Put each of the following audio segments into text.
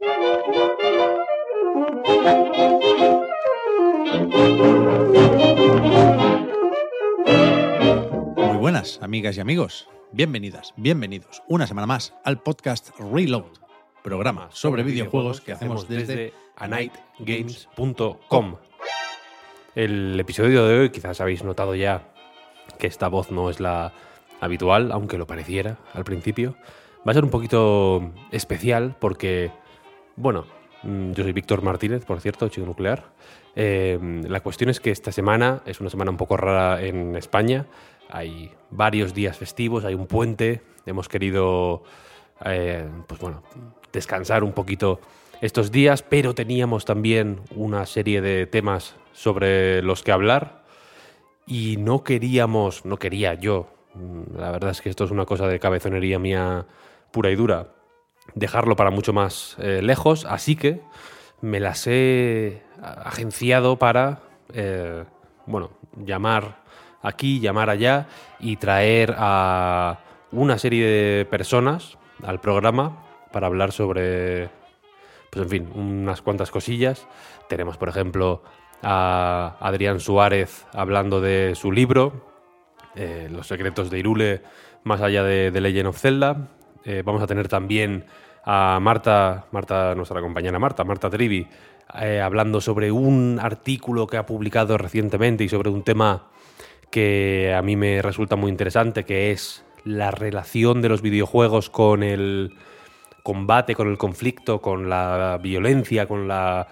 Muy buenas, amigas y amigos. Bienvenidas, bienvenidos una semana más al podcast Reload, programa sobre videojuegos que hacemos desde anightgames.com. El episodio de hoy, quizás habéis notado ya que esta voz no es la habitual, aunque lo pareciera al principio. Va a ser un poquito especial porque, bueno, mm, yo soy Víctor Martínez, por cierto, chico nuclear. Eh, la cuestión es que esta semana es una semana un poco rara en España. Hay varios días festivos, hay un puente. Hemos querido, eh, pues bueno, descansar un poquito estos días, pero teníamos también una serie de temas sobre los que hablar y no queríamos, no quería yo, mm, la verdad es que esto es una cosa de cabezonería mía pura y dura, dejarlo para mucho más eh, lejos, así que me las he agenciado para, eh, bueno, llamar aquí, llamar allá y traer a una serie de personas al programa para hablar sobre, pues en fin, unas cuantas cosillas. Tenemos, por ejemplo, a Adrián Suárez hablando de su libro, eh, Los secretos de Irule, más allá de, de Legend of Zelda. Eh, vamos a tener también a Marta, Marta, nuestra compañera Marta, Marta Trivi, eh, hablando sobre un artículo que ha publicado recientemente y sobre un tema que a mí me resulta muy interesante, que es la relación de los videojuegos con el combate, con el conflicto, con la violencia, con la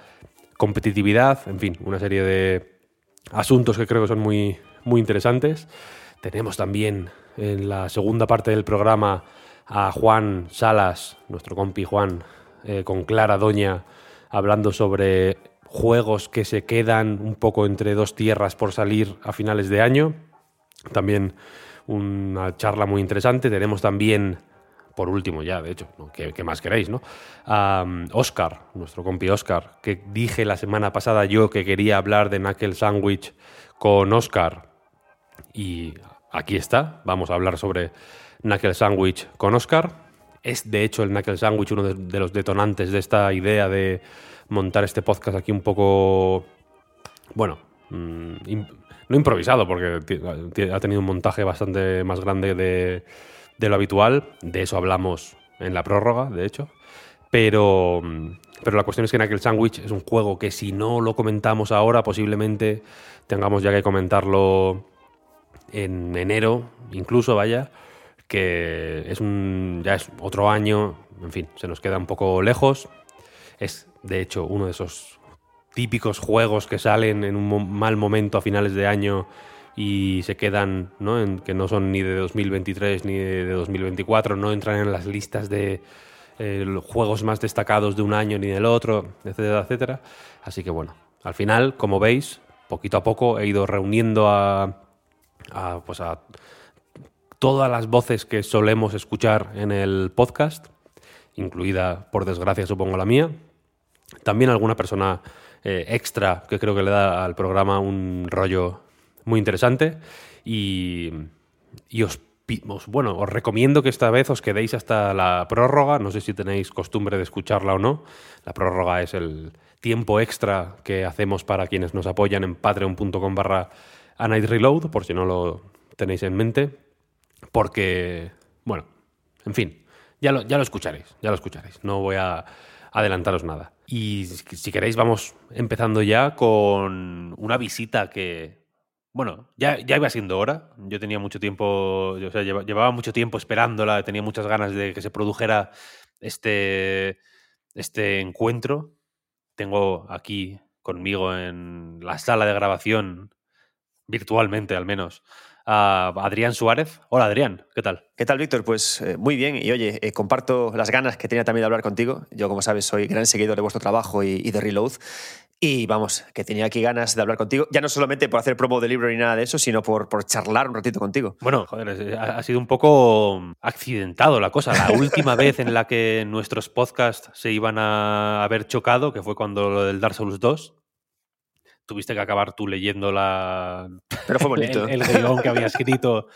competitividad, en fin, una serie de asuntos que creo que son muy, muy interesantes. Tenemos también en la segunda parte del programa a Juan Salas, nuestro compi Juan, eh, con Clara Doña, hablando sobre juegos que se quedan un poco entre dos tierras por salir a finales de año. También una charla muy interesante. Tenemos también, por último ya, de hecho. ¿Qué, más queréis, no? Oscar, nuestro compi Oscar, que dije la semana pasada yo que quería hablar de Knuckle Sandwich con Oscar. Y aquí está, vamos a hablar sobre Knuckle Sandwich con Oscar. Es de hecho el Knuckle Sandwich uno de, los detonantes de esta idea de montar este podcast aquí un poco, bueno, mmm, no improvisado, porque ha tenido un montaje bastante más grande de, de, lo habitual. De eso hablamos en la prórroga, de hecho. Pero, pero la cuestión es que Knuckle Sandwich es un juego que si no lo comentamos ahora, posiblemente tengamos ya que comentarlo en enero, incluso, vaya, que es un, ya es otro año, en fin, se nos queda un poco lejos. Es, de hecho, uno de esos típicos juegos que salen en un mal momento a finales de año y se quedan, ¿no? En, que no son ni de 2023 ni de 2024, no entran en las listas de eh, juegos más destacados de un año ni del otro, etcétera, etcétera. Así que bueno, al final, como veis, poquito a poco he ido reuniendo a, a, pues a todas las voces que solemos escuchar en el podcast, incluida, por desgracia, supongo la mía. También alguna persona eh, extra que creo que le da al programa un rollo muy interesante. Y, y os, os, bueno, os recomiendo que esta vez os quedéis hasta la prórroga. No sé si tenéis costumbre de escucharla o no. La prórroga es el tiempo extra que hacemos para quienes nos apoyan en patreon.com barra por si no lo tenéis en mente. Porque, bueno, en fin, ya lo, ya lo escucharéis, ya lo escucharéis. No voy a adelantaros nada. Y si queréis, vamos empezando ya con una visita que, bueno, ya, ya iba siendo hora. Yo tenía mucho tiempo, o sea, llevaba mucho tiempo esperándola, tenía muchas ganas de que se produjera este, este encuentro. Tengo aquí conmigo en la sala de grabación, virtualmente al menos, a Adrián Suárez. Hola Adrián, ¿qué tal? ¿Qué tal, Víctor? Pues eh, muy bien. Y oye, eh, comparto las ganas que tenía también de hablar contigo. Yo, como sabes, soy gran seguidor de vuestro trabajo y, y de Reload. Y vamos, que tenía aquí ganas de hablar contigo, ya no solamente por hacer promo de libro ni nada de eso, sino por, por charlar un ratito contigo. Bueno, joder, ha sido un poco accidentado la cosa. La última vez en la que nuestros podcasts se iban a haber chocado, que fue cuando lo del Dark Souls 2, tuviste que acabar tú leyendo la... Pero fue bonito. el, el guion que había escrito.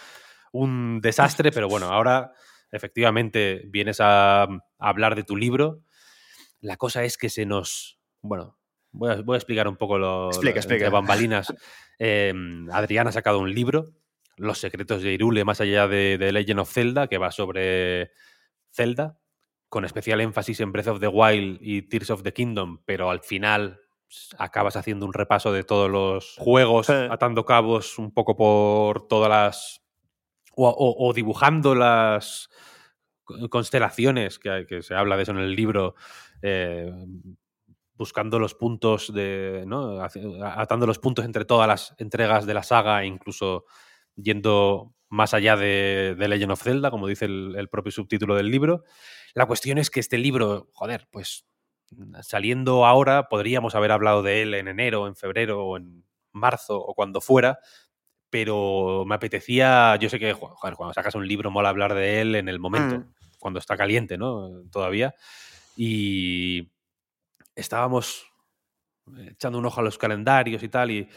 Un desastre, pero bueno, ahora efectivamente vienes a, a hablar de tu libro. La cosa es que se nos... Bueno, Voy a, voy a, explicar un poco lo, explica, lo, explica. entre bambalinas. Eh, Adrián ha sacado un libro, Los secretos de Irule, más allá de, de, Legend of Zelda, que va sobre Zelda, con especial énfasis en Breath of the Wild y Tears of the Kingdom, pero al final acabas haciendo un repaso de todos los juegos, Sí. atando cabos un poco por todas las... o, o, o dibujando las constelaciones, que, que, se habla de eso en el libro, eh, buscando los puntos de. ¿no? atando los puntos entre todas las entregas de la saga, e incluso yendo más allá de, de, Legend of Zelda, como dice el, el, propio subtítulo del libro. La cuestión es que este libro, joder, pues saliendo ahora, podríamos haber hablado de él en enero, en febrero o en marzo o cuando fuera, pero me apetecía, yo sé que joder, cuando sacas un libro mola hablar de él en el momento, mm. cuando está caliente, ¿no? Todavía. Y estábamos echando un ojo a los calendarios y tal, y,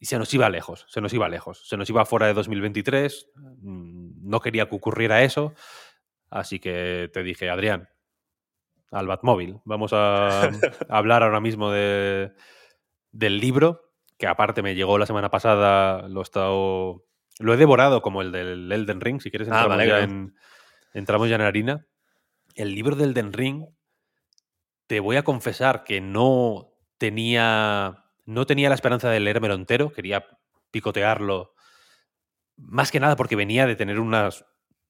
y, se nos iba lejos, se nos iba lejos, se nos iba fuera de 2023, mm, no quería que ocurriera eso, así que te dije, Adrián, al Batmóvil, vamos a, a hablar ahora mismo de, del libro, que aparte me llegó la semana pasada, lo he estado... Lo he devorado como el del Elden Ring, si quieres entramos, ah, vale, ya, en, entramos ya en harina. El libro del Elden Ring te voy a confesar que no tenía, no tenía la esperanza de leérmelo entero, quería picotearlo, más que nada porque venía de tener unas,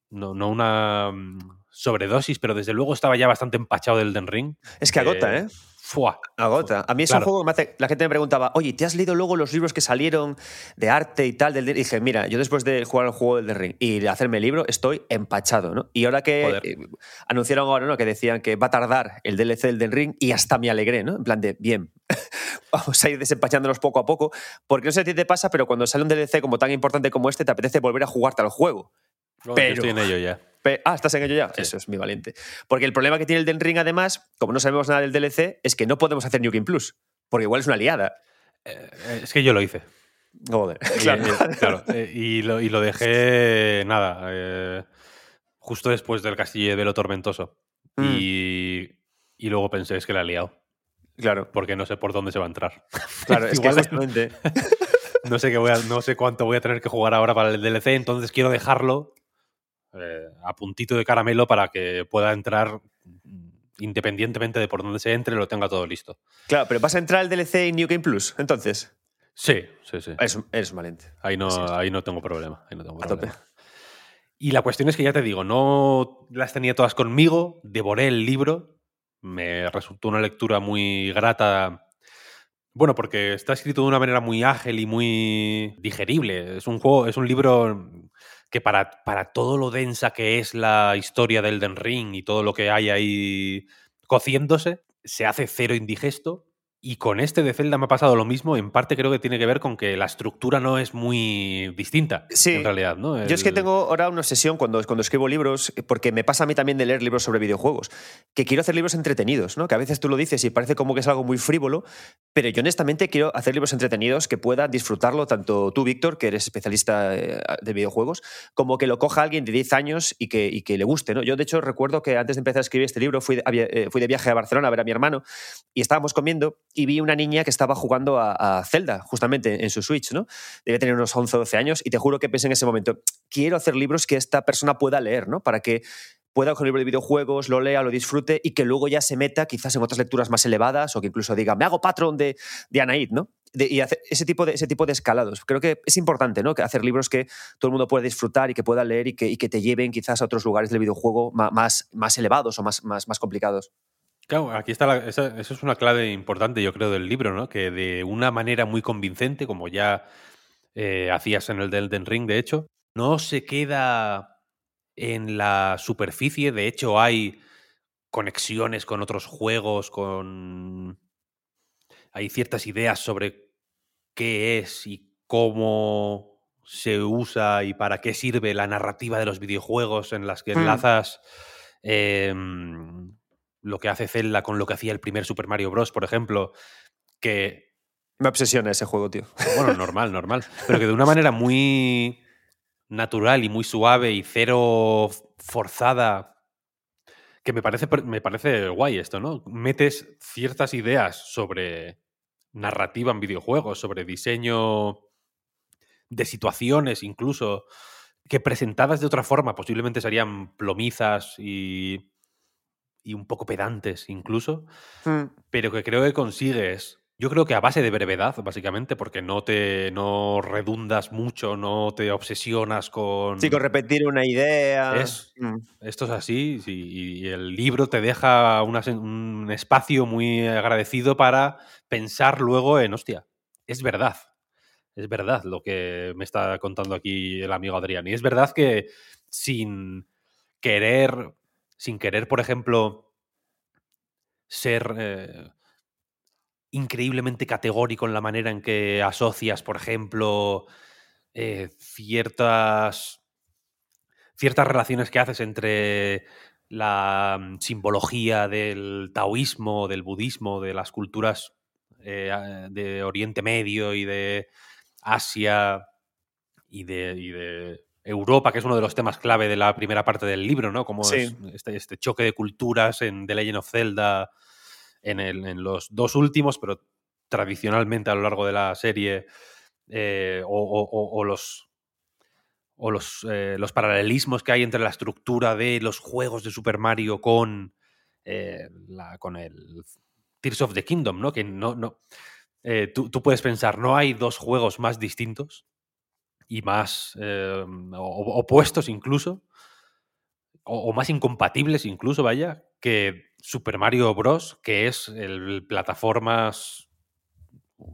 no, no una mm, sobredosis, pero desde luego estaba ya bastante empachado del Den Ring. Es que agota, ¿eh? Fua, Agota. A mí es claro. un juego que me hace, la gente me preguntaba, oye, ¿te has leído luego los libros que salieron de arte y tal? Del, y dije, mira, yo después de jugar el juego del Ring y de hacerme el libro, estoy empachado, ¿no? Y ahora que eh, anunciaron ahora, ¿no? Que decían que va a tardar el DLC del, del Ring y hasta me alegré, ¿no? En plan de, bien, vamos a ir desempachándonos poco a poco, porque no sé si te pasa, pero cuando sale un DLC como tan importante como este, te apetece volver a jugarte al juego. No, pero, estoy en ello ya. Ah, ¿estás en ello ya? Sí. Eso es mi valiente. Porque el problema que tiene el Den Ring, además, como no sabemos nada del DLC, es que no podemos hacer New Game Plus. Porque igual es una liada. Eh, es que yo lo hice. Joder. Claro. Eh, claro eh, y, lo, y, lo, dejé, nada, eh, justo después del Castillo de Velo Tormentoso. Mm. Y, y, luego pensé, es que la he liado. Claro. Porque no sé por dónde se va a entrar. Claro, es que justamente... no, sé qué voy a, no sé cuánto voy a tener que jugar ahora para el DLC, entonces quiero dejarlo eh, a puntito de caramelo para que pueda entrar independientemente de por dónde se entre, lo tenga todo listo. Claro, pero ¿vas a entrar al DLC en New Game Plus, entonces? Sí, sí, sí. Eres, eres valiente. Ahí no, ahí no tengo problema. Ahí no tengo problema. A tope. Y la cuestión es que ya te digo, no las tenía todas conmigo, devoré el libro, me resultó una lectura muy grata. Bueno, porque está escrito de una manera muy ágil y muy digerible. Es un juego, es un libro que para, para todo lo densa que es la historia del Den Ring y todo lo que hay ahí cociéndose, se hace cero indigesto. Y con este de Zelda me ha pasado lo mismo. En parte creo que tiene que ver con que la estructura no es muy distinta. Sí. En realidad, ¿no? El... Yo es que tengo ahora una obsesión cuando, cuando escribo libros, porque me pasa a mí también de leer libros sobre videojuegos, que quiero hacer libros entretenidos, ¿no? Que a veces tú lo dices y parece como que es algo muy frívolo, pero yo honestamente quiero hacer libros entretenidos que puedan disfrutarlo tanto tú, Víctor, que eres especialista eh, de videojuegos, como que lo coja alguien de 10 años y que, y que le guste, ¿no? Yo, de hecho, recuerdo que antes de empezar a escribir este libro fui de, eh, fui de viaje a Barcelona a ver a mi hermano y estábamos comiendo y vi una niña que estaba jugando a, a, Zelda, justamente en su Switch, ¿no? Debe tener unos 11 o 12 años y te juro que pensé en ese momento, quiero hacer libros que esta persona pueda leer, ¿no? Para que pueda coger un libro de videojuegos, lo lea, lo disfrute y que luego ya se meta quizás en otras lecturas más elevadas o que incluso diga, me hago patrón de, de Anaid, ¿no? Y ese tipo, de, ese tipo de escalados. Creo que es importante, ¿no? Que hacer libros que todo el mundo pueda disfrutar y que pueda leer y que, y que te lleven quizás a otros lugares del videojuego más, más elevados o más, más, más complicados. Claro, aquí está la, esa, eso es una clave importante, yo creo, del libro, ¿no? Que de una manera muy convincente, como ya eh, hacías en el de Elden Ring, de hecho. No se queda en la superficie, de hecho hay conexiones con otros juegos, con... Hay ciertas ideas sobre qué es y cómo se usa y para qué sirve la narrativa de los videojuegos en las que Mm. enlazas em, lo que hace Zelda con lo que hacía el primer Super Mario Bros., por ejemplo, que Me obsesiona ese juego, tío. bueno, normal, normal. Pero que de una manera muy natural y muy suave y cero forzada. Que me parece, me parece guay esto, ¿no? Metes ciertas ideas sobre narrativa en videojuegos, sobre diseño de situaciones incluso, que presentadas de otra forma posiblemente serían plomizas y, y un poco pedantes incluso Mm. pero que creo que consigues. Yo creo que a base de brevedad, básicamente, porque no te no redundas mucho, no te obsesionas con. Sí, con repetir una idea. Es- Mm. Esto es así, sí, y el libro te deja una un espacio muy agradecido para pensar luego en, hostia, es verdad, es verdad lo que me está contando aquí el amigo Adrián. Y es verdad que sin querer, sin querer, por ejemplo, ser eh, increíblemente categórico en la manera en que asocias, por ejemplo, eh, ciertas ciertas relaciones que haces entre la mm, simbología del taoísmo, del budismo, de las culturas eh, de Oriente Medio y de Asia y de, y de Europa, que es uno de los temas clave de la primera parte del libro, ¿no? Como Sí. es este, este choque de culturas en The Legend of Zelda en, el- en los dos últimos, pero tradicionalmente a lo largo de la serie, eh, o, o- o- o los o los, eh, los paralelismos que hay entre la estructura de los juegos de Super Mario con, eh, la- con el Tears of the Kingdom, ¿no? Que no, no tú, tú puedes pensar, no hay dos juegos más distintos y más o- opuestos incluso, o, más incompatibles incluso, vaya, que Super Mario Bros., que es el plataformas,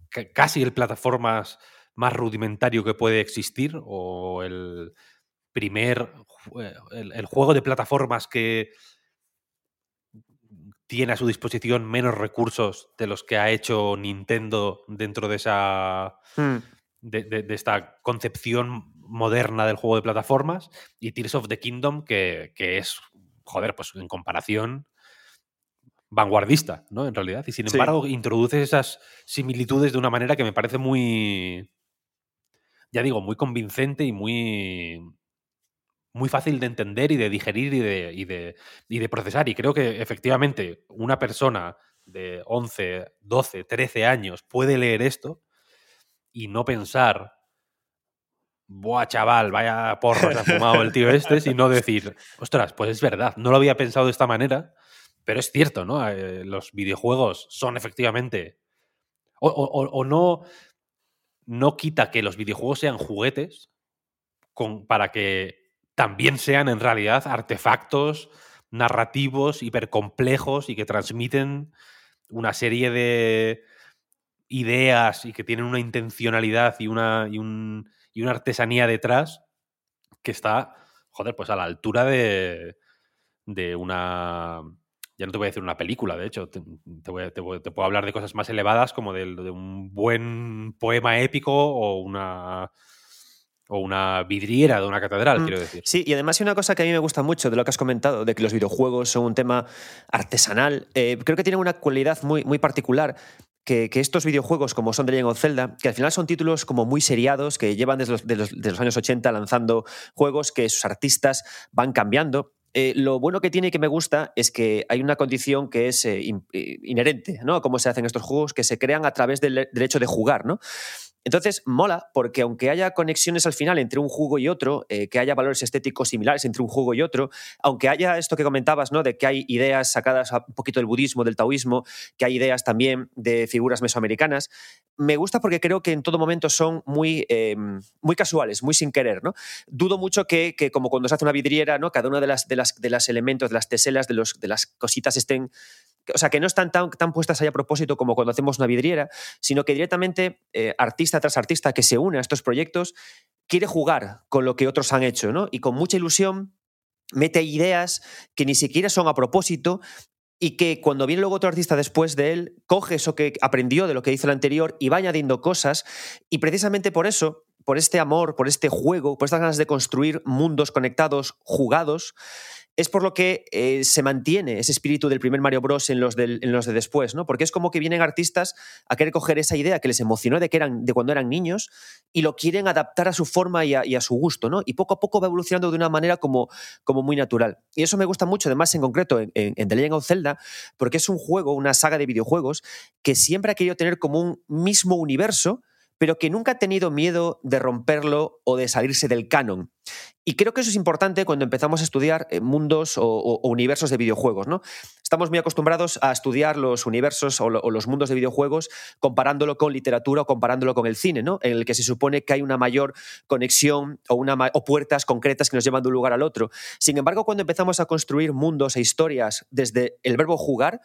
ca- casi el plataformas más rudimentario que puede existir, o el primer, eh, el, juego de plataformas que tiene a su disposición menos recursos de los que ha hecho Nintendo dentro de esa Mm. De, de- de esta concepción moderna del juego de plataformas y Tears of the Kingdom que, que es, joder, pues en comparación vanguardista, ¿no? En realidad. Y sin Sí. embargo, introduces esas similitudes de una manera que me parece muy, ya digo, muy convincente y muy, muy fácil de entender y de digerir y de, y de, y de procesar. Y creo que efectivamente una persona de 11, 12, 13 años puede leer esto y no pensar, buah, chaval, vaya porro se ha fumado el tío este, sino decir, ostras, pues es verdad, no lo había pensado de esta manera, pero es cierto, ¿no? Eh, los videojuegos son efectivamente. O, o- o- no, no quita que los videojuegos sean juguetes con- para que también sean en realidad artefactos narrativos hipercomplejos y que transmiten una serie de ideas y que tienen una intencionalidad y una, y un- y una artesanía detrás que está, joder, pues a la altura de, de una... Ya no te voy a decir una película, de hecho, te, te voy a- te voy- te puedo hablar de cosas más elevadas como de, un buen poema épico o una, o una vidriera de una catedral, Mm, quiero decir. Sí, y además hay una cosa que a mí me gusta mucho de lo que has comentado, de que los videojuegos son un tema artesanal. Eh, creo que tienen una cualidad muy, muy particular. Que, estos videojuegos, como son The Legend of Zelda, que al final son títulos como muy seriados, que llevan desde los, años 80 lanzando juegos que sus artistas van cambiando. Eh, lo bueno que tiene y que me gusta es que hay una condición que es eh, eh, inherente ¿no? a cómo se hacen estos juegos, que se crean a través del, hecho de jugar. ¿no? Entonces, mola porque aunque haya conexiones al final entre un juego y otro, eh, que haya valores estéticos similares entre un juego y otro, aunque haya esto que comentabas, ¿no? De que hay ideas sacadas un poquito del budismo, del taoísmo, que hay ideas también de figuras mesoamericanas, me gusta porque creo que en todo momento son muy, eh, muy casuales, muy sin querer, ¿no? Dudo mucho que, que como cuando se hace una vidriera, ¿no? Cada uno de las, de las, de las elementos, de las teselas, de, los, de las cositas estén o sea, que no están tan, tan puestas ahí a propósito como cuando hacemos una vidriera, sino que directamente eh, artista tras artista que se une a estos proyectos quiere jugar con lo que otros han hecho, ¿no? Y con mucha ilusión mete ideas que ni siquiera son a propósito y que cuando viene luego otro artista después de él, coge eso que aprendió de lo que hizo el anterior y va añadiendo cosas. Y precisamente por eso, por este amor, por este juego, por estas ganas de construir mundos conectados, jugados, es por lo que eh, se mantiene ese espíritu del primer Mario Bros. En los, de después, ¿no? Porque es como que vienen artistas a querer coger esa idea que les emocionó de, que eran, de cuando eran niños y lo quieren adaptar a su forma y a, su gusto, ¿no? Y poco a poco va evolucionando de una manera como, como muy natural. Y eso me gusta mucho, además, en concreto, en, en, The Legend of Zelda, porque es un juego, una saga de videojuegos que siempre ha querido tener como un mismo universo, pero que nunca ha tenido miedo de romperlo o de salirse del canon. Y creo que eso es importante cuando empezamos a estudiar eh, mundos o, universos de videojuegos. ¿no? Estamos muy acostumbrados a estudiar los universos o, los mundos de videojuegos comparándolo con literatura o comparándolo con el cine, ¿no? en el que se supone que hay una mayor conexión o, una, o puertas concretas que nos llevan de un lugar al otro. Sin embargo, cuando empezamos a construir mundos e historias desde el verbo jugar,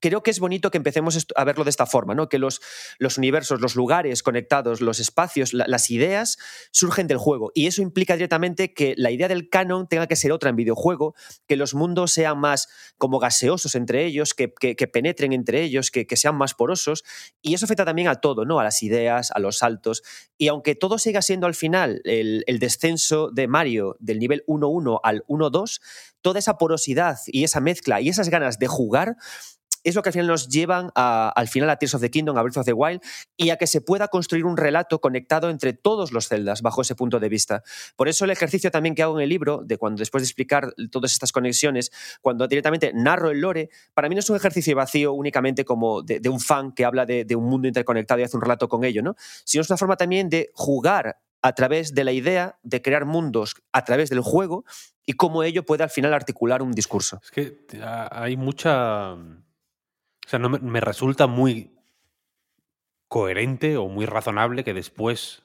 creo que es bonito que empecemos a verlo de esta forma, ¿no? que los, los universos, los lugares conectados, los espacios, las ideas surgen del juego. Y eso implica directamente que la idea del canon tenga que ser otra en videojuego, que los mundos sean más como gaseosos entre ellos, que, penetren entre ellos, que, sean más porosos. Y eso afecta también a todo, ¿no? a las ideas, a los saltos. Y aunque todo siga siendo al final el, el descenso de Mario del nivel 1-1 al 1-2, toda esa porosidad y esa mezcla y esas ganas de jugar es lo que al final nos llevan al final a Tears of the Kingdom, a Breath of the Wild, y a que se pueda construir un relato conectado entre todos los celdas bajo ese punto de vista. Por eso el ejercicio también que hago en el libro, de cuando después de explicar todas estas conexiones, cuando directamente narro el lore, para mí no es un ejercicio vacío únicamente como de, un fan que habla de, un mundo interconectado y hace un relato con ello, ¿no? sino es una forma también de jugar a través de la idea de crear mundos a través del juego y cómo ello puede al final articular un discurso. Es que hay mucha sea, no me, resulta muy coherente o muy razonable que después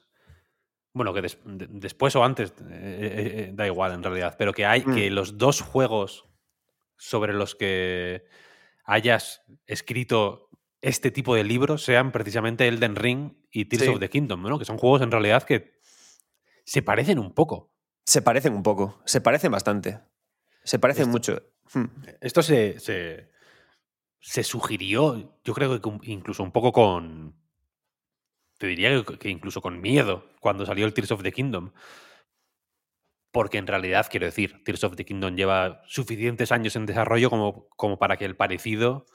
bueno, que después o antes, eh, eh, eh, da igual en realidad, pero que hay que mm. los dos juegos sobre los que hayas escrito este tipo de libros sean precisamente Elden Ring y Tears of the Kingdom, ¿no? Que son juegos en realidad que se parecen un poco. Se parecen un poco, se parecen bastante. Se parecen mucho. Hmm. Esto se, se sugirió, yo creo que incluso un poco con. Te diría que incluso con miedo cuando salió el Tears of the Kingdom. Porque en realidad, quiero decir, Tears of the Kingdom lleva suficientes años en desarrollo como, como para que el parecido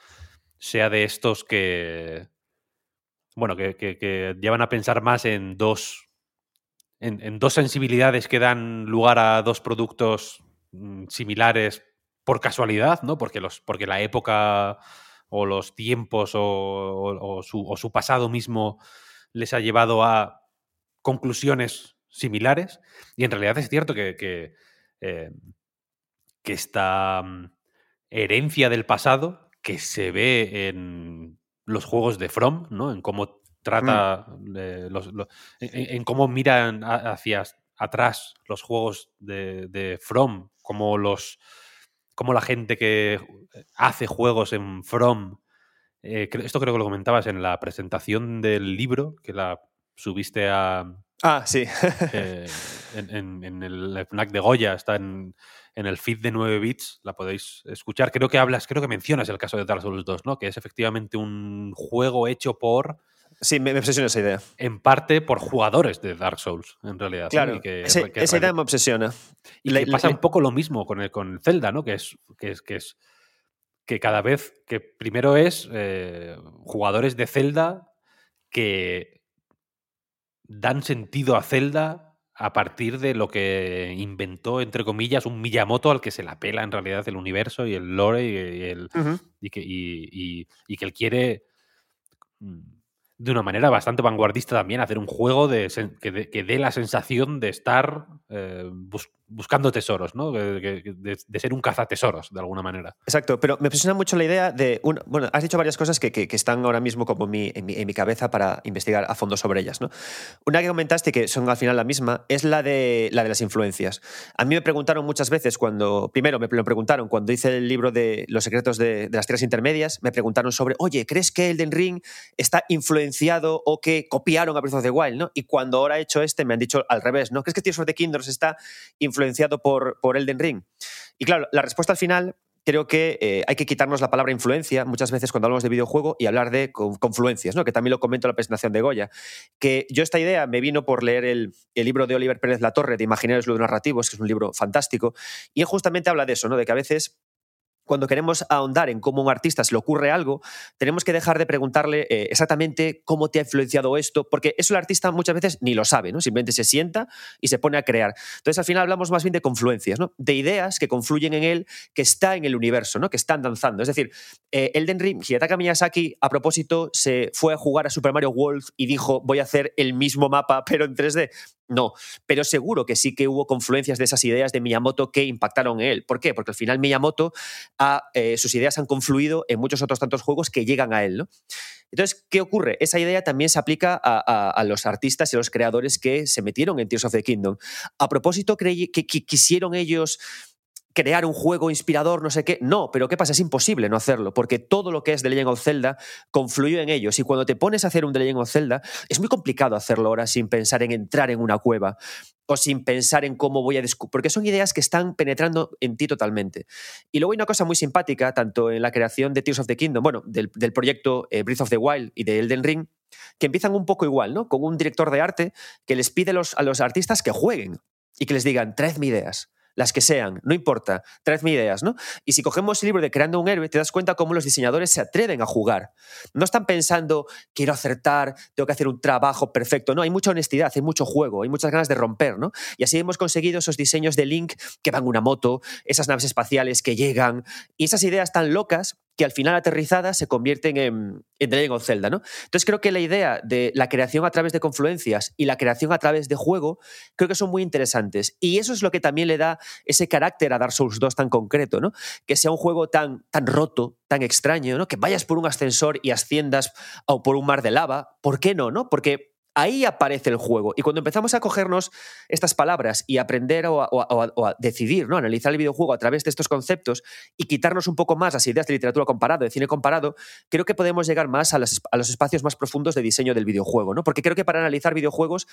sea de estos que. Bueno, que, llevan a pensar más en dos. En, dos sensibilidades que dan lugar a dos productos mm, similares por casualidad, ¿no? Porque, los, porque la época o los tiempos o, su, pasado mismo les ha llevado a conclusiones similares. Y en realidad es cierto que, que, eh, esta mm, herencia del pasado que se ve en los juegos de From, ¿no? En cómo trata mm. en, cómo miran hacia atrás los juegos de, de From, como los como la gente que hace juegos en From, eh, esto creo que lo comentabas en la presentación del libro, que la subiste a... Ah, sí. Eh, en, el FNAC de Goya, está en, el feed de 9 bits, la podéis escuchar. Creo que hablas, creo que mencionas el caso de Dark Souls 2, ¿no? Que es efectivamente un juego hecho por Sí, me, obsesiona esa idea. En parte por jugadores de Dark Souls, en realidad. Claro, esa idea me obsesiona. Y pasa un poco lo mismo con, el, con Zelda, ¿no? Que es, que es, que es que cada vez que primero es eh, jugadores de Zelda que dan sentido a Zelda a partir de lo que inventó, entre comillas, un Miyamoto al que se la pela en realidad el universo y el lore y, el, y, que, y, y que él quiere mm, de una manera bastante vanguardista también hacer un juego de, que, dé la sensación de estar eh, buscando tesoros, ¿no? De, ser un cazatesoros, de alguna manera. Exacto, pero me impresiona mucho la idea de. bueno, has dicho varias cosas que, que, están ahora mismo como en mi, en mi, cabeza para investigar a fondo sobre ellas, ¿no? Una que comentaste, que son al final la misma, es la de, la de las influencias. A mí me preguntaron muchas veces cuando. Primero, me lo preguntaron cuando hice el libro de Los secretos de, las tierras intermedias, me preguntaron sobre, oye, ¿crees que Elden Ring está influenciado o que copiaron a Breath of the Wild, ¿no? Y cuando ahora he hecho este, me han dicho al revés, ¿no? ¿Crees que Tears of the está influenciado influenciado por, por Elden Ring? Y claro, la respuesta al final creo que eh, hay que quitarnos la palabra influencia muchas veces cuando hablamos de videojuego y hablar de confluencias, ¿no? que también lo comento en la presentación de Goya. Que yo esta idea me vino por leer el, el libro de Oliver Pérez La Torre de Imaginarios Ludonarrativos, que es un libro fantástico, y él justamente habla de eso, ¿no? de que a veces cuando queremos ahondar en cómo a un artista se le ocurre algo, tenemos que dejar de preguntarle eh, exactamente cómo te ha influenciado esto, porque eso el artista muchas veces ni lo sabe, ¿no? Simplemente se sienta y se pone a crear. Entonces, al final hablamos más bien de confluencias, ¿no? De ideas que confluyen en él, que está en el universo, ¿no? Que están danzando. Es decir, eh, Elden Ring, Hidetaka Miyazaki, a propósito, se fue a jugar a Super Mario World y dijo, voy a hacer el mismo mapa, pero en 3D. No, pero seguro que sí que hubo confluencias de esas ideas de Miyamoto que impactaron en él. ¿Por qué? Porque al final Miyamoto, eh, sus ideas han confluido en muchos otros tantos juegos que llegan a él. Entonces, ¿qué ocurre? Esa idea también se aplica a, los artistas y a los creadores que se metieron en Tears of the Kingdom. A propósito, que quisieron ellos crear un juego inspirador, no sé qué. No, pero ¿qué pasa? Es imposible no hacerlo, porque todo lo que es The Legend of Zelda confluyó en ellos. Y cuando te pones a hacer un The Legend of Zelda, es muy complicado hacerlo ahora sin pensar en entrar en una cueva o sin pensar en cómo voy a descubrir, porque son ideas que están penetrando en ti totalmente. Y luego hay una cosa muy simpática, tanto en la creación de Tears of the Kingdom, bueno, del, proyecto eh, Breath of the Wild y de Elden Ring, que empiezan un poco igual, ¿no? Con un director de arte que les pide a los artistas que jueguen y que les digan, traedme ideas las que sean, no importa, traedme ideas, ¿no? Y si cogemos el libro de Creando un héroe, te das cuenta cómo los diseñadores se atreven a jugar. No están pensando, quiero acertar, tengo que hacer un trabajo perfecto, no, hay mucha honestidad, hay mucho juego, hay muchas ganas de romper, ¿no? Y así hemos conseguido esos diseños de Link que van una moto, esas naves espaciales que llegan, y esas ideas tan locas que al final aterrizadas se convierten en, en The Legend Zelda, ¿no? Entonces creo que la idea de la creación a través de confluencias y la creación a través de juego creo que son muy interesantes. Y eso es lo que también le da ese carácter a Dark Souls 2 tan concreto, ¿no? Que sea un juego tan, tan roto, tan extraño, ¿no? Que vayas por un ascensor y asciendas o por un mar de lava. ¿Por qué no, no? Porque ahí aparece el juego. Y cuando empezamos a cogernos estas palabras y aprender o a, decidir, ¿no? analizar el videojuego a través de estos conceptos y quitarnos un poco más las ideas de literatura comparada, de cine comparado, creo que podemos llegar más a los, espacios más profundos de diseño del videojuego. ¿no? Porque creo que para analizar videojuegos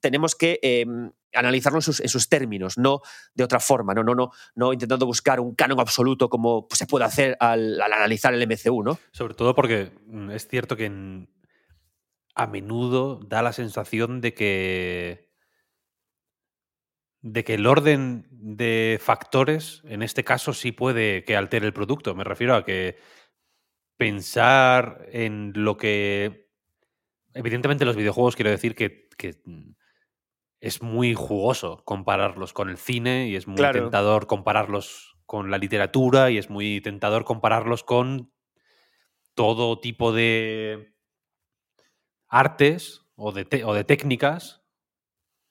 tenemos que em, analizarlos en sus, términos, no de otra forma, no, no, no, no intentando buscar un canon absoluto como se puede hacer al, al analizar el MCU. ¿no? Sobre todo porque mm, es cierto que en a menudo da la sensación de que de que el orden de factores en este caso sí puede que altere el producto. Me refiero a que pensar en lo que evidentemente los videojuegos quiero decir que, es muy jugoso compararlos con el cine y es muy tentador compararlos con la literatura y es muy tentador compararlos con todo tipo de artes o de, o de técnicas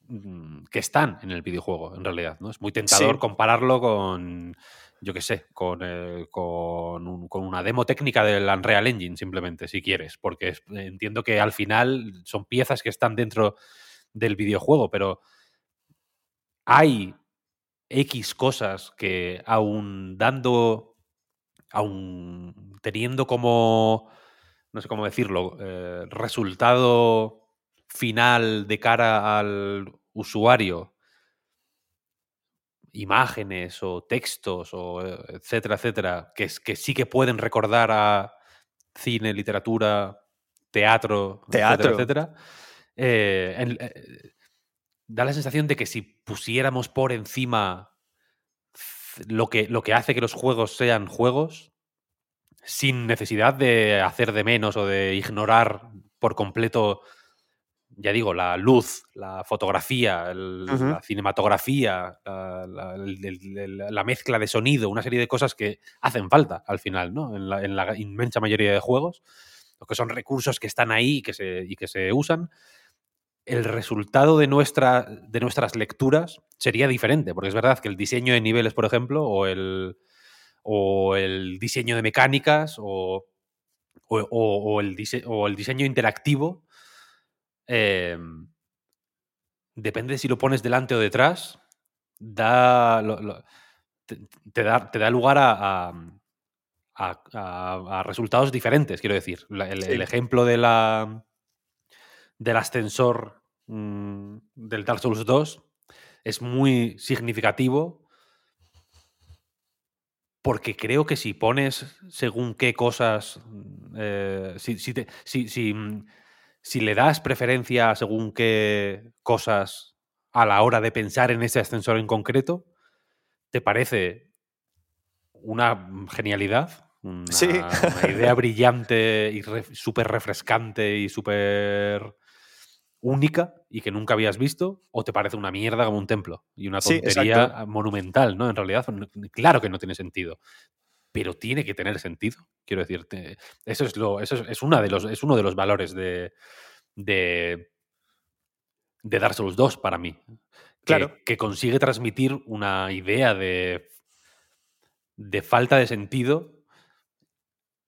mm, que están en el videojuego, en realidad. ¿no? Es muy tentador compararlo con, yo qué sé, con, con, una demo técnica del Unreal Engine, simplemente, si quieres, porque entiendo que al final son piezas que están dentro del videojuego, pero hay X cosas que aún dando, aún teniendo como no sé cómo decirlo, eh, resultado final de cara al usuario, imágenes o textos o eh, etcétera, etcétera, que, que sí que pueden recordar a cine, literatura, teatro, teatro. etcétera, eh, da la sensación de que si pusiéramos por encima lo que, lo que hace que los juegos sean juegos, sin necesidad de hacer de menos o de ignorar por completo, ya digo, la luz, la fotografía, la cinematografía, la, mezcla de sonido, una serie de cosas que hacen falta al final, ¿no? En la, inmensa mayoría de juegos, que son recursos que están ahí y que se, y que se usan. el resultado de, nuestra, de nuestras lecturas sería diferente, porque es verdad que el diseño de niveles, por ejemplo, o el, o el diseño de mecánicas, o, o, el, o el, diseño interactivo, em, depende de si lo pones delante o detrás, da, te, da, te da lugar a, a, resultados diferentes, quiero decir. el, ejemplo de la, del ascensor mm, del Dark Souls 2 es muy significativo porque creo que si pones según qué cosas, mm, eh, mm, si, le das preferencia según qué cosas a la hora de pensar en ese ascensor en concreto, te parece una genialidad, una, idea brillante y súper refrescante y súper única y que nunca habías visto, o te parece una mierda como un templo y una tontería monumental, ¿no? En realidad, claro que no tiene sentido, pero tiene que tener sentido. Quiero decirte, eso es lo, eso es, una de los, es uno de los valores de, de, de Dark Souls 2 para mí. Claro. Que, consigue transmitir una idea de, de falta de sentido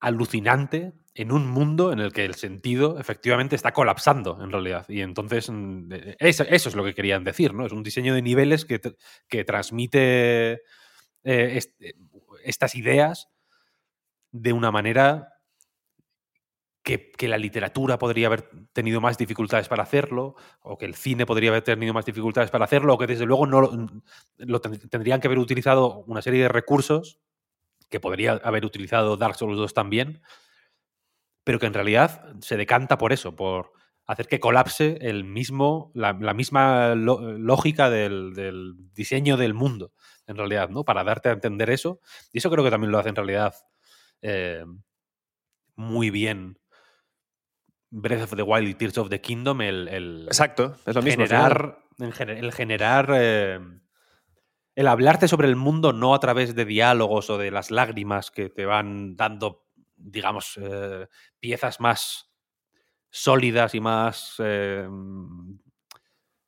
alucinante en un mundo en el que el sentido efectivamente está colapsando en realidad. Y entonces mm, eso, es lo que querían decir, ¿no? Es un diseño de niveles que, que transmite eh, eh, estas ideas de una manera que, que, la literatura podría haber tenido más dificultades para hacerlo, o que el cine podría haber tenido más dificultades para hacerlo, o que desde luego no lo tendrían que haber utilizado una serie de recursos que podría haber utilizado Dark Souls 2 también, pero que en realidad se decanta por eso, por hacer que colapse el mismo, la, misma lógica del, diseño del mundo, en realidad, ¿no? Para darte a entender eso. Y eso creo que también lo hace en realidad eh, muy bien Breath of the Wild y Tears of the Kingdom, el, Exacto, es lo mismo. Generar, el generar... Eh, el hablarte sobre el mundo no a través de diálogos o de las lágrimas que te van dando digamos, eh, piezas más sólidas y más eh,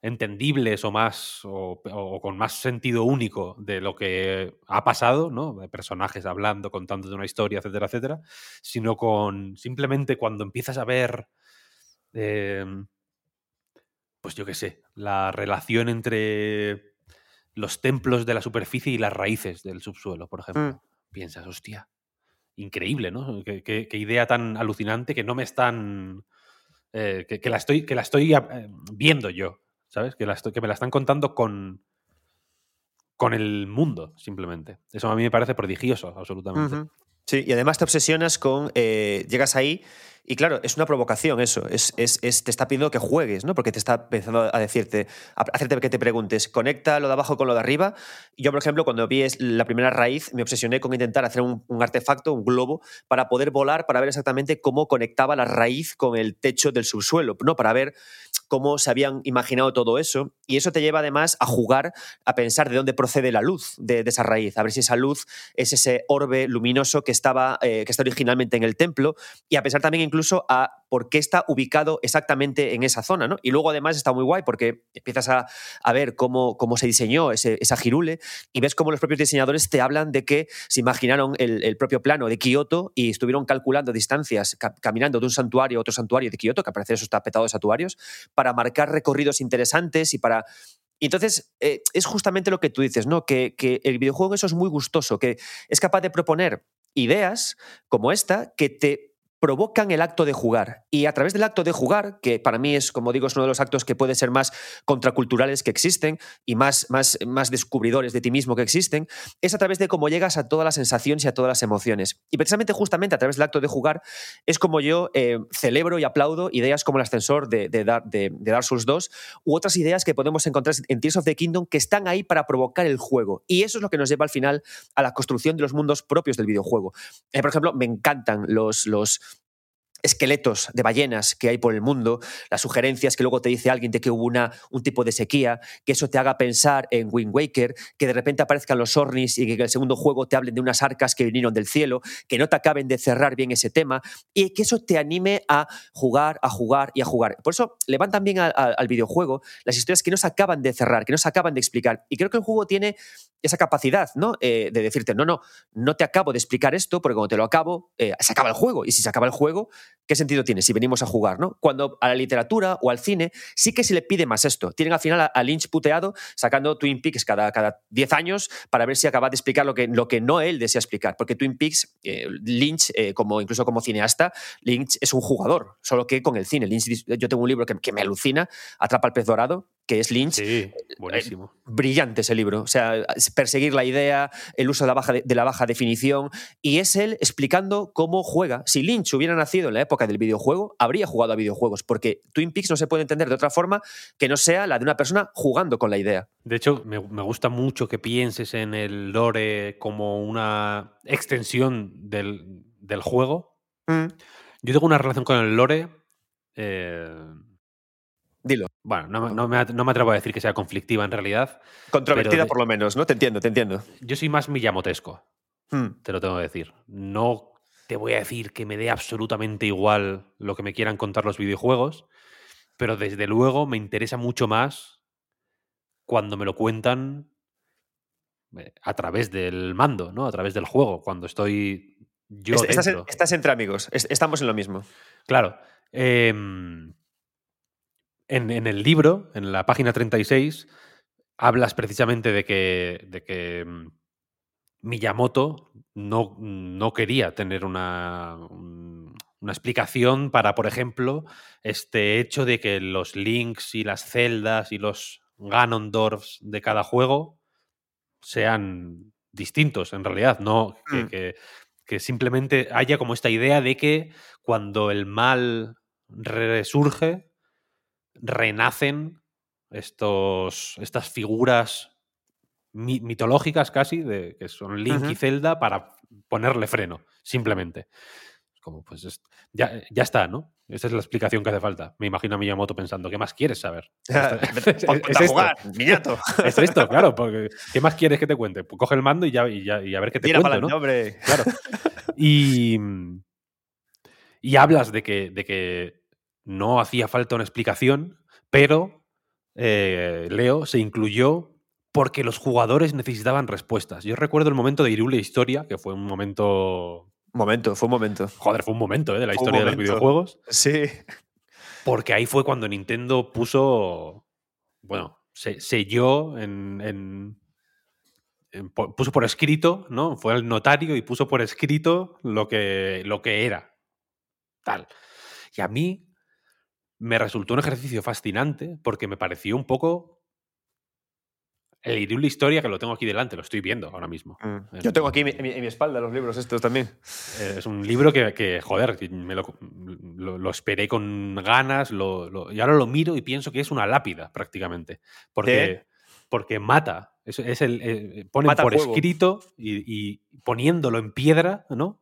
entendibles o más o, con más sentido único de lo que ha pasado, ¿no? De personajes hablando, contando de una historia, etcétera, etcétera, sino con simplemente cuando empiezas a ver, em, pues yo qué sé, la relación entre los templos de la superficie y las raíces del subsuelo, por ejemplo. Mm. Piensas, hostia, increíble, ¿no? Qué, idea tan alucinante que no me están. Eh, que, la estoy, que la estoy eh, viendo yo, ¿sabes? Que, la que me la están contando con, con el mundo, simplemente. Eso a mí me parece prodigioso, absolutamente. Sí, y además te obsesionas con. Eh, llegas ahí y claro, es una provocación eso. Es, es, te está pidiendo que juegues, ¿no? Porque te está pensando a decirte, a hacerte que te preguntes, conecta lo de abajo con lo de arriba. Yo, por ejemplo, cuando vi la primera raíz, me obsesioné con intentar hacer un, artefacto, un globo, para poder volar, para ver exactamente cómo conectaba la raíz con el techo del subsuelo, ¿no? Para ver cómo se habían imaginado todo eso. Y eso te lleva además a jugar, a pensar de dónde procede la luz de, esa raíz, a ver si esa luz es ese orbe luminoso que estaba, eh, que está originalmente en el templo, y a pensar también incluso a por qué está ubicado exactamente en esa zona. ¿no? Y luego además está muy guay porque empiezas a, ver cómo, cómo, se diseñó ese, esa girule y ves cómo los propios diseñadores te hablan de que se imaginaron el, propio plano de Kioto y estuvieron calculando distancias, caminando de un santuario a otro santuario de Kioto, que aparece eso está santuarios, para marcar recorridos interesantes y para entonces, eh, es justamente lo que tú dices, ¿no? Que, que, el videojuego eso es muy gustoso, que es capaz de proponer ideas como esta que te provocan el acto de jugar. Y a través del acto de jugar, que para mí es, como digo, es uno de los actos que puede ser más contraculturales que existen y más, más, más descubridores de ti mismo que existen, es a través de cómo llegas a todas las sensaciones y a todas las emociones. Y precisamente, justamente a través del acto de jugar, es como yo eh, celebro y aplaudo ideas como el ascensor de, de, de, Dark Souls 2 u otras ideas que podemos encontrar en Tears of the Kingdom que están ahí para provocar el juego. Y eso es lo que nos lleva al final a la construcción de los mundos propios del videojuego. Eh, por ejemplo, me encantan los, los esqueletos de ballenas que hay por el mundo, las sugerencias que luego te dice alguien de que hubo una, un tipo de sequía, que eso te haga pensar en Wind Waker, que de repente aparezcan los Ornis y que en el segundo juego te hablen de unas arcas que vinieron del cielo, que no te acaben de cerrar bien ese tema y que eso te anime a jugar, a jugar y a jugar. Por eso levantan bien al videojuego las historias que no se acaban de cerrar, que no se acaban de explicar. Y creo que el juego tiene esa capacidad, ¿no? Eh, de decirte, no, no, no te acabo de explicar esto, porque cuando te lo acabo, eh, se acaba el juego. Y si se acaba el juego, ¿qué sentido tiene si venimos a jugar, ¿no? Cuando a la literatura o al cine sí que se le pide más esto. Tienen al final a, Lynch puteado sacando Twin Peaks cada, cada 10 años para ver si acaba de explicar lo que, lo que no él desea explicar. Porque Twin Peaks, eh, Lynch, como, incluso como cineasta, Lynch es un jugador, solo que con el cine. Lynch, yo tengo un libro que, que me alucina, Atrapa al pez dorado, que es Lynch. Sí, buenísimo. brillante ese libro. O sea, perseguir la idea, el uso de la, baja de, la baja definición, y es él explicando cómo juega. Si Lynch hubiera nacido en la época del videojuego, habría jugado a videojuegos, porque Twin Peaks no se puede entender de otra forma que no sea la de una persona jugando con la idea. De hecho, me, gusta mucho que pienses en el lore como una extensión del, juego. Mm. Yo tengo una relación con el lore. Eh, Dilo. Bueno, no, me, atrevo a decir que sea conflictiva en realidad. Controvertida por lo menos, ¿no? Te entiendo, te entiendo. Yo soy más millamotesco, hmm. te lo tengo que decir. No te voy a decir que me dé absolutamente igual lo que me quieran contar los videojuegos, pero desde luego me interesa mucho más cuando me lo cuentan eh, a través del mando, ¿no? A través del juego, cuando estoy yo estás, estás, entre amigos, estamos en lo mismo. Claro. Eh, en, el libro, en la página 36, hablas precisamente de que, de que mm, Miyamoto no, no quería tener una, una explicación para, por ejemplo, este hecho de que los links y las celdas y los Ganondorfs de cada juego sean distintos en realidad, no que, mm. que, simplemente haya como esta idea de que cuando el mal resurge, renacen estos, estas figuras mitológicas casi, de, que son Link y Zelda, para ponerle freno, simplemente. Como, pues, ya, ya está, ¿no? Esa es la explicación que hace falta. Me imagino a Miyamoto pensando, ¿qué más quieres saber? es, esto. es esto, claro. Porque, ¿Qué más quieres que te cuente? Pues coge el mando y ya, y ya y a ver qué te cuento, ¿no? Claro. Y, y hablas de que, de que no hacía falta una explicación, pero eh, Leo se incluyó porque los jugadores necesitaban respuestas. Yo recuerdo el momento de Irule Historia, que fue un momento... Momento, fue un momento. Joder, fue un momento ¿eh? de la historia de los videojuegos. Sí. Porque ahí fue cuando Nintendo puso, bueno, se selló en, puso por escrito, ¿no? Fue el notario y puso por escrito lo que, lo que era. Tal. Y a mí me resultó un ejercicio fascinante porque me pareció un poco el la Historia, que lo tengo aquí delante, lo estoy viendo ahora mismo. Mm. Yo tengo aquí en mi, espalda los libros estos también. Es un libro que, joder, me lo, esperé con ganas lo, y ahora lo miro y pienso que es una lápida prácticamente. Porque, porque mata. Es, el, eh, pone por escrito y, y, poniéndolo en piedra, ¿no?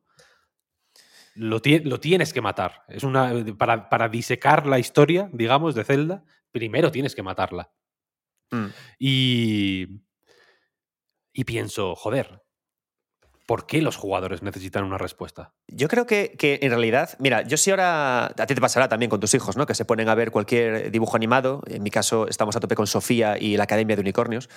Lo, tienes que matar. Es una, para, para, disecar la historia, digamos, de Zelda, primero tienes que matarla. Mm. Y, y pienso, joder, ¿Por qué los jugadores necesitan una respuesta? Yo creo que, que, en realidad, mira, yo sí ahora, a ti te pasará también con tus hijos, ¿no? Que se ponen a ver cualquier dibujo animado, en mi caso estamos a tope con Sofía y la Academia de Unicornios,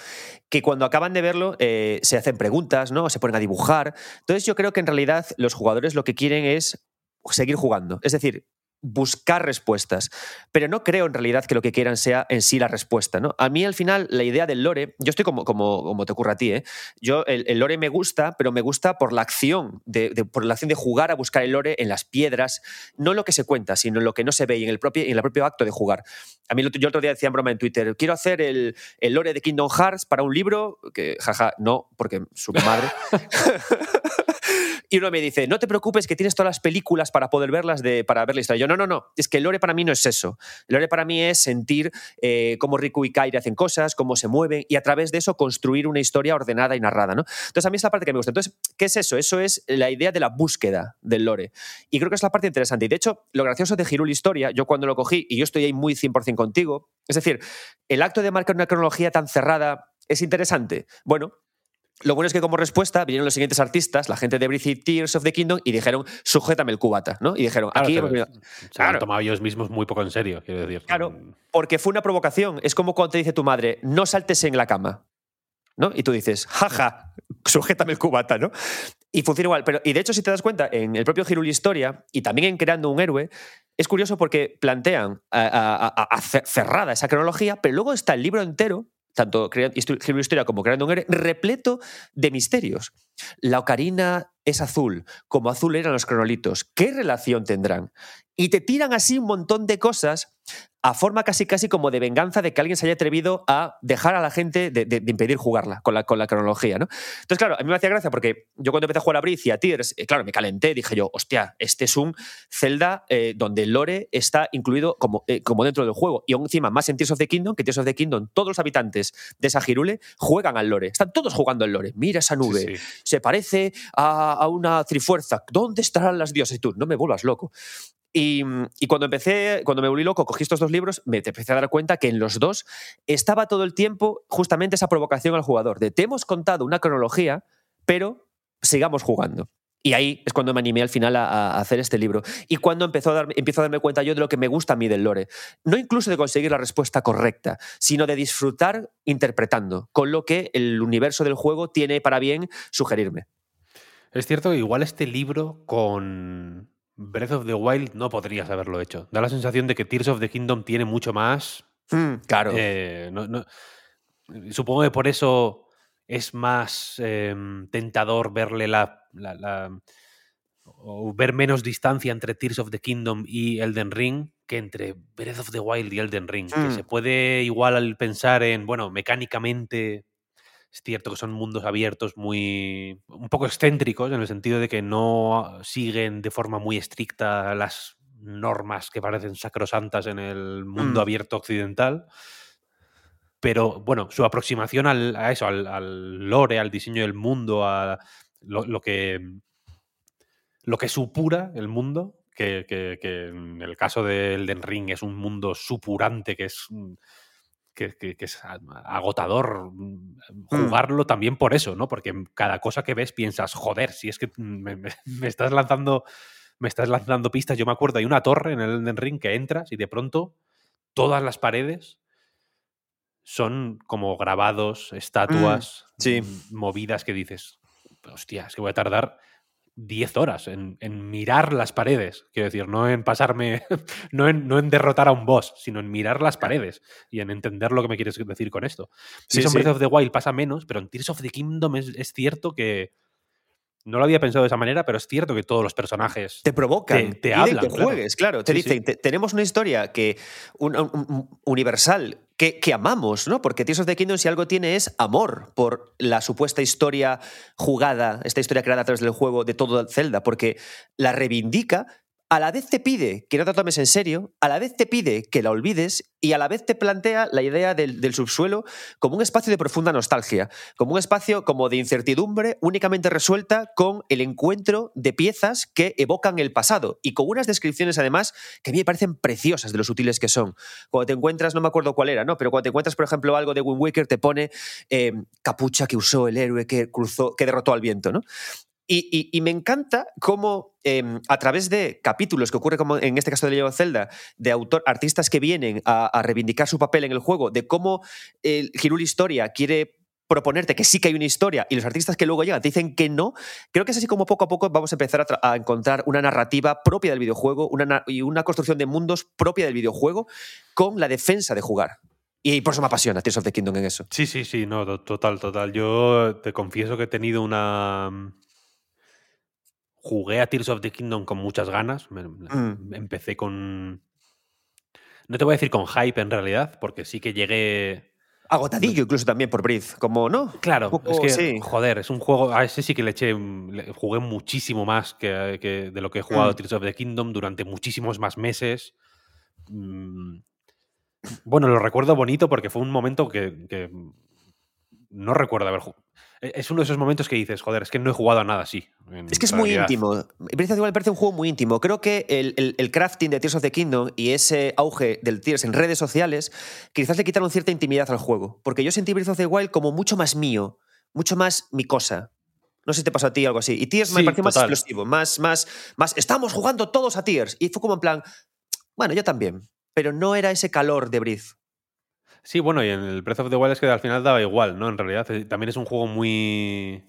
que cuando acaban de verlo eh, se hacen preguntas, ¿no? Se ponen a dibujar. Entonces yo creo que en realidad los jugadores lo que quieren es seguir jugando. Es decir, buscar respuestas. Pero no creo en realidad que lo que quieran sea en sí la respuesta. ¿no? A mí al final la idea del lore, yo estoy como, como, como te ocurre a ti, ¿eh? yo el, lore me gusta, pero me gusta por la acción, de, por la acción de jugar a buscar el lore en las piedras, no lo que se cuenta, sino lo que no se ve en el propio, en el propio acto de jugar. A mí yo otro día decía en broma en Twitter, quiero hacer el, el lore de Kingdom Hearts para un libro, que jaja, no, porque su madre. Y uno me dice, no te preocupes que tienes todas las películas para poder verlas, de, para ver la historia. Yo, no, no, no, es que el lore para mí no es eso. El lore para mí es sentir eh, cómo Riku y Kairi hacen cosas, cómo se mueven y a través de eso construir una historia ordenada y narrada, ¿no? Entonces a mí es la parte que me gusta. Entonces, ¿qué es eso? Eso es la idea de la búsqueda del lore. Y creo que es la parte interesante. Y de hecho, lo gracioso de Hirul Historia, yo cuando lo cogí, y yo estoy ahí muy 100% contigo, es decir, el acto de marcar una cronología tan cerrada es interesante. Bueno, lo bueno es que como respuesta vinieron los siguientes artistas, la gente de Breathe Tears of the Kingdom, y dijeron, sujétame el cubata, ¿no? Y dijeron, Claro, aquí... hemos se han tomado ellos mismos muy poco en serio, quiero decir. Claro, porque fue una provocación. Es como cuando te dice tu madre, no saltes en la cama. ¿No? Y tú dices, jaja, sujétame el cubata, ¿no? Y funciona igual. Pero, y de hecho, si te das cuenta, en el propio Hirul Historia y también en Creando un Héroe, es curioso porque plantean a, a- a- a cer- cerrada esa cronología, pero luego está el libro entero, tanto Hirul Historia como Creando un repleto de misterios. La ocarina es azul, como azul eran los cronolitos. ¿Qué relación tendrán? Y te tiran así un montón de cosas a forma casi casi como de venganza de que alguien se haya atrevido a dejar a la gente de, de- de impedir jugarla con la, con la cronología, ¿no? Entonces, claro, a mí me hacía gracia porque yo cuando empecé a jugar a Breath y a Tears, eh, claro, me calenté, dije yo, hostia, este es un Zelda eh, donde el lore está incluido como, eh, como dentro del juego. Y aún encima, más en Tears of the Kingdom, que Tears of the Kingdom, todos los habitantes de esa Hirule juegan al lore. Están todos jugando al lore. Mira esa nube, Sí, sí. se parece a, a una trifuerza. ¿Dónde estarán las diosas? Y tú, no me vuelvas loco. Y, y cuando empecé, cuando me volví loco, cogí estos dos libros, me empecé a dar cuenta que en los dos estaba todo el tiempo justamente esa provocación al jugador, de te hemos contado una cronología, pero sigamos jugando. Y ahí es cuando me animé al final a, hacer este libro. Y cuando empezó a empiezo a darme cuenta yo de lo que me gusta a mí del lore. No incluso de conseguir la respuesta correcta, sino de disfrutar interpretando, con lo que el universo del juego tiene para bien sugerirme. Es cierto igual este libro con Breath of the Wild no podrías haberlo hecho. Da la sensación de que Tears of the Kingdom tiene mucho más. Mm, claro. eh, no- no- supongo que por eso es más em, tentador verle la, la- la- o ver menos distancia entre Tears of the Kingdom y Elden Ring que entre Breath of the Wild y Elden Ring. Que Mm. se puede igual al pensar en, bueno, mecánicamente es cierto que son mundos abiertos muy. un poco excéntricos, en el sentido de que no siguen de forma muy estricta las normas que parecen sacrosantas en el mundo Mm. abierto occidental. Pero bueno, su aproximación al- a eso, al, al lore, al diseño del mundo, a lo, lo que. lo que supura el mundo. Que, que- que en el caso de Elden Ring es un mundo supurante que es que, que- que es agotador mm, jugarlo también por eso, ¿no? Porque cada cosa que ves piensas, joder, si es que me, me- me estás lanzando me estás lanzando pistas. Yo me acuerdo, hay una torre en el Elden Ring que entras y de pronto todas las paredes son como grabados, estatuas, sí. mm, movidas que dices, hostia, es que voy a tardar 10 horas en, en mirar las paredes. Quiero decir, no en pasarme, no en, no en derrotar a un boss, sino en mirar las paredes y en entender lo que me quieres decir con esto. Sí, en sí. Of the Wild pasa menos, pero en Tears of the Kingdom es, es cierto que. No lo había pensado de esa manera, pero es cierto que todos los personajes. Te provocan, Te- hablan, que claro. juegues, claro. Te Sí, dicen, sí. "Te- tenemos una historia que un- un- un- universal que, que amamos, ¿no? Porque Tears of the Kingdom si algo tiene es amor por la supuesta historia jugada, esta historia creada a través del juego de todo Zelda, porque la reivindica, a la vez te pide que no te tomes en serio, a la vez te pide que la olvides y a la vez te plantea la idea del, subsuelo como un espacio de profunda nostalgia, como un espacio como de incertidumbre únicamente resuelta con el encuentro de piezas que evocan el pasado y con unas descripciones además que a mí me parecen preciosas de lo sutiles que son. Cuando te encuentras, no me acuerdo cuál era, ¿no? Pero cuando te encuentras, por ejemplo, algo de Wind Waker, te pone eh, capucha que usó el héroe que cruzó, que derrotó al viento, ¿no? Y, me encanta cómo eh, a través de capítulos que ocurre como en este caso de Legend of Zelda, de autor, artistas que vienen a, reivindicar su papel en el juego, de cómo el Hirul Historia quiere proponerte que sí que hay una historia y los artistas que luego llegan te dicen que no, creo que es así como poco a poco vamos a empezar a, tra- a encontrar una narrativa propia del videojuego una na- y una construcción de mundos propia del videojuego con la defensa de jugar. Y por eso me apasiona Tears of the Kingdom en eso. Sí, sí, sí, no, to- total, total. Yo te confieso que he tenido una. Jugué a Tears of the Kingdom con muchas ganas. me- Mm. Empecé con. No te voy a decir con hype en realidad, porque sí que llegué Agotadillo incluso también por Breeze, como, ¿no? Claro, poco, es que, sí. joder, es un juego. A ese sí que le eché. le- jugué muchísimo más que, que de lo que he jugado Mm. Tears of the Kingdom durante muchísimos más meses. Mm, Bueno, lo recuerdo bonito porque fue un momento que, que no recuerdo haber jugado. Es uno de esos momentos que dices, joder, es que no he jugado a nada así. Es que es muy íntimo. Breath of the Wild parece un juego muy íntimo. Creo que el, el- el crafting de Tears of the Kingdom y ese auge del Tears en redes sociales quizás le quitaron cierta intimidad al juego. Porque yo sentí Breath of the Wild como mucho más mío, mucho más mi cosa. No sé si te pasó a ti algo así. Y Tears me pareció más explosivo, más, más, más. Estamos jugando todos a Tears. Y fue como en plan, bueno, yo también. Pero no era ese calor de Breath. Sí, bueno, y en el Breath of the Wild es que al final daba igual, ¿no? En realidad eh, también es un juego muy...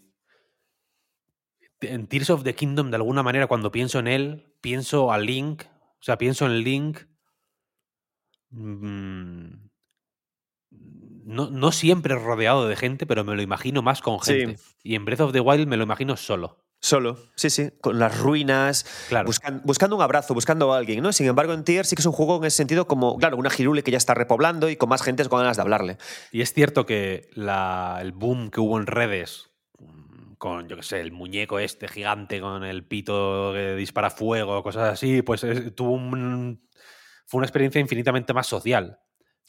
En Tears of the Kingdom, de alguna manera, cuando pienso en él, pienso a Link, o sea, pienso en Link... mm, No, no siempre rodeado de gente, pero me lo imagino más con Sí. gente. Y en Breath of the Wild me lo imagino solo. Solo, sí, sí, con las ruinas, Claro. buscan- buscando un abrazo, buscando a alguien, ¿no? Sin embargo, en Tears sí que es un juego en ese sentido como, claro, una girule que ya está repoblando y con más gente con ganas de hablarle. Y es cierto que la- el boom que hubo en redes con, yo qué sé, el muñeco este gigante con el pito que dispara fuego, cosas así, pues es- tuvo un, fue una experiencia infinitamente más social.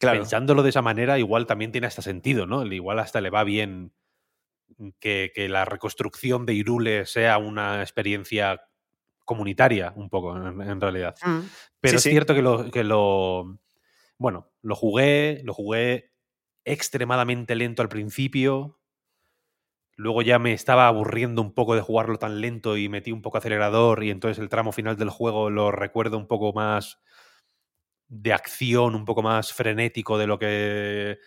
Claro. Pensándolo de esa manera, igual también tiene hasta sentido, ¿no? Igual hasta le va bien que, que la reconstrucción de Irule sea una experiencia comunitaria, un poco, en- en realidad. Mm. Pero Sí, es sí. cierto que lo, que lo. Bueno, lo jugué, lo jugué extremadamente lento al principio. Luego ya me estaba aburriendo un poco de jugarlo tan lento y metí un poco acelerador. Y entonces el tramo final del juego lo recuerdo un poco más de acción, un poco más frenético de lo que.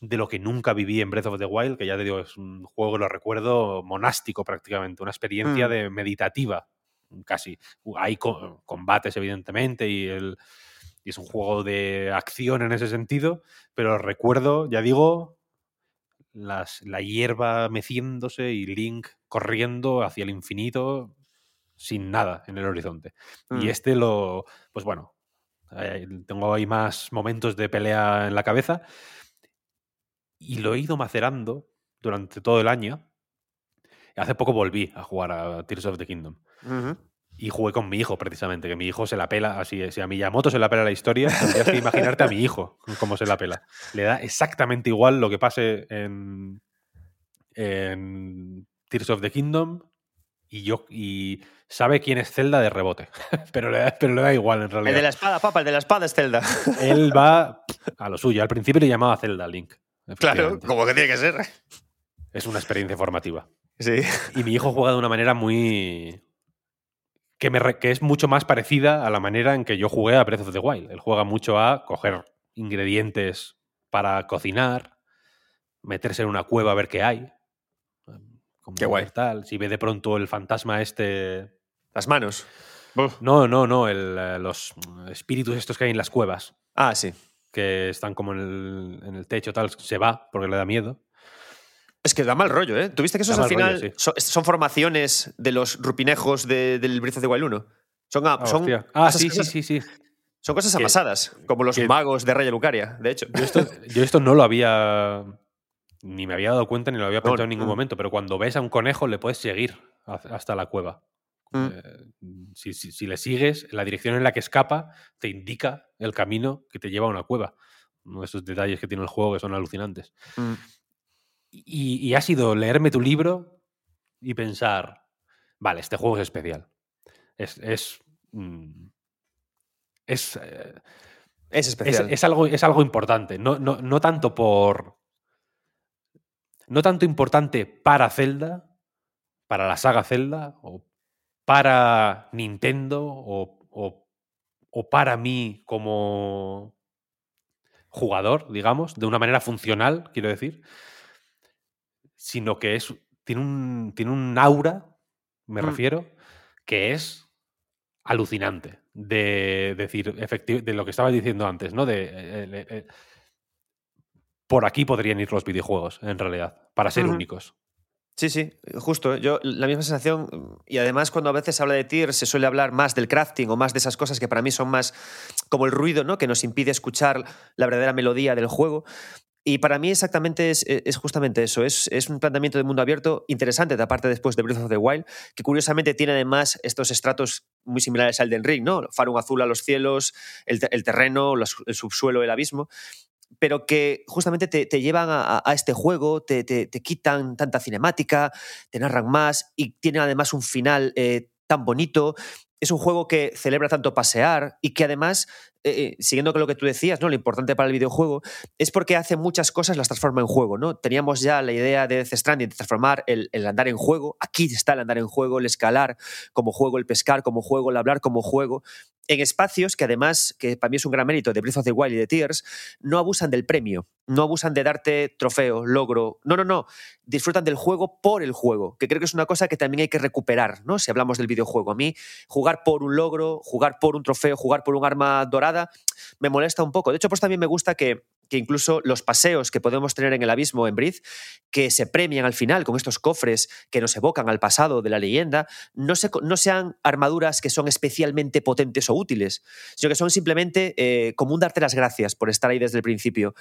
De lo que nunca viví en Breath of the Wild, que ya te digo, es un juego lo recuerdo monástico prácticamente, una experiencia Mm. de meditativa, casi. Hay co- combates, evidentemente, y, el, y es un juego de acción en ese sentido, pero recuerdo, ya digo, las, la hierba meciéndose y Link corriendo hacia el infinito sin nada en el horizonte. Y Mm. este lo, pues bueno, eh, tengo ahí más momentos de pelea en la cabeza y lo he ido macerando durante todo el año. Hace poco volví a jugar a Tears of the Kingdom. Y jugué con mi hijo, precisamente, que mi hijo se la pela. Así, si a Miyamoto se la pela la historia, tendrías que imaginarte a mi hijo cómo se la pela. Le da exactamente igual lo que pase en, en Tears of the Kingdom y yo y sabe quién es Zelda de rebote. pero, le da, pero le da igual, en El realidad. de la espada, papá, el de la espada es Zelda. Él va a lo suyo. Al principio le llamaba Zelda Link. Claro, como que tiene que ser. Es una experiencia formativa. Sí. Y mi hijo juega de una manera muy. Que, me re- que es mucho más parecida a la manera en que yo jugué a Breath of the Wild. Él juega mucho a coger ingredientes para cocinar, meterse en una cueva a ver qué hay. Como Qué guay. Tal. Si ve de pronto el fantasma este. Las manos. No, no, no. el, eh, los espíritus estos que hay en las cuevas, Ah, sí. Que están como en el, en el techo, tal, se va porque le da miedo. Es que da mal rollo, ¿eh? ¿Tuviste que esos Da al final rollo, sí. son, son formaciones de los rupinejos de- del the Wild 1? Son, a- Ah, son. Ah, sí, sí, cosas- sí, sí. son cosas Que- amasadas, como los que- magos de Raya Lucaria, de hecho. Yo esto, yo esto no lo había. Ni me había dado cuenta ni lo había No, pensado en ningún no. momento, pero cuando ves a un conejo le puedes seguir ha- hasta la cueva. Mm. Eh, si, si- si le sigues, la dirección en la que escapa te indica el camino que te lleva a una cueva. Esos detalles que tiene el juego que son alucinantes. Mm. Y, y ha sido leerme tu libro y pensar, vale, este juego es especial. Es. Es. mm, es, eh, Es es, especial. es algo, es algo importante. No, no, no tanto por. No tanto importante para Zelda, para la saga Zelda, o para Nintendo, o, o- o para mí como jugador, digamos, de una manera funcional, quiero decir, sino que es, tiene, un, tiene un aura, me Mm. refiero, que es alucinante. De decir, efecti- de lo que estabas diciendo antes, ¿no? De. eh, eh, eh, por aquí podrían ir los videojuegos, en realidad, para ser únicos. Sí, sí, justo. Yo la misma sensación. Y además, cuando a veces habla de Tears, se suele hablar más del crafting o más de esas cosas que para mí son más como el ruido, ¿no? Que nos impide escuchar la verdadera melodía del juego. Y para mí exactamente es, es justamente eso, es, es, un planteamiento de mundo abierto interesante, aparte después de Breath of the Wild, que curiosamente tiene además estos estratos muy similares al del Ring, ¿no? Farum azul a los cielos, el, el terreno, el subsuelo, el abismo pero que justamente te, te llevan a, a, este juego, te, te, te, quitan tanta cinemática, te narran más y tienen además un final eh, tan bonito. Es un juego que celebra tanto pasear y que además eh, siguiendo con lo que tú decías, ¿no? Lo importante para el videojuego es porque hace muchas cosas, las transforma en juego, ¿no? Teníamos ya la idea de Death Stranding de transformar el, el, andar en juego. Aquí está el andar en juego, el escalar como juego, el pescar como juego, el hablar como juego. En espacios que además, que para mí es un gran mérito de Breath of the Wild y de Tears, no abusan del premio, no abusan de darte trofeo, logro. No, no, no. Disfrutan del juego por el juego, que creo que es una cosa que también hay que recuperar, ¿no? Si hablamos del videojuego. A mí, jugar por un logro, jugar por un trofeo, jugar por un arma dorada, me molesta un poco. De hecho, pues también me gusta que, incluso los paseos que podemos tener en el abismo en Breath, que se premian al final con estos cofres que nos evocan al pasado de la leyenda, no, se, no sean armaduras que son especialmente potentes o útiles, sino que son simplemente eh, como un darte las gracias por estar ahí desde el principio.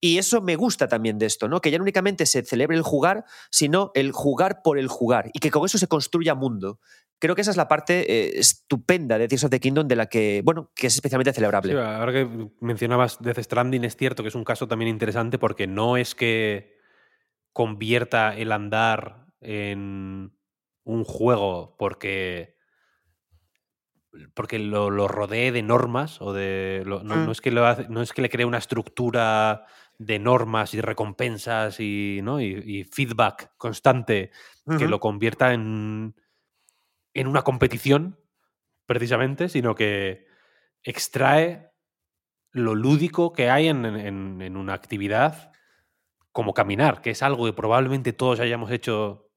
Y eso me gusta también de esto, ¿no? Que ya no únicamente se celebre el jugar, sino el jugar por el jugar y que con eso se construya mundo. Creo que esa es la parte eh, estupenda de Tears of the Kingdom de la que, bueno, que es especialmente celebrable. Sí, ahora que mencionabas Death Stranding, es cierto que es un caso también interesante porque no es que convierta el andar en un juego porque porque lo, lo rodee de normas o de lo, no, mm. no, es que lo hace, no es que le cree una estructura de normas y recompensas y, ¿no? y, y feedback constante uh -huh. que lo convierta en, en una competición, precisamente, sino que extrae lo lúdico que hay en, en, en, una actividad como caminar, que es algo que probablemente todos hayamos hecho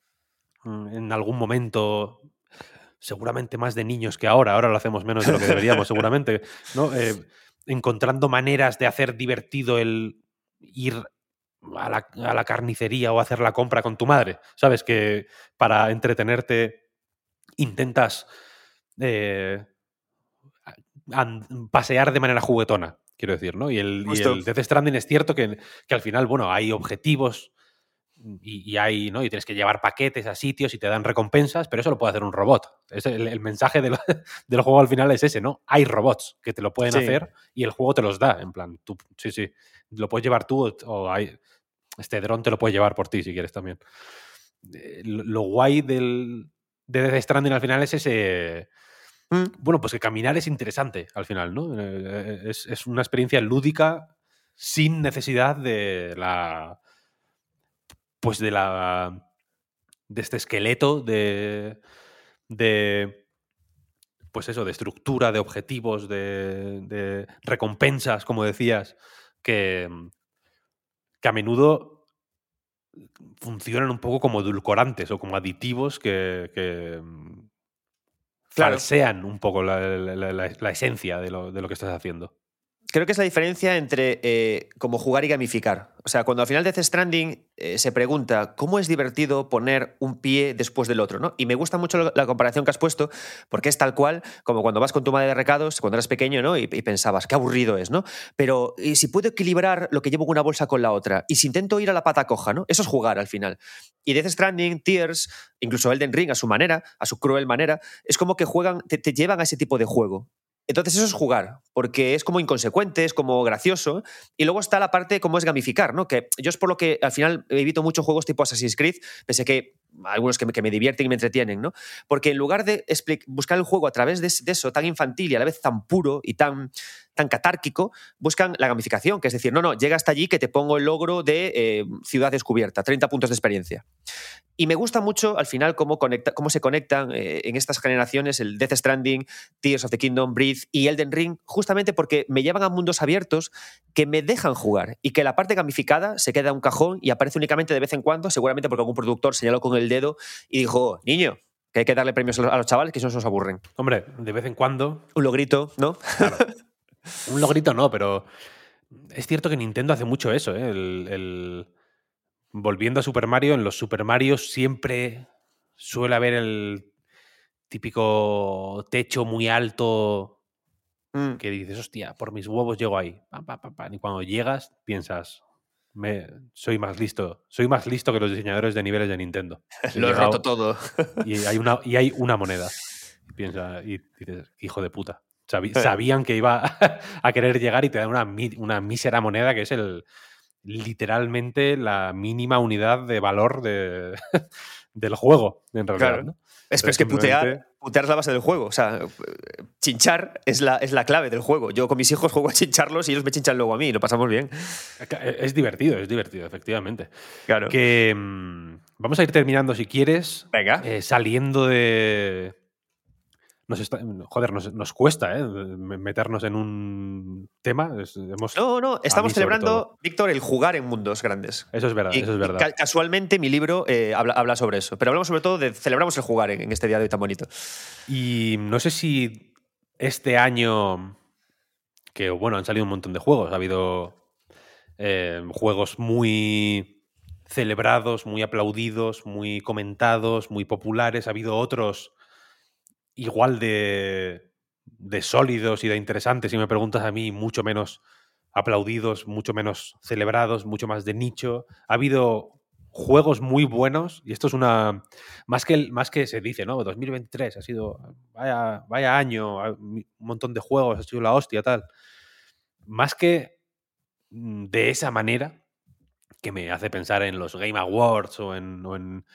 mm, en algún momento, seguramente más de niños que ahora, ahora lo hacemos menos de lo que deberíamos, seguramente, ¿no? Eh, encontrando maneras de hacer divertido el ir a la, a la, carnicería o hacer la compra con tu madre, ¿sabes? Que para entretenerte intentas eh, pasear de manera juguetona, quiero decir, ¿no? Y el, y el Death Stranding es cierto que, que, al final, bueno, hay objetivos y, y, hay, ¿no? Y tienes que llevar paquetes a sitios y te dan recompensas, pero eso lo puede hacer un robot. Es el, el mensaje de lo, del juego al final es ese, ¿no? Hay robots que te lo pueden sí. hacer y el juego te los da, en plan, tú, sí, sí, lo puedes llevar tú o, o hay, este dron te lo puede llevar por ti si quieres también. Eh, lo guay del, de Death Stranding al final es ese... Mm. Bueno, pues que caminar es interesante al final, ¿no? Eh, es, es, una experiencia lúdica sin necesidad de la... Pues de la... De este esqueleto de... De... Pues eso, de estructura, de objetivos, de, de recompensas, como decías, que, que a menudo funcionan un poco como edulcorantes o como aditivos que, que claro. falsean un poco la, la, la, la esencia de lo, de lo, que estás haciendo creo que es la diferencia entre eh, como jugar y gamificar. O sea, cuando al final de Death Stranding eh, se pregunta cómo es divertido poner un pie después del otro, ¿no? Y me gusta mucho la comparación que has puesto, porque es tal cual como cuando vas con tu madre de recados, cuando eras pequeño, ¿no? Y, pensabas, qué aburrido es, ¿no? Pero ¿y si puedo equilibrar lo que llevo en una bolsa con la otra? Y si intento ir a la pata coja, ¿no? Eso es jugar al final. Y Death Stranding, Tears, incluso Elden Ring a su manera, a su cruel manera, es como que juegan, te llevan a ese tipo de juego. Entonces eso es jugar, porque es como inconsecuente, es como gracioso. Y luego está la parte como es gamificar, ¿no? Que yo es por lo que al final evito muchos juegos tipo Assassin's Creed, pese que algunos que me, que me divierten y me entretienen, ¿no? Porque en lugar de buscar el juego a través de, de, eso tan infantil y a la vez tan puro y tan, tan catárquico, buscan la gamificación, que es decir, no, no, llega hasta allí que te pongo el logro de eh, ciudad descubierta, 30 puntos de experiencia. Y me gusta mucho al final cómo, conecta, cómo se conectan eh, en estas generaciones el Death Stranding, Tears of the Kingdom, Breathe y Elden Ring, justamente porque me llevan a mundos abiertos que me dejan jugar y que la parte gamificada se queda en un cajón y aparece únicamente de vez en cuando, seguramente porque algún productor señaló con el dedo y dijo, niño, que hay que darle premios a los chavales que eso nos aburren. Hombre, de vez en cuando. Un logrito, ¿no? Claro. Un logrito no, pero es cierto que Nintendo hace mucho eso, ¿eh? El, el... Volviendo a Super Mario, en los Super Mario siempre suele haber el típico techo muy alto mm. que dices, hostia, por mis huevos llego ahí. Pa, pa, pa, y cuando llegas, piensas, me, soy más listo. Soy más listo que los diseñadores de niveles de Nintendo. Lo he roto todo. Y hay una, y hay una moneda. Y piensa, y dices, hijo de puta. sabían que iba a querer llegar y te dan una, una mísera moneda que es el literalmente la mínima unidad de valor de, del juego, en realidad. ¿no? Es, que putear, putear es la base del juego. O sea, chinchar es la, es la clave del juego. Yo con mis hijos juego a chincharlos y ellos me chinchan luego a mí. Lo pasamos bien. Es divertido, es divertido, efectivamente. Claro. Que mm, vamos a ir terminando, si quieres. Venga. Eh, saliendo de, nos joder, nos, cuesta ¿eh? meternos en un tema. no, no, estamos celebrando, Víctor, el jugar en mundos grandes. Eso es verdad, eso es verdad. casualmente mi libro eh, habla, sobre eso, pero hablamos sobre todo de celebramos el jugar en, este día de hoy tan bonito. Y no sé si este año, que bueno, han salido un montón de juegos, ha habido eh, juegos muy celebrados, muy aplaudidos, muy comentados, muy populares, ha habido otros igual de, de sólidos y de interesantes, si me preguntas a mí, mucho menos aplaudidos, mucho menos celebrados, mucho más de nicho. Ha habido juegos muy buenos y esto es una más que más que se dice, ¿no? 2023 ha sido vaya vaya año, un montón de juegos, ha sido la hostia tal. Más que mm, de esa manera que me hace pensar en los Game Awards o en o en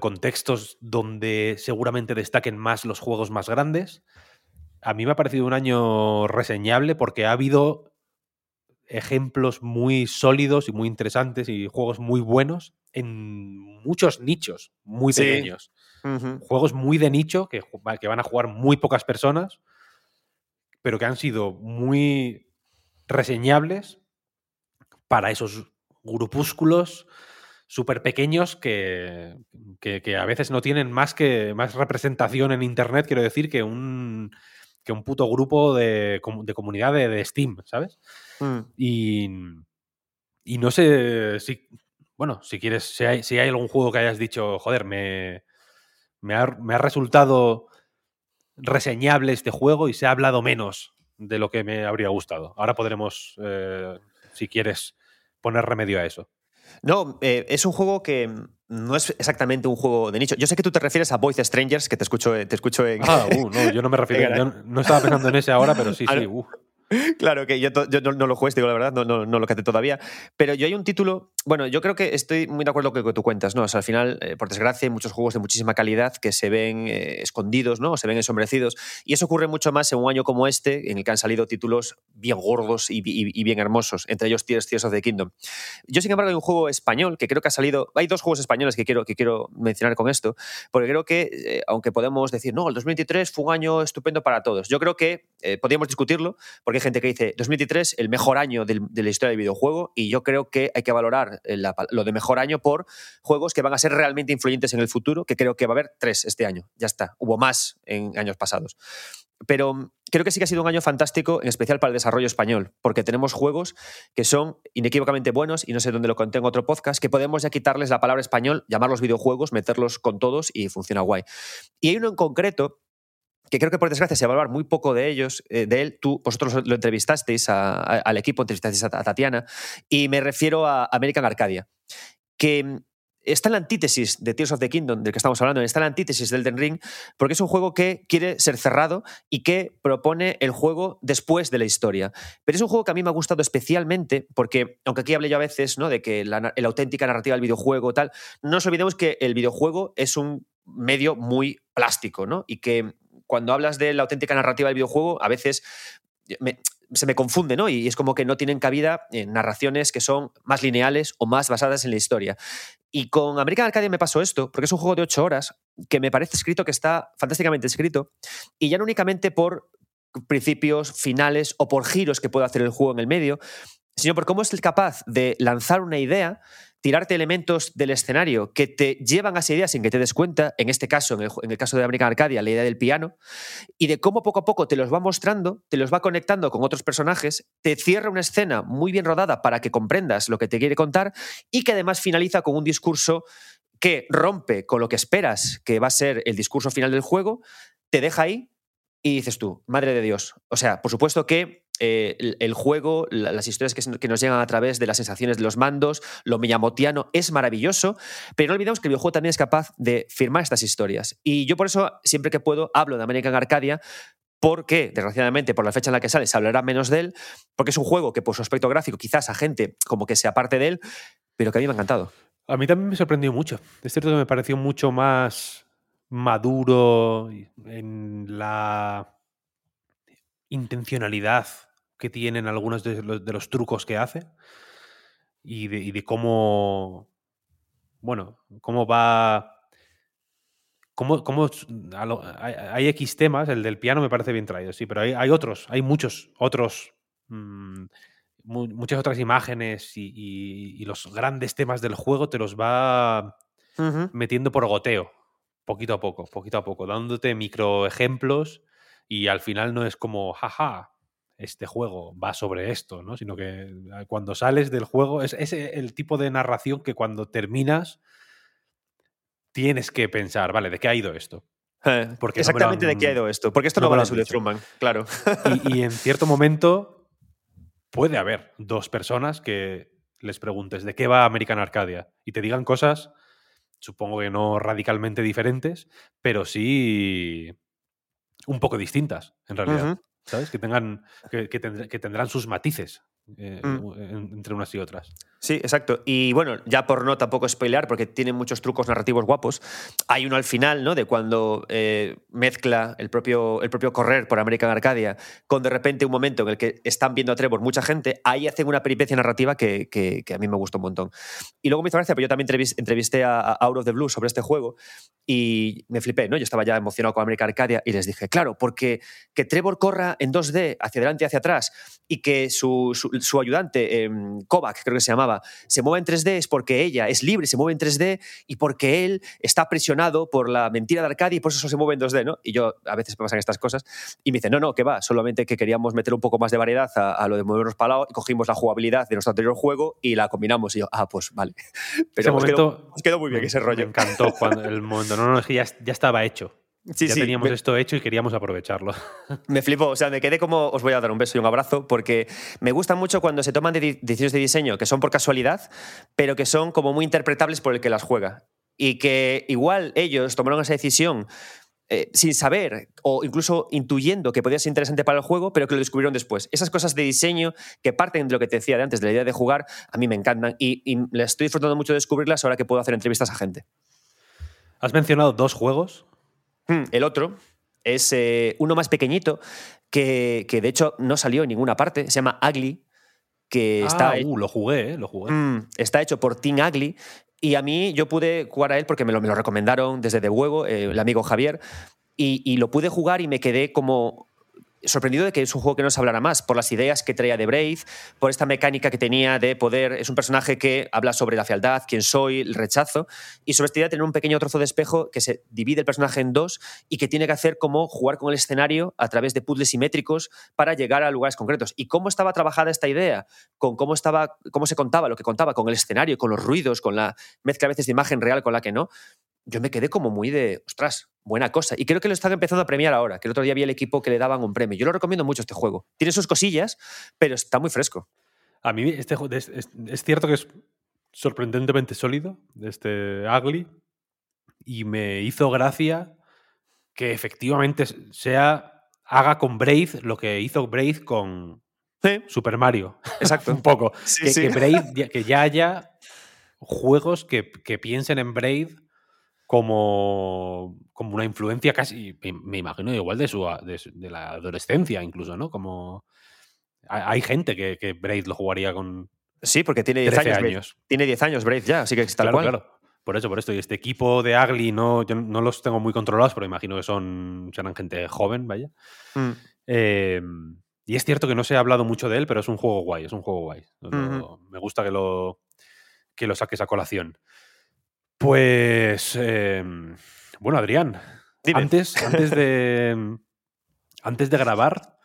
contextos donde seguramente destaquen más los juegos más grandes. A mí me ha parecido un año reseñable porque ha habido ejemplos muy sólidos y muy interesantes y juegos muy buenos en muchos nichos muy pequeños. Juegos muy de nicho que, que van a jugar muy pocas personas, pero que han sido muy reseñables para esos grupúsculos súper pequeños que, que, a veces no tienen más que más representación en internet, quiero decir, que un, que un puto grupo de, de comunidad de, Steam, ¿sabes? Mm. Y, y no sé si, bueno, si quieres, si hay, si hay algún juego que hayas dicho, joder, me, me, ha, me ha resultado reseñable este juego y se ha hablado menos de lo que me habría gustado. Ahora podremos, eh, si quieres, poner remedio a eso. No, eh, es un juego que no es exactamente un juego de nicho. Yo sé que tú te refieres a Voice Strangers, que te escucho, te escucho en. Ah, uh, no, yo no me refiero. yo no estaba pensando en ese ahora, pero sí, sí. Uh. Claro que yo, no, lo juegues, digo la verdad, no, no, no lo cate todavía. Pero yo hay un título, bueno, yo creo que estoy muy de acuerdo con lo que tú cuentas, ¿no? O al final, eh, por desgracia, hay muchos juegos de muchísima calidad que se ven eh, escondidos, ¿no? O se ven ensombrecidos. Y eso ocurre mucho más en un año como este, en el que han salido títulos bien gordos y, bien hermosos, entre ellos Tears, Tears of the Kingdom. Yo, sin embargo, hay un juego español que creo que ha salido. Hay dos juegos españoles que quiero, que quiero mencionar con esto, porque creo que, eh, aunque podemos decir, no, el 2023 fue un año estupendo para todos, yo creo que podríamos discutirlo, porque gente que dice, 2023, el mejor año de la historia del videojuego, y yo creo que hay que valorar eh, lo de mejor año por juegos que van a ser realmente influyentes en el futuro, que creo que va a haber tres este año. Ya está. Hubo más en años pasados. Pero mm, creo que sí que ha sido un año fantástico, en especial para el desarrollo español, porque tenemos juegos que son inequívocamente buenos, y no sé dónde lo conté en otro podcast, que podemos ya quitarles la palabra español, llamarlos videojuegos, meterlos con todos y funciona guay. Y hay uno en concreto que creo que por desgracia se va a hablar muy poco de ellos, eh, de él. Tú, vosotros lo entrevistasteis al equipo, entrevistasteis a, Tatiana, y me refiero a American Arcadia, que mm, está en la antítesis de Tears of the Kingdom, del que estamos hablando, está en la antítesis del Den Ring, porque es un juego que quiere ser cerrado y que propone el juego después de la historia. Pero es un juego que a mí me ha gustado especialmente porque, aunque aquí hablé yo a veces ¿no? de que la, la auténtica narrativa del videojuego tal, no nos olvidemos que el videojuego es un medio muy plástico, ¿no? Y que cuando hablas de la auténtica narrativa del videojuego, a veces se me confunde, ¿no? Y es como que no tienen cabida en narraciones que son más lineales o más basadas en la historia. Y con American Arcadia me pasó esto, porque es un juego de ocho horas que me parece escrito que está fantásticamente escrito, y ya no únicamente por principios, finales o por giros que puede hacer el juego en el medio, sino por cómo es capaz de lanzar una idea tirarte elementos del escenario que te llevan a esa idea sin que te des cuenta, en este caso, en el, caso de American Arcadia, la idea del piano, y de cómo poco a poco te los va mostrando, te los va conectando con otros personajes, te cierra una escena muy bien rodada para que comprendas lo que te quiere contar y que además finaliza con un discurso que rompe con lo que esperas que va a ser el discurso final del juego, te deja ahí y dices tú, madre de Dios. O sea, por supuesto que eh, el, juego, la- las historias que nos llegan a través de las sensaciones de los mandos, lo miyamotiano es maravilloso, pero no olvidemos que el videojuego también es capaz de firmar estas historias. Y yo por eso, siempre que puedo, hablo de American Arcadia, porque, desgraciadamente, por la fecha en la que sale, se hablará menos de él, porque es un juego que por su aspecto gráfico quizás a gente como que se aparte de él, pero que a mí me ha encantado. A mí también me sorprendió mucho. Es cierto que me pareció mucho más maduro en la intencionalidad que tienen algunos de los, de los trucos que hace y de, y de cómo, bueno, cómo va... Cómo, cómo lo- hay, hay X temas, el del piano me parece bien traído, sí, pero hay, hay otros, hay muchos otros, mm, mu- muchas otras imágenes y, y- y los grandes temas del juego te los va metiendo por goteo, poquito a poco, poquito a poco, dándote micro ejemplos y al final no es como, jaja, este juego va sobre esto, ¿no? Sino que ah, cuando sales del juego es, es el tipo de narración que cuando terminas tienes que pensar, vale, ¿de qué ha ido esto? Eh, Porque no Exactamente de qué ha ido esto. Porque esto no no, vale sobre dicho. Truman, claro. Y, y en cierto momento puede haber dos personas que les preguntes de qué va American Arcadia y te digan cosas, supongo que no radicalmente diferentes, pero sí un poco distintas, en realidad. ¿Sabes? Que, tengan, que, que tendr- que tendrán sus matices eh, Mm. en- entre unas y otras. Sí, exacto. Y bueno, ya por no tampoco spoilear, porque tiene muchos trucos narrativos guapos, hay uno al final, ¿no? De cuando eh, mezcla el propio, el propio correr por American Arcadia con de repente un momento en el que están viendo a Trevor mucha gente, ahí hacen una peripecia narrativa que, que- que a mí me gustó un montón. Y luego me hizo gracia, pero yo también entrevis- entrevisté a, a Out of the Blue sobre este juego y me flipé, ¿no? Yo estaba ya emocionado con American Arcadia y les dije, claro, porque que Trevor corra en 2D hacia adelante y hacia atrás y que su, su- su ayudante, em, Kovac, creo que se llamaba, se mueva en 3D es porque ella es libre, se mueve en 3D y porque él está aprisionado por la mentira de Arcadia y por eso se mueve en 2D, ¿no? Y yo a veces me pasan estas cosas y me dice, no, no, que va, solamente que queríamos meter un poco más de variedad a, a lo de movernos para lado y cogimos la jugabilidad de nuestro anterior juego y la combinamos. Y yo, ah, pues vale. Pero Ese os, quedó, momento quedó muy bien ese rollo. Me encantó cuando el momento. No, no, es que ya, ya estaba hecho. Sí, ya sí, teníamos me- esto hecho y queríamos aprovecharlo. Me flipó, o sea, me quedé como, os voy a dar un beso y un abrazo, porque me gusta mucho cuando se toman de- decisiones de diseño que son por casualidad, pero que son como muy interpretables por el que las juega. Y que igual ellos tomaron esa decisión eh, sin saber o incluso intuyendo que podía ser interesante para el juego, pero que lo descubrieron después. Esas cosas de diseño que parten de lo que te decía de antes, de la idea de jugar, a mí me encantan y, y estoy disfrutando mucho de descubrirlas ahora que puedo hacer entrevistas a gente. Has mencionado dos juegos. Hmm, El otro es eh, uno más pequeñito que, que de hecho no salió en ninguna parte. Se llama Ugly, que está, Ah, he- uh, lo jugué, ¿eh? Lo jugué. Mm, está hecho por Team Ugly. Y a mí yo pude jugar a él porque me lo, me lo recomendaron desde De Huevo, eh, el amigo Javier. Y, y lo pude jugar y me quedé como sorprendido de que es un juego que no se hablara más, por las ideas que traía de Brave, por esta mecánica que tenía de poder. Es un personaje que habla sobre la fealdad, quién soy, el rechazo, y sobre esta idea de tener un pequeño trozo de espejo que se divide el personaje en dos y que tiene que hacer como jugar con el escenario a través de puzzles simétricos para llegar a lugares concretos. ¿Y cómo estaba trabajada esta idea? Con cómo, estaba, cómo se contaba, lo que contaba, con el escenario, con los ruidos, con la mezcla a veces de imagen real con la que no. Yo me quedé como muy de, ostras, buena cosa. Y creo que lo están empezando a premiar ahora, que el otro día vi el equipo que le daban un premio. Yo lo recomiendo mucho este juego. Tiene sus cosillas, pero está muy fresco. A mí este juego es, es- es cierto que es sorprendentemente sólido, este Ugly, y me hizo gracia que efectivamente sea haga con Braid lo que hizo Braid con Sí, Super Mario. exacto. Un poco. Sí, que, sí. que Braid ya- que ya haya juegos que, que piensen en Braid como, como una influencia casi, me, me imagino, igual de, su, de, la adolescencia incluso, ¿no? Como hay, gente que, que Braid lo jugaría con Sí, porque tiene 10 13 años. Tiene 10 años Brave ya, así que tal claro, cual. claro. Por eso, por esto. Y este equipo de Ugly no, yo no los tengo muy controlados, pero imagino que son serán gente joven, vaya. Mm. Eh, y es cierto que no se ha hablado mucho de él, pero es un juego guay, es un juego guay. Me gusta que lo, que lo saques a colación. Pues, eh, bueno, Adrián, Dime. antes, antes, de, antes de grabar,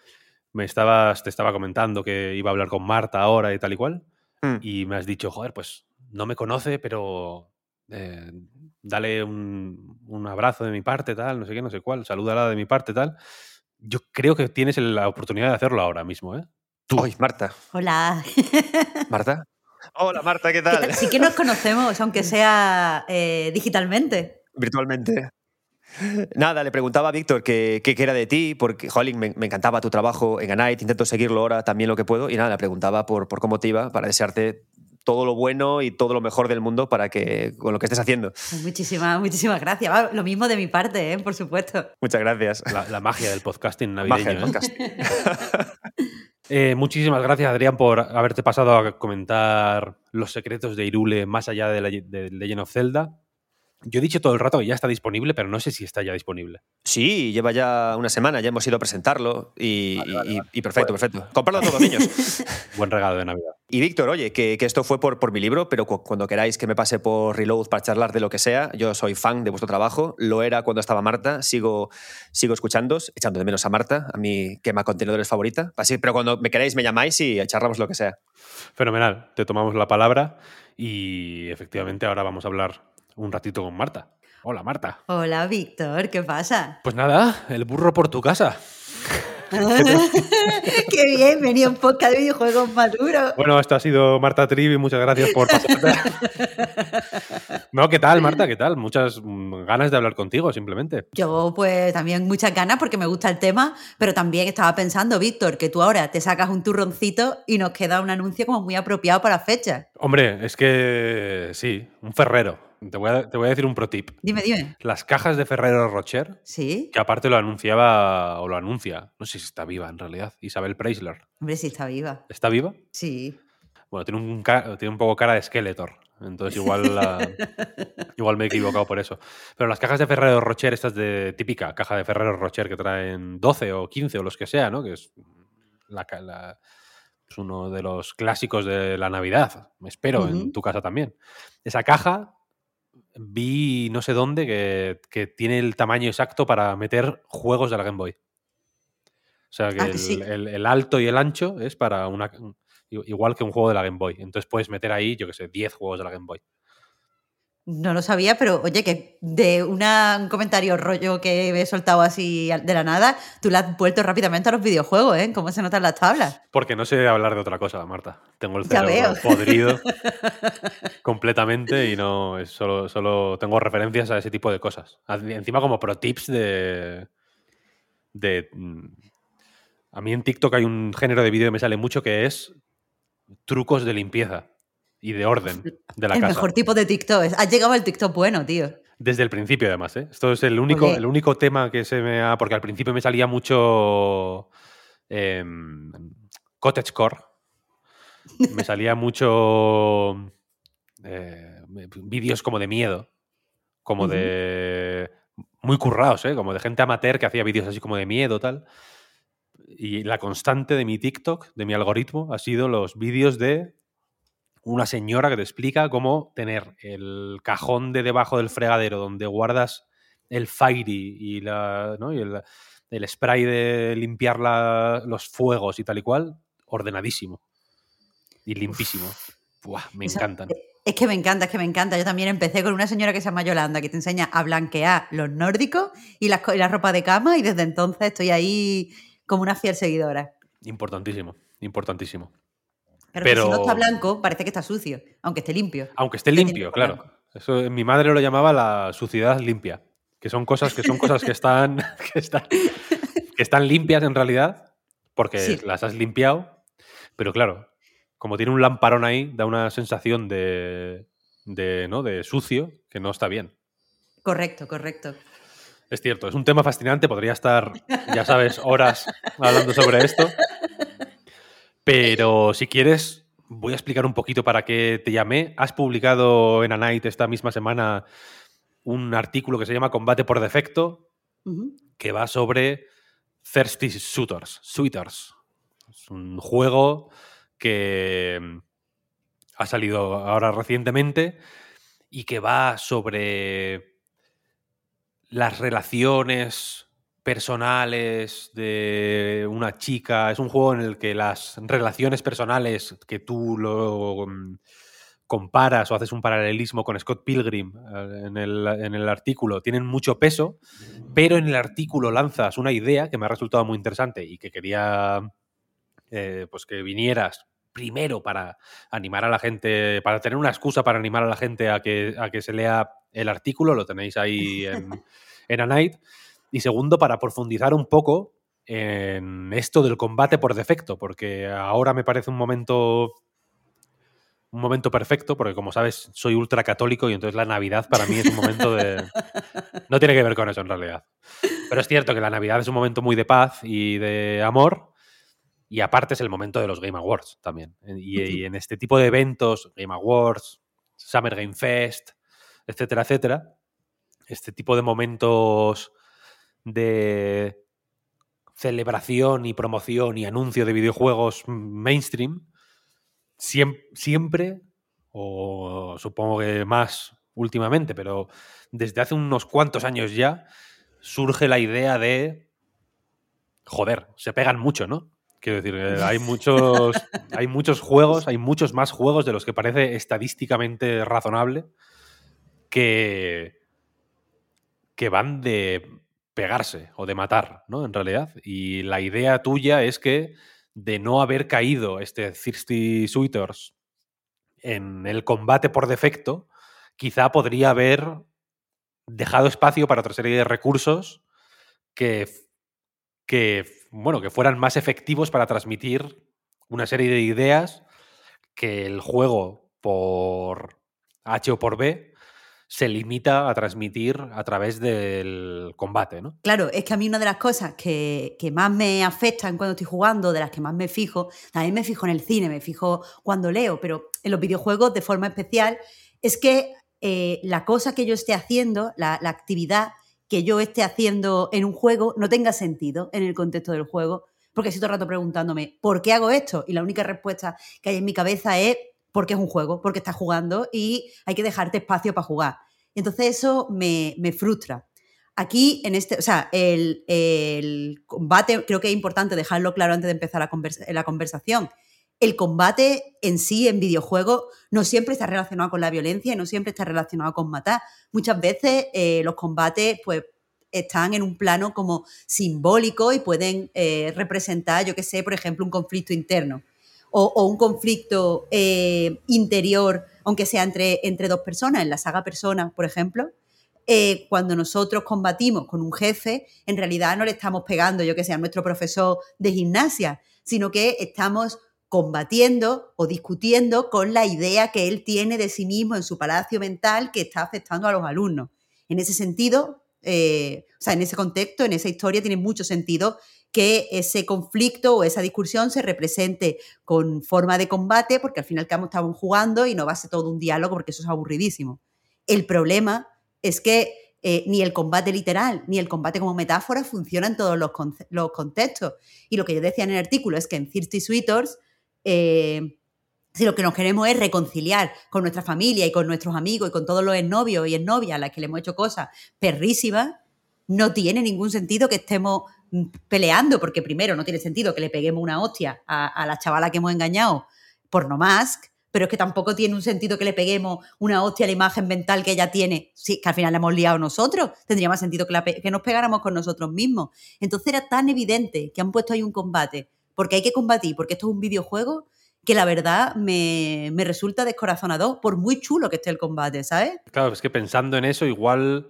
me estabas, te estaba comentando que iba a hablar con Marta ahora y tal y cual, Mm. y me has dicho, joder, pues no me conoce, pero eh, dale un, un abrazo de mi parte, tal, no sé qué, no sé cuál, salúdala de mi parte, tal. Yo creo que tienes la oportunidad de hacerlo ahora mismo, ¿eh? Tú. Hoy, Marta. Hola. ¿Marta? Hola, Marta, ¿qué ¿Qué tal? Sí que nos conocemos, aunque sea eh, digitalmente. Virtualmente. Nada, le preguntaba a Víctor qué, qué era de ti, porque, jolín, me, me encantaba tu trabajo en Anite, intento seguirlo ahora también lo que puedo, y nada, le preguntaba por, por cómo te iba, para desearte todo lo bueno y todo lo mejor del mundo para que con lo que estés haciendo. Pues Muchísimas, muchísimas gracias. Va, Lo mismo de mi parte, ¿eh? por supuesto. Muchas gracias. La, la magia del podcasting navideño. Magia del ¿eh? Eh, muchísimas gracias, Adrián, por haberte pasado a comentar los secretos de Irule más allá de, la, de Legend of Zelda. Yo he dicho todo el rato que ya está disponible, pero no sé si está ya disponible. Sí, lleva ya una semana, ya hemos ido a presentarlo y, y- y perfecto, perfecto. Comprarlo a todos, niños. Buen regalo de Navidad. Y Víctor, oye, que, que esto fue por, por mi libro, pero cu- cuando queráis que me pase por Reload para charlar de lo que sea, yo soy fan de vuestro trabajo. Lo era cuando estaba Marta, sigo, sigo escuchándoos, echando de menos a Marta, a mi quema contenedores favorita. Así, pero cuando me queráis me llamáis y charlamos lo que sea. Fenomenal, te tomamos la palabra y efectivamente ahora vamos a hablar un ratito con Marta. Hola, Marta. Hola, Víctor, ¿qué pasa? Pues nada, el burro por tu casa. Qué bien, venía un podcast de videojuegos maduro. Bueno, esto ha sido Marta Trivi, muchas gracias por pasarte. no, ¿qué tal, Marta? ¿Qué tal? Muchas mm, ganas de hablar contigo, simplemente. Yo, pues, también muchas ganas porque me gusta el tema, pero también estaba pensando, Víctor, que tú ahora te sacas un turroncito y nos queda un anuncio como muy apropiado para la fecha. Hombre, es que sí, un ferrero. Te voy a, te voy a decir un pro tip. Dime, dime. Las cajas de Ferrero Rocher, ¿Sí? que aparte lo anunciaba o lo anuncia, no sé si está viva en realidad, Isabel Preisler. Hombre, sí está viva. ¿Está viva? Sí. Bueno, tiene un, tiene un poco cara de Skeletor. Entonces igual, la- igual me he equivocado por eso. Pero las cajas de Ferrero Rocher, estas de típica caja de Ferrero Rocher que traen 12 o 15 o los que sea, ¿no? Que es, la es uno de los clásicos de la Navidad. Espero en tu casa también. Esa caja vi no sé dónde que, que tiene el tamaño exacto para meter juegos de la Game Boy. O sea que Ah, el, sí. el- el alto y el ancho es para una. Igual que un juego de la Game Boy. Entonces puedes meter ahí, yo que sé, 10 juegos de la Game Boy. No lo sabía, pero oye, que de una- un comentario rollo que he soltado así de la nada, tú le has vuelto rápidamente a los videojuegos, ¿eh? ¿Cómo se notan las tablas? Porque no sé hablar de otra cosa, Marta. Tengo el cerebro podrido completamente y no es solo, solo tengo referencias a ese tipo de cosas. Encima como pro tips de. de mm, a mí en TikTok hay un género de vídeo que me sale mucho que es trucos de limpieza y de orden de la el casa. mejor tipo de TikTok. Has llegado al TikTok bueno, tío. Desde el principio, además, ¿eh? Esto es el único, el único tema que se me ha. Porque al principio me salía mucho. em, cottagecore. Me salía mucho. eh, vídeos como de miedo. Como de. Muy currados, ¿eh? Como de gente amateur que hacía vídeos así como de miedo, tal. Y la constante de mi TikTok, de mi algoritmo, ha sido los vídeos de una señora que te explica cómo tener el cajón de debajo del fregadero donde guardas el Fairy y, la, ¿no? y el, el spray de limpiar la- los fuegos y tal y cual, ordenadísimo y limpísimo. Buah, me Esa- encantan. Es que me encanta, es que me encanta. Yo también empecé con una señora que se llama Yolanda, que te enseña a blanquear los nórdicos y, las y la ropa de cama, y desde entonces estoy ahí como una fiel seguidora. Importantísimo, importantísimo. Pero, que si no está blanco, parece que está sucio, aunque esté limpio. Aunque esté limpio, claro. blanco. Eso mi madre lo llamaba la suciedad limpia, que son cosas que son cosas que están que están, que están limpias en realidad porque Sí. las has limpiado, pero claro, como tiene un lamparón ahí, da una sensación de de, ¿no? de sucio que no está bien. Correcto, correcto. Es cierto, es un tema fascinante, podría estar, ya sabes, horas hablando sobre esto. Pero si quieres, voy a explicar un poquito para qué te llamé. Has publicado en A Night esta misma semana un artículo que se llama Combate por defecto, que va sobre Thirsty Shooters. Shooters. Es un juego que mm, ha salido ahora recientemente y que va sobre las relaciones personales de una chica. Es un juego en el que las relaciones personales que tú lo mm, comparas o haces un paralelismo con Scott Pilgrim eh, en el, en el artículo tienen mucho peso, pero en el artículo lanzas una idea que me ha resultado muy interesante y que quería eh, pues que vinieras primero para animar a la gente, para tener una excusa para animar a la gente a que, a que se lea el artículo, lo tenéis ahí en, en A Night. Y segundo, para profundizar un poco en esto del combate por defecto, porque ahora me parece un momento un momento perfecto, porque como sabes, soy ultra católico y entonces la Navidad para mí es un momento de... No tiene que ver con eso en realidad. Pero es cierto que la Navidad es un momento muy de paz y de amor, y aparte es el momento de los Game Awards también. Y, y en este tipo de eventos, Game Awards, Summer Game Fest, etcétera, etcétera, este tipo de momentos de celebración y promoción y anuncio de videojuegos mainstream, siempre, o supongo que más últimamente, pero desde hace unos cuantos años ya, surge la idea de, joder, se pegan mucho, ¿no? Quiero decir, eh, hay muchos, hay muchos juegos, hay muchos más juegos de los que parece estadísticamente razonable que, que van de pegarse o de matar, ¿no? En realidad. Y la idea tuya es que de no haber caído este Thirsty Suitors en el combate por defecto, quizá podría haber dejado espacio para otra serie de recursos que, que, bueno, que fueran más efectivos para transmitir una serie de ideas que el juego por H o por B se limita a transmitir a través del combate, ¿no? Claro, es que a mí una de las cosas que, más me afectan cuando estoy jugando, de las que más me fijo, también me fijo en el cine, me fijo cuando leo, pero en los videojuegos de forma especial, es que eh, la cosa que yo esté haciendo, la, la actividad que yo esté haciendo en un juego, no tenga sentido en el contexto del juego, porque estoy todo el rato preguntándome, ¿por qué hago esto? Y la única respuesta que hay en mi cabeza es porque es un juego, porque estás jugando y hay que dejarte espacio para jugar. Entonces eso me, frustra. Aquí, en este, o sea, el, combate, creo que es importante dejarlo claro antes de empezar la, conversación. El combate en sí, en videojuegos, no siempre está relacionado con la violencia y no siempre está relacionado con matar. Muchas veces eh, los combates, pues, están en un plano como simbólico y pueden eh, representar, yo qué sé, por ejemplo, un conflicto interno o, un conflicto eh, interior, aunque sea entre, entre dos personas, en la saga Persona, por ejemplo, eh, cuando nosotros combatimos con un jefe, en realidad no le estamos pegando, yo que sea, a nuestro profesor de gimnasia, sino que estamos combatiendo o discutiendo con la idea que él tiene de sí mismo en su palacio mental que está afectando a los alumnos. En ese sentido, eh, o sea, en ese contexto, en esa historia, tiene mucho sentido que ese conflicto o esa discusión se represente con forma de combate, porque al final estamos jugando y no va a ser todo un diálogo, porque eso es aburridísimo. El problema es que eh, ni el combate literal ni el combate como metáfora funcionan en todos los, contextos. Y lo que yo decía en el artículo es que en Thirsty Sweeters, eh, si lo que nos queremos es reconciliar con nuestra familia y con nuestros amigos y con todos los novios y novias a las que le hemos hecho cosas perrísimas, no tiene ningún sentido que estemos peleando, porque primero no tiene sentido que le peguemos una hostia a, la chavala que hemos engañado por no más, pero es que tampoco tiene un sentido que le peguemos una hostia a la imagen mental que ella tiene, sí, que al final la hemos liado nosotros, tendría más sentido que, que nos pegáramos con nosotros mismos. Entonces era tan evidente que han puesto ahí un combate, porque hay que combatir, porque esto es un videojuego, que la verdad me, me resulta descorazonador, por muy chulo que esté el combate, ¿sabes? Claro, es que pensando en eso, igual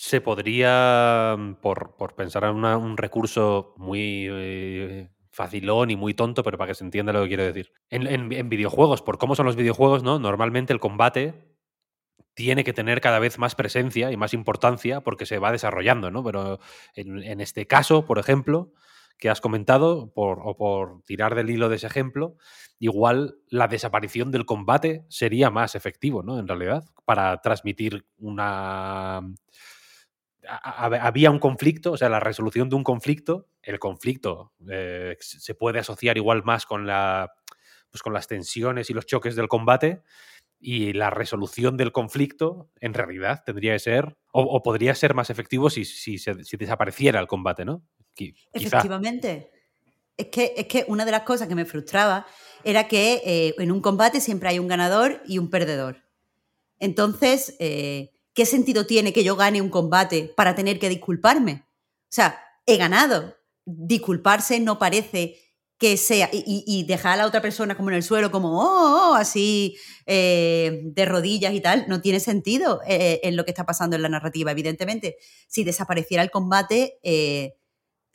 se podría, mm, por, pensar en un recurso muy eh, facilón y muy tonto, pero para que se entienda lo que quiero decir. En, videojuegos, por cómo son los videojuegos, ¿no? Normalmente el combate tiene que tener cada vez más presencia y más importancia porque se va desarrollando, ¿no? Pero en, este caso, por ejemplo, que has comentado, por, o por tirar del hilo de ese ejemplo, igual la desaparición del combate sería más efectivo, ¿no? En realidad, para transmitir una había un conflicto, o sea, la resolución de un conflicto, el conflicto eh, se puede asociar igual más con, la, pues con las tensiones y los choques del combate, y la resolución del conflicto en realidad tendría que ser, o, podría ser más efectivo si, si, desapareciera el combate, ¿no? Efectivamente. Es que, es que una de las cosas que me frustraba era que eh, en un combate siempre hay un ganador y un perdedor. Entonces, eh, ¿qué sentido tiene que yo gane un combate para tener que disculparme? O sea, he ganado. Disculparse no parece que sea, y, dejar a la otra persona como en el suelo, como, oh, oh así, eh, de rodillas y tal, no tiene sentido eh, en lo que está pasando en la narrativa. Evidentemente, si desapareciera el combate, eh,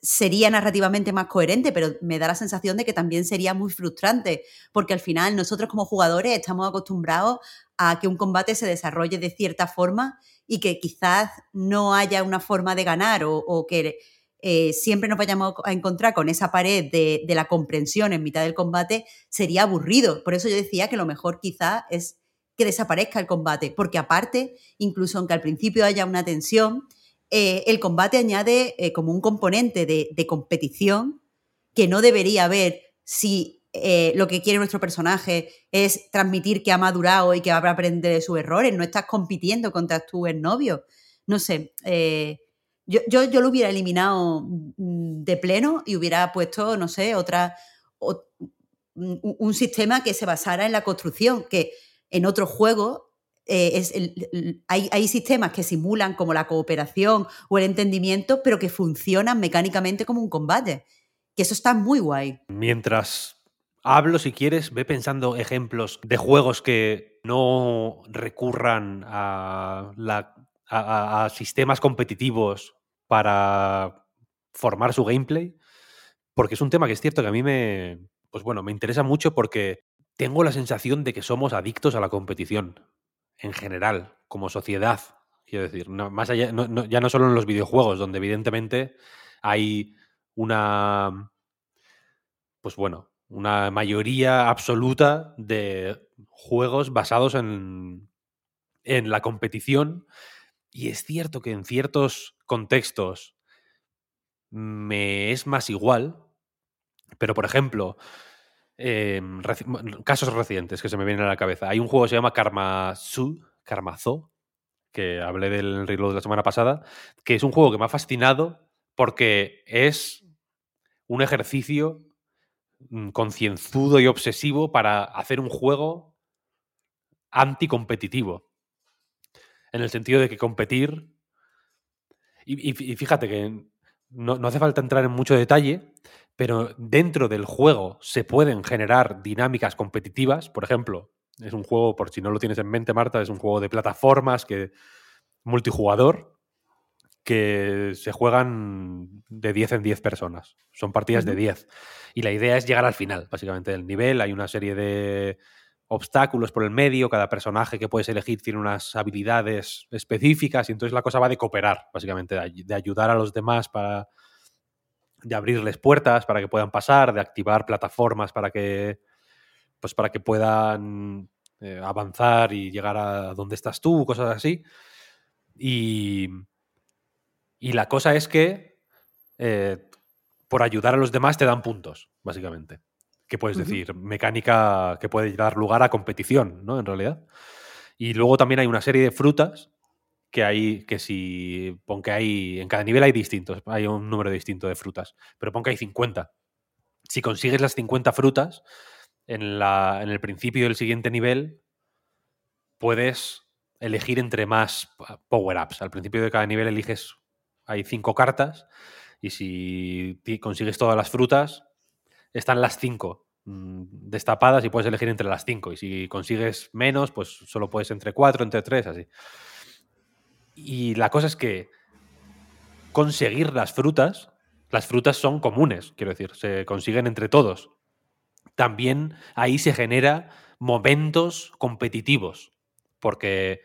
sería narrativamente más coherente, pero me da la sensación de que también sería muy frustrante, porque al final nosotros como jugadores estamos acostumbrados a que un combate se desarrolle de cierta forma y que quizás no haya una forma de ganar o, que eh, siempre nos vayamos a encontrar con esa pared de, la comprensión en mitad del combate, sería aburrido. Por eso yo decía que lo mejor quizá es que desaparezca el combate, porque aparte, incluso aunque al principio haya una tensión, eh, el combate añade eh, como un componente de, competición que no debería haber si lo que quiere nuestro personaje es transmitir que ha madurado y que va a aprender de sus errores, no estás compitiendo contra tu novio. No sé, yo, yo, yo, lo hubiera eliminado mm, de pleno y hubiera puesto, no sé, otra, un, sistema que se basara en la construcción, que en otros juegos eh, es hay, sistemas que simulan como la cooperación o el entendimiento, pero que funcionan mecánicamente como un combate. Que eso está muy guay. Mientras hablo, si quieres, ve pensando ejemplos de juegos que no recurran a la a, sistemas competitivos para formar su gameplay, porque es un tema que es cierto que a mí me, pues bueno, me interesa mucho porque tengo la sensación de que somos adictos a la competición en general, como sociedad, quiero decir, más allá, ya no solo en los videojuegos, donde evidentemente hay una, pues bueno, una mayoría absoluta de juegos basados en, en la competición. Y es cierto que en ciertos contextos me es más igual, pero por ejemplo, em, casos recientes que se me vienen a la cabeza. Hay un juego que se llama Karmazu, Karmazo, que hablé del reload de la semana pasada, que es un juego que me ha fascinado porque es un ejercicio mm, concienzudo y obsesivo para hacer un juego anticompetitivo en el sentido de que competir, y, fíjate que no, hace falta entrar en mucho detalle, pero dentro del juego se pueden generar dinámicas competitivas, por ejemplo, es un juego, por si no lo tienes en mente, Marta, es un juego de plataformas que multijugador que se juegan de 10 en 10 personas. Son partidas de 10. Y la idea es llegar al final, básicamente, del nivel. Hay una serie de obstáculos por el medio, cada personaje que puedes elegir tiene unas habilidades específicas y entonces la cosa va de cooperar, básicamente, de, ayudar a los demás para de abrirles puertas para que puedan pasar, de activar plataformas para que pues para que puedan eh, avanzar y llegar a donde estás tú, cosas así. Y, y la cosa es que eh, por ayudar a los demás te dan puntos, básicamente que puedes decir, mecánica que puede dar lugar a competición, ¿no? En realidad. Y luego también hay una serie de frutas que hay, que si, pon que hay, en cada nivel hay distintos, hay un número distinto de frutas, pero pon que hay 50. Si consigues las 50 frutas, en, la, en el principio del siguiente nivel, puedes elegir entre más power-ups. Al principio de cada nivel eliges, hay cinco cartas, y si consigues todas las frutas, están las cinco mm, destapadas y puedes elegir entre las cinco. Y si consigues menos, pues solo puedes entre cuatro, entre tres, así. Y la cosa es que conseguir las frutas, las frutas son comunes, quiero decir, se consiguen entre todos. También ahí se genera momentos competitivos, porque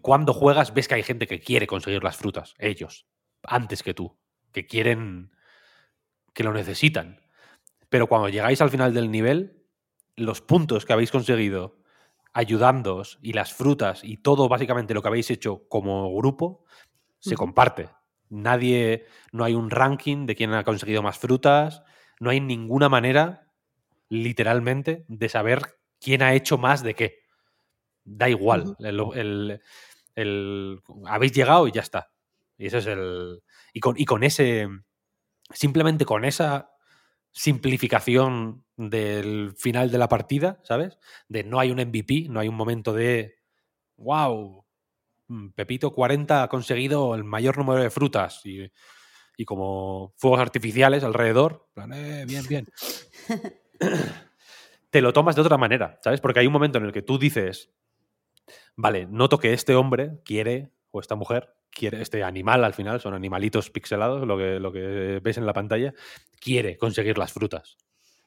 cuando juegas ves que hay gente que quiere conseguir las frutas, ellos, antes que tú, que quieren que lo necesitan. Pero cuando llegáis al final del nivel, los puntos que habéis conseguido ayudándoos y las frutas y todo básicamente lo que habéis hecho como grupo se comparte. Nadie, no hay un ranking de quién ha conseguido más frutas, no hay ninguna manera, literalmente, de saber quién ha hecho más de qué. Da igual. el, habéis llegado y ya está. Y ese es el. Y con, y con ese simplemente con esa simplificación del final de la partida, ¿sabes? De no hay un MVP, no hay un momento de, wow, mm, Pepito 40 ha conseguido el mayor número de frutas y, y como fuegos artificiales alrededor. plan, "Eh, bien, bien. Te lo tomas de otra manera, ¿sabes? Porque hay un momento en el que tú dices, vale, noto que este hombre quiere, o esta mujer, quiere, este animal al final, son animalitos pixelados, lo que, lo que ves en la pantalla, quiere conseguir las frutas.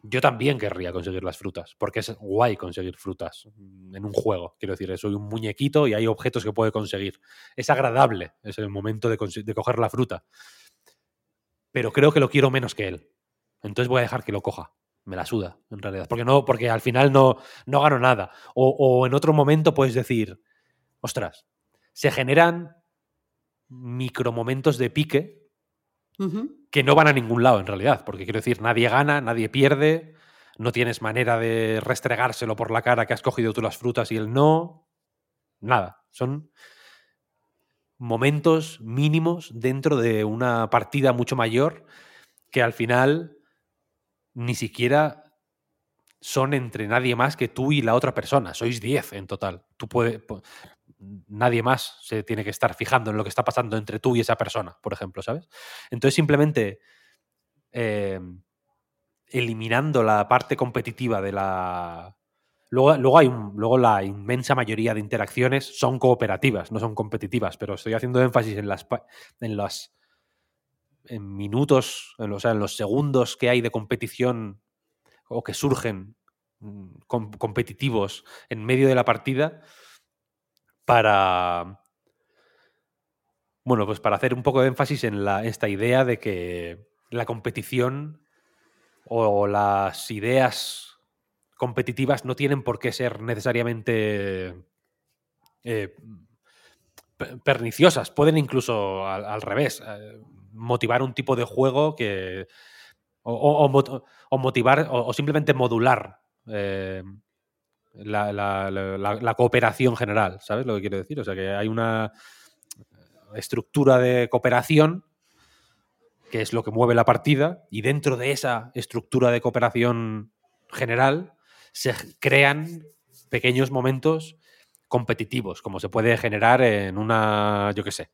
Yo también querría conseguir las frutas, porque es guay conseguir frutas en un juego. Quiero decir, soy un muñequito y hay objetos que puede conseguir. Es agradable, es el momento de, de coger la fruta. Pero creo que lo quiero menos que él. Entonces voy a dejar que lo coja. Me la suda, en realidad. Porque, no, porque al final no, no gano nada. O en otro momento puedes decir, ostras, se generan micromomentos de pique que no van a ningún lado en realidad, porque quiero decir, nadie gana, nadie pierde, no tienes manera de restregárselo por la cara que has cogido tú las frutas y él no. Nada, son momentos mínimos dentro de una partida mucho mayor que al final ni siquiera son entre nadie más que tú y la otra persona. Sois 10 en total. Tú puedes, nadie más se tiene que estar fijando en lo que está pasando entre tú y esa persona, por ejemplo, ¿sabes? Entonces simplemente eh, eliminando la parte competitiva de la... Luego, luego, hay un- luego la inmensa mayoría de interacciones son cooperativas, no son competitivas, pero estoy haciendo énfasis en las, en las en minutos, en los, o sea, en los segundos que hay de competición o que surgen mm, com- competitivos en medio de la partida para bueno, pues para hacer un poco de énfasis en la, esta idea de que la competición o las ideas competitivas no tienen por qué ser necesariamente eh, pe- perniciosas, pueden incluso al, revés eh, motivar un tipo de juego que o, o- o mot- o motivar o simplemente modular eh, la, la- cooperación general, ¿sabes lo que quiero decir? O sea que hay una estructura de cooperación que es lo que mueve la partida, y dentro de esa estructura de cooperación general se crean pequeños momentos competitivos, como se puede generar en una, yo qué sé,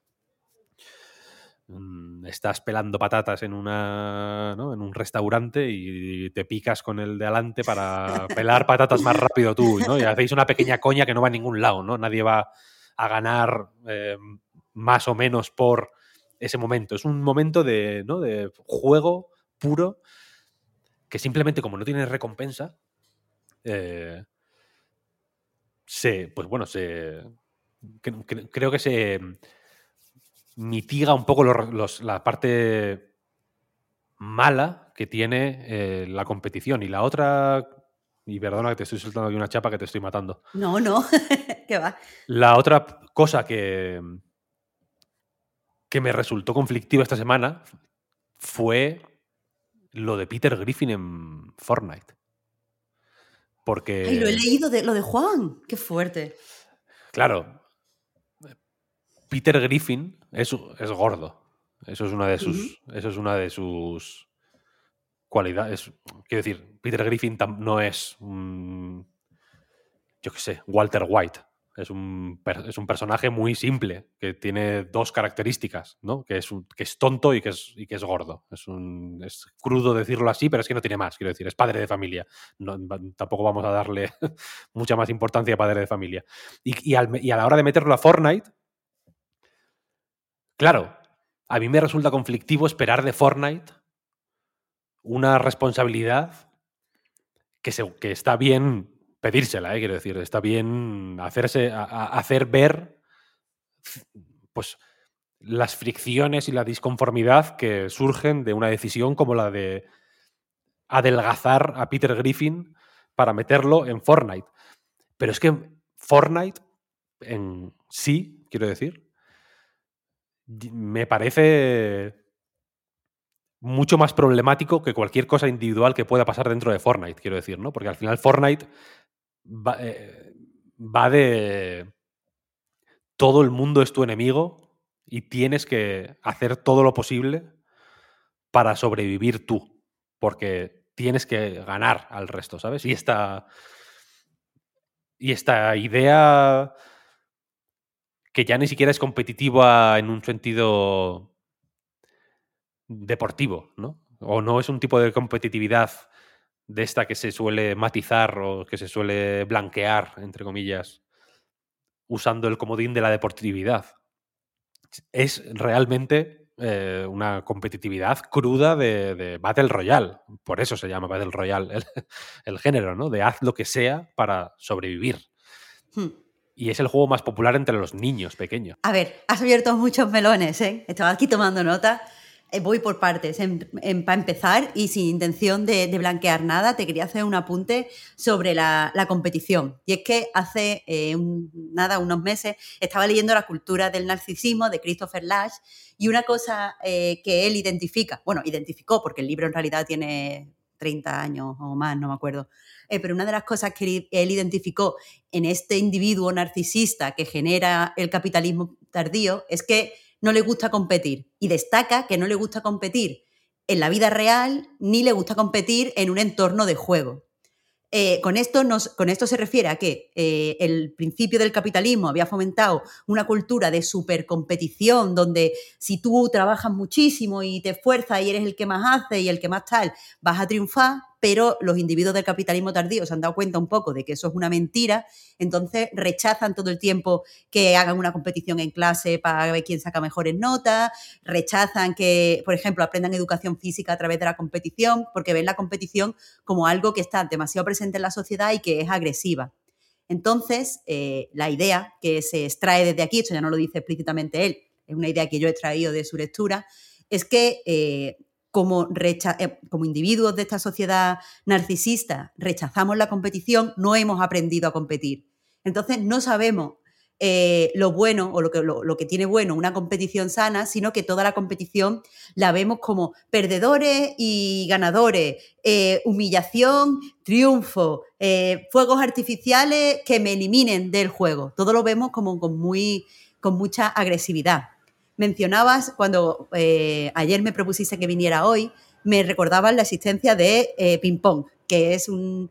estás pelando patatas en una en un restaurante y te picas con el de adelante para pelar patatas más rápido tú, ¿no? Y hacéis una pequeña coña que no va a ningún lado, ¿no? Nadie va a ganar eh, más o menos por ese momento. Es un momento de, ¿no? de juego puro que simplemente como no tiene recompensa, eh, se, pues bueno, se, cre- cre- creo que se mitiga un poco los- los- la parte mala que tiene eh, la competición. Y la otra, y perdona que te estoy soltando aquí una chapa que te estoy matando. No, no, que va. La otra cosa que, que me resultó conflictiva esta semana fue lo de Peter Griffin en Fortnite. Porque, Ay, lo he leído de lo de Juan. Qué fuerte. claro, Peter Griffin es, es gordo. Eso es una de sus, eso es una de sus cualidades. Quiero decir, Peter Griffin no es yo qué sé, Walter White. Es un, es un personaje muy simple, que tiene dos características, ¿no? Que es, un- que es tonto y que es, y que es gordo. Es, un, es crudo decirlo así, pero es que no tiene más, quiero decir, es padre de familia. No, tampoco vamos a darle mucha más importancia a padre de familia. Y, y al y a la hora de meterlo a Fortnite, claro, a mí me resulta conflictivo esperar de Fortnite una responsabilidad que, se- que está bien pedírsela, ¿eh? quiero decir, está bien hacerse, hacer ver pues las fricciones y la disconformidad que surgen de una decisión como la de adelgazar a Peter Griffin para meterlo en Fortnite. Pero es que Fortnite en sí, quiero decir, me parece mucho más problemático que cualquier cosa individual que pueda pasar dentro de Fortnite, quiero decir, ¿no? Porque al final Fortnite va, eh, va de todo el mundo es tu enemigo y tienes que hacer todo lo posible para sobrevivir tú, porque tienes que ganar al resto, ¿sabes? Y esta y esta idea que ya ni siquiera es competitiva en un sentido deportivo, ¿no? O no es un tipo de competitividad de esta que se suele matizar o que se suele blanquear, entre comillas, usando el comodín de la deportividad. Es realmente eh, una competitividad cruda de, Battle Royale. Por eso se llama Battle Royale el, género, ¿no? De haz lo que sea para sobrevivir. Hmm. Y es el juego más popular entre los niños pequeños. A ver, has abierto muchos melones, ¿eh? Estaba aquí tomando nota. Eh, voy por partes. para empezar, y sin intención de, blanquear nada, te quería hacer un apunte sobre la, competición. Y es que hace eh, nada, unos meses, estaba leyendo La cultura del narcisismo de Christopher Lash y una cosa eh, que él identifica, bueno, identificó porque el libro en realidad tiene 30 años o más, no me acuerdo, pero una de las cosas que él identificó en este individuo narcisista que genera el capitalismo tardío es que no le gusta competir y destaca que no le gusta competir en la vida real ni le gusta competir en un entorno de juego. Eh, con, esto nos, con, esto se refiere a que eh, el principio del capitalismo había fomentado una cultura de supercompetición, donde si tú trabajas muchísimo y te esfuerzas y eres el que más hace y el que más tal, vas a triunfar, pero los individuos del capitalismo tardío se han dado cuenta un poco de que eso es una mentira, entonces rechazan todo el tiempo que hagan una competición en clase para ver quién saca mejores notas, rechazan que, por ejemplo, aprendan educación física a través de la competición, porque ven la competición como algo que está demasiado presente en la sociedad y que es agresiva. Entonces, eh, la idea que se extrae desde aquí, esto ya no lo dice explícitamente él, es una idea que yo he traído de su lectura, es que eh, como, eh, como individuos de esta sociedad narcisista rechazamos la competición, no hemos aprendido a competir. Entonces no sabemos eh, lo bueno o lo que, tiene bueno una competición sana, sino que toda la competición la vemos como perdedores y ganadores, eh, humillación, triunfo, fuegos artificiales que me eliminen del juego. Todo lo vemos como muy, con mucha agresividad mencionabas, cuando eh, ayer me propusiste que viniera hoy, me recordabas la existencia de eh, Ping Pong, que es un,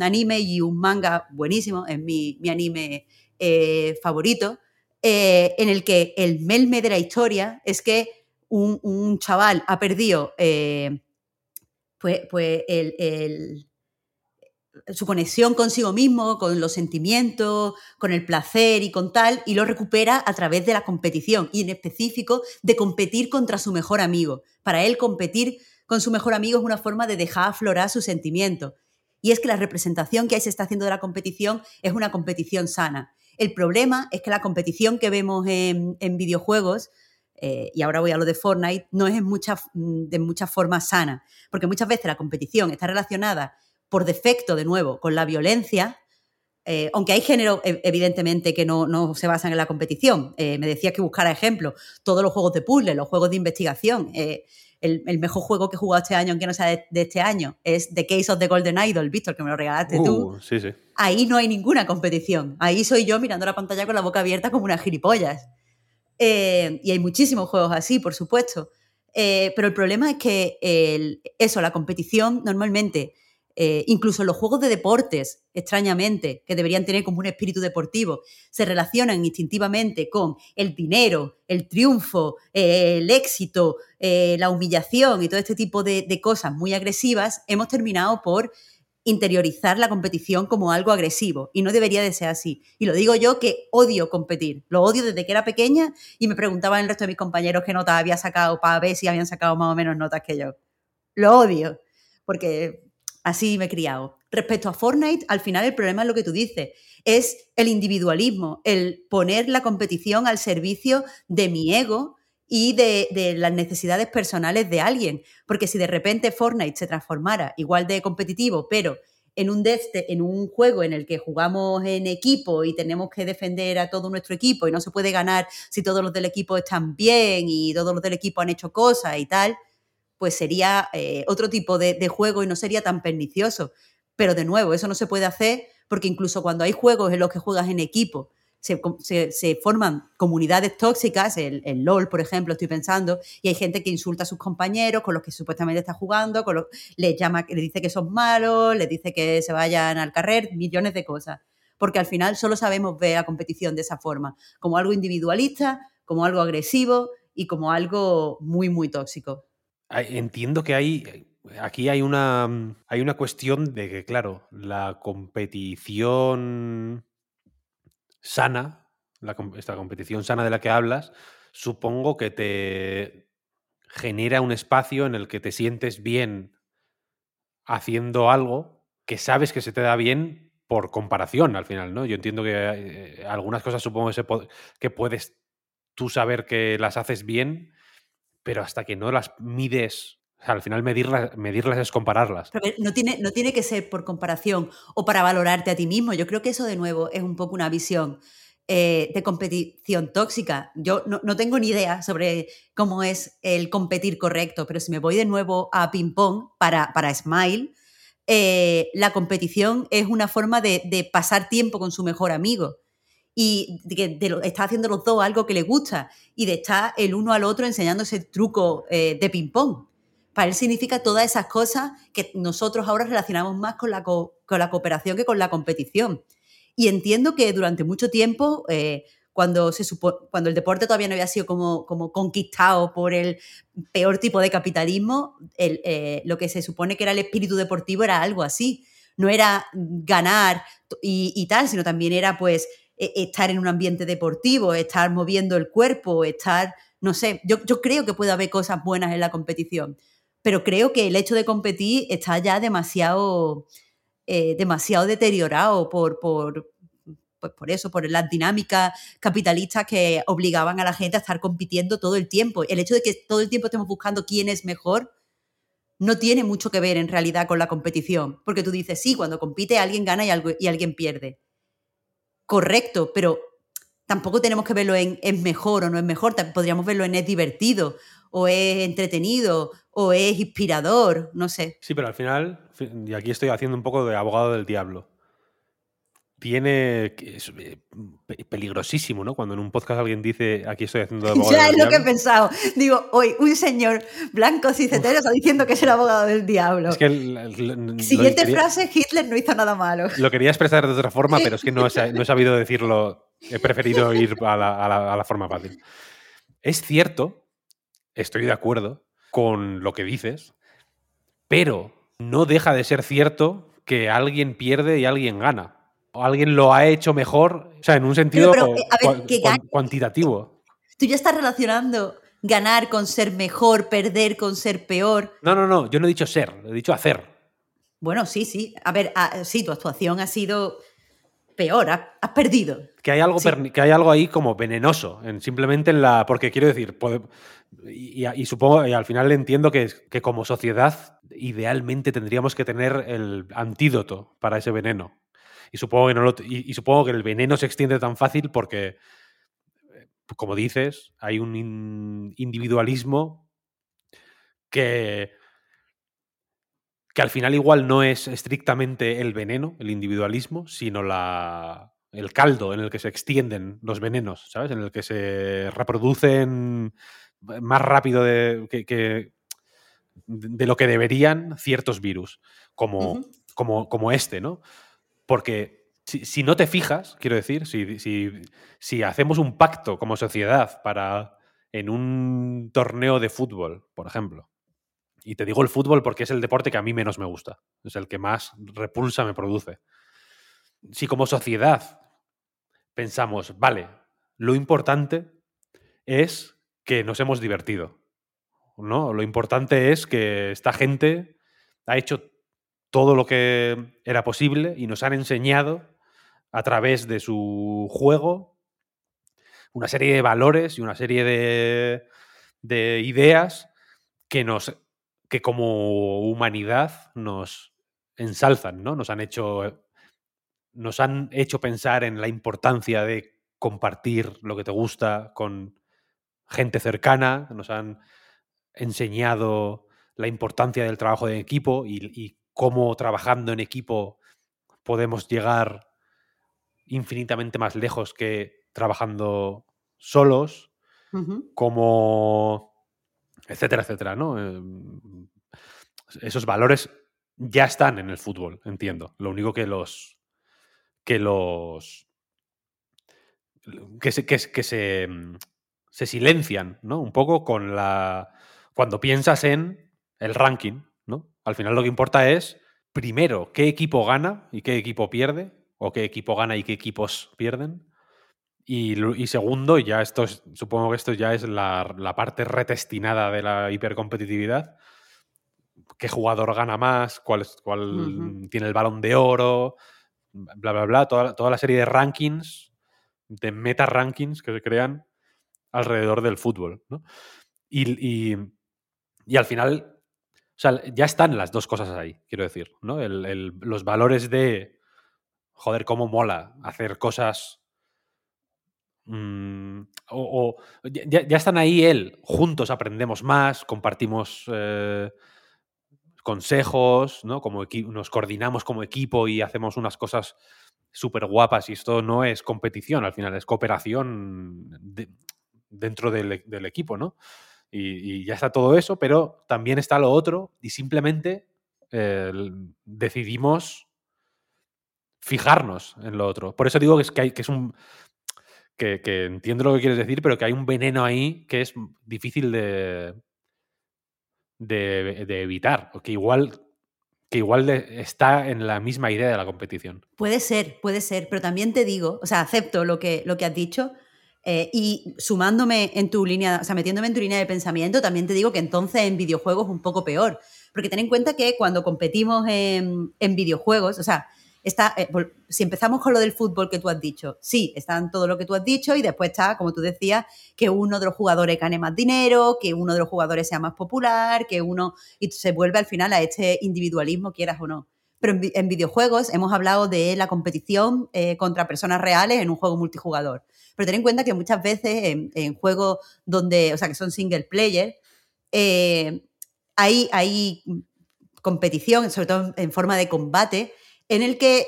anime y un manga buenísimo, es mi, anime eh, favorito, en el que el melme de la historia es que un, chaval ha perdido pues, pues el su conexión consigo mismo, con los sentimientos, con el placer y con tal, y lo recupera a través de la competición, y en específico de competir contra su mejor amigo. Para él competir con su mejor amigo es una forma de dejar aflorar sus sentimientos. Y es que la representación que ahí se está haciendo de la competición es una competición sana. El problema es que la competición que vemos en, videojuegos, eh, y ahora voy a lo de Fortnite, no es en de muchas formas sana, porque muchas veces la competición está relacionada por defecto, de nuevo, con la violencia, eh, aunque hay géneros, e, evidentemente, que no, se basan en la competición. Eh, me decías que buscara ejemplos. Todos los juegos de puzzle, los juegos de investigación. Eh, el, mejor juego que he jugado este año, aunque no sea de, este año, es The Case of the Golden Idol, Víctor, que me lo regalaste tú. Uh, sí, sí. Ahí no hay ninguna competición. Ahí soy yo mirando la pantalla con la boca abierta como unas gilipollas. y hay muchísimos juegos así, por supuesto. pero el problema es que eso, la competición normalmente eh, incluso los juegos de deportes, extrañamente, que deberían tener como un espíritu deportivo, se relacionan instintivamente con el dinero, el triunfo, eh, el éxito, eh, la humillación y todo este tipo de, cosas muy agresivas, hemos terminado por interiorizar la competición como algo agresivo y no debería de ser así. Y lo digo yo que odio competir, lo odio desde que era pequeña y me preguntaban el resto de mis compañeros qué notas había sacado para ver si habían sacado más o menos notas que yo. Lo odio, porque Así me he criado. Respecto a Fortnite, al final el problema es lo que tú dices, es el individualismo, el poner la competición al servicio de mi ego y de, las necesidades personales de alguien. Porque si de repente Fortnite se transformara igual de competitivo, pero en un, en un juego en el que jugamos en equipo y tenemos que defender a todo nuestro equipo y no se puede ganar si todos los del equipo están bien y todos los del equipo han hecho cosas y tal, pues sería eh, otro tipo de, juego y no sería tan pernicioso. Pero de nuevo, eso no se puede hacer porque incluso cuando hay juegos en los que juegas en equipo, se, forman comunidades tóxicas, el, LOL, por ejemplo, estoy pensando, y hay gente que insulta a sus compañeros con los que supuestamente está jugando, con llama, les dice que son malos, les dice que se vayan al carrer, millones de cosas. Porque al final solo sabemos ver la competición de esa forma, como algo individualista, como algo agresivo y como algo muy, muy tóxico. Entiendo que hay. Aquí hay una, hay una cuestión de que, claro, la competición sana, esta competición sana de la que hablas, supongo que te genera un espacio en el que te sientes bien haciendo algo que sabes que se te da bien por comparación al final, ¿no? Yo entiendo que eh, algunas cosas supongo que puedes tú saber que las haces bien, pero hasta que no las mides, al final medirlas, medirlas es compararlas. no, tiene, no tiene que ser por comparación o para valorarte a ti mismo. Yo creo que eso de nuevo es un poco una visión eh, de competición tóxica. Yo no, tengo ni idea sobre cómo es el competir correcto, pero si me voy de nuevo a ping-pong para, para Smile, eh, la competición es una forma de, pasar tiempo con su mejor amigo y que está haciendo los dos algo que le gusta y de estar el uno al otro enseñándose el truco eh, de ping-pong. Para él significa todas esas cosas que nosotros ahora relacionamos más con la, con la cooperación que con la competición. Y entiendo que durante mucho tiempo, eh, cuando, se cuando el deporte todavía no había sido como, como conquistado por el peor tipo de capitalismo, eh, lo que se supone que era el espíritu deportivo era algo así. No era ganar y, y tal, sino también era pues estar en un ambiente deportivo, estar moviendo el cuerpo, estar, no sé, yo, creo que puede haber cosas buenas en la competición, pero creo que el hecho de competir está ya demasiado, eh, demasiado deteriorado por, por, pues por eso, por las dinámicas capitalistas que obligaban a la gente a estar compitiendo todo el tiempo. El hecho de que todo el tiempo estemos buscando quién es mejor no tiene mucho que ver en realidad con la competición, porque tú dices, sí, cuando compite alguien gana y, algo, y alguien pierde correcto, pero tampoco tenemos que verlo en es mejor o no es mejor, podríamos verlo en es divertido o es entretenido o es inspirador, no sé. Sí, pero al final, y aquí estoy haciendo un poco de abogado del diablo, tiene. Es eh, peligrosísimo, ¿no? Cuando en un podcast alguien dice aquí estoy haciendo abogado Ya es lo que he pensado. Digo, hoy un señor blanco cicetero está diciendo que es el abogado del diablo. Es que. Siguiente frase: Hitler no hizo nada malo. Lo quería expresar de otra forma, pero es que no he, sabido decirlo. He preferido ir a la, a la forma fácil. Es cierto, estoy de acuerdo con lo que dices, pero no deja de ser cierto que alguien pierde y alguien gana alguien lo ha hecho mejor, o sea, en un sentido eh, cuantitativo. Tú ya estás relacionando ganar con ser mejor, perder con ser peor. No, no, no, yo no he dicho ser, he dicho hacer. Bueno, sí, sí. A ver, ah, sí, tu actuación ha sido peor, has, perdido. Que hay, algo que hay algo ahí como venenoso, en, simplemente en la... Porque quiero decir, y, supongo, y al final entiendo que, que como sociedad idealmente tendríamos que tener el antídoto para ese veneno. Y supongo que, no y, supongo que el veneno se extiende tan fácil porque, eh, como dices, hay un individualismo que, que al final igual no es estrictamente el veneno, el individualismo, sino la, el caldo en el que se extienden los venenos, ¿sabes? En el que se reproducen más rápido de, que, de lo que deberían ciertos virus, como, como, como este, ¿no? Porque si, no te fijas, quiero decir, si, hacemos un pacto como sociedad para en un torneo de fútbol, por ejemplo, y te digo el fútbol porque es el deporte que a mí menos me gusta, es el que más repulsa me produce. Si como sociedad pensamos, vale, lo importante es que nos hemos divertido, ¿no? Lo importante es que esta gente ha hecho todo lo que era posible y nos han enseñado a través de su juego una serie de valores y una serie de, de ideas que nos que como humanidad nos ensalzan, ¿no? Nos han hecho nos han hecho pensar en la importancia de compartir lo que te gusta con gente cercana, nos han enseñado la importancia del trabajo de equipo y, cómo trabajando en equipo podemos llegar infinitamente más lejos que trabajando solos, como etcétera, etcétera, ¿no? Em, esos valores ya están en el fútbol, entiendo. Lo único que los que los que se, que, que se, se silencian, ¿no? Un poco con la. Cuando piensas en el ranking. Al final lo que importa es, primero, qué equipo gana y qué equipo pierde, o qué equipo gana y qué equipos pierden. Y, segundo, ya esto es- supongo que esto ya es la, la parte retestinada de la hipercompetitividad. ¿Qué jugador gana más? ¿Cuál, cuál tiene el balón de oro? Bla, bla, bla. Toda, toda la serie de rankings, de meta rankings que se crean alrededor del fútbol. ¿no? Y, y- y al final, o sea, ya están las dos cosas ahí, quiero decir. ¿no? Los valores de, joder, cómo mola hacer cosas Mm, o, ya, están ahí él, juntos aprendemos más, compartimos eh, consejos, ¿no? Como nos coordinamos como equipo y hacemos unas cosas súper guapas y esto no es competición, al final es cooperación de- dentro del equipo, ¿no? Y, ya está todo eso, pero también está lo otro y simplemente eh, decidimos fijarnos en lo otro. Por eso digo que es, que hay, que es un que, entiendo lo que quieres decir, pero que hay un veneno ahí que es difícil de, de, de evitar, o que igual, que igual está en la misma idea de la competición. Puede ser, puede ser, pero también te digo, o sea, acepto lo que, lo que has dicho eh, y sumándome en tu línea, o sea, metiéndome en tu línea de pensamiento, también te digo que entonces en videojuegos es un poco peor, porque ten en cuenta que cuando competimos en, videojuegos, o sea, está, eh, si empezamos con lo del fútbol que tú has dicho, sí, están todo lo que tú has dicho y después está, como tú decías, que uno de los jugadores gane más dinero, que uno de los jugadores sea más popular, que uno, y se vuelve al final a este individualismo, quieras o no. Pero en videojuegos hemos hablado de la competición eh, contra personas reales en un juego multijugador. Pero ten en cuenta que muchas veces en, juegos donde, o sea, que son single player, eh, hay, hay competición, sobre todo en forma de combate, en el que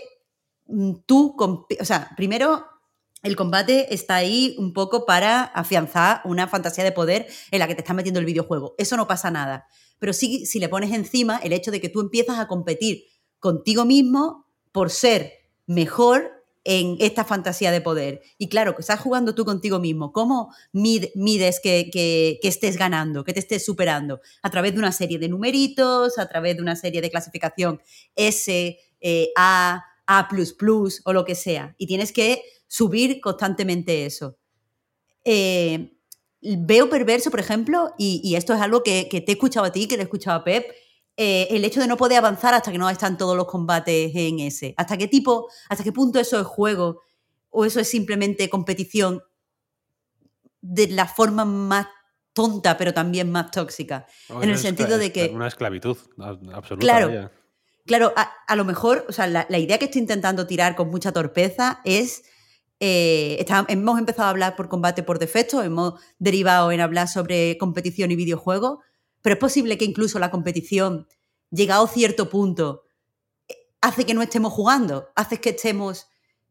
mm, tú, o sea, primero el combate está ahí un poco para afianzar una fantasía de poder en la que te está metiendo el videojuego. Eso no pasa nada. Pero sí, si le pones encima el hecho de que tú empiezas a competir contigo mismo por ser mejor en esta fantasía de poder. Y claro, que estás jugando tú contigo mismo. ¿Cómo mid- mides que, que- que estés ganando, que te estés superando? A través de una serie de numeritos, a través de una serie de clasificación S, eh, A, A o lo que sea. Y tienes que subir constantemente eso. Eh, veo perverso, por ejemplo, y, y esto es algo que, que te he escuchado a ti, que le he escuchado a Pep, eh, el hecho de no poder avanzar hasta que no están todos los combates en ese. ¿Hasta qué tipo, hasta qué punto eso es juego o eso es simplemente competición de la forma más tonta, pero también más tóxica? En el sentido de que- Una esclavitud absoluta. Claro. Claro, a, a lo mejor, o sea, la, la idea que estoy intentando tirar con mucha torpeza es. eh, está- hemos empezado a hablar por combate por defecto, hemos derivado en hablar sobre competición y videojuegos, pero es posible que incluso la competición, llegado a cierto punto, eh, hace que no estemos jugando, hace que estemos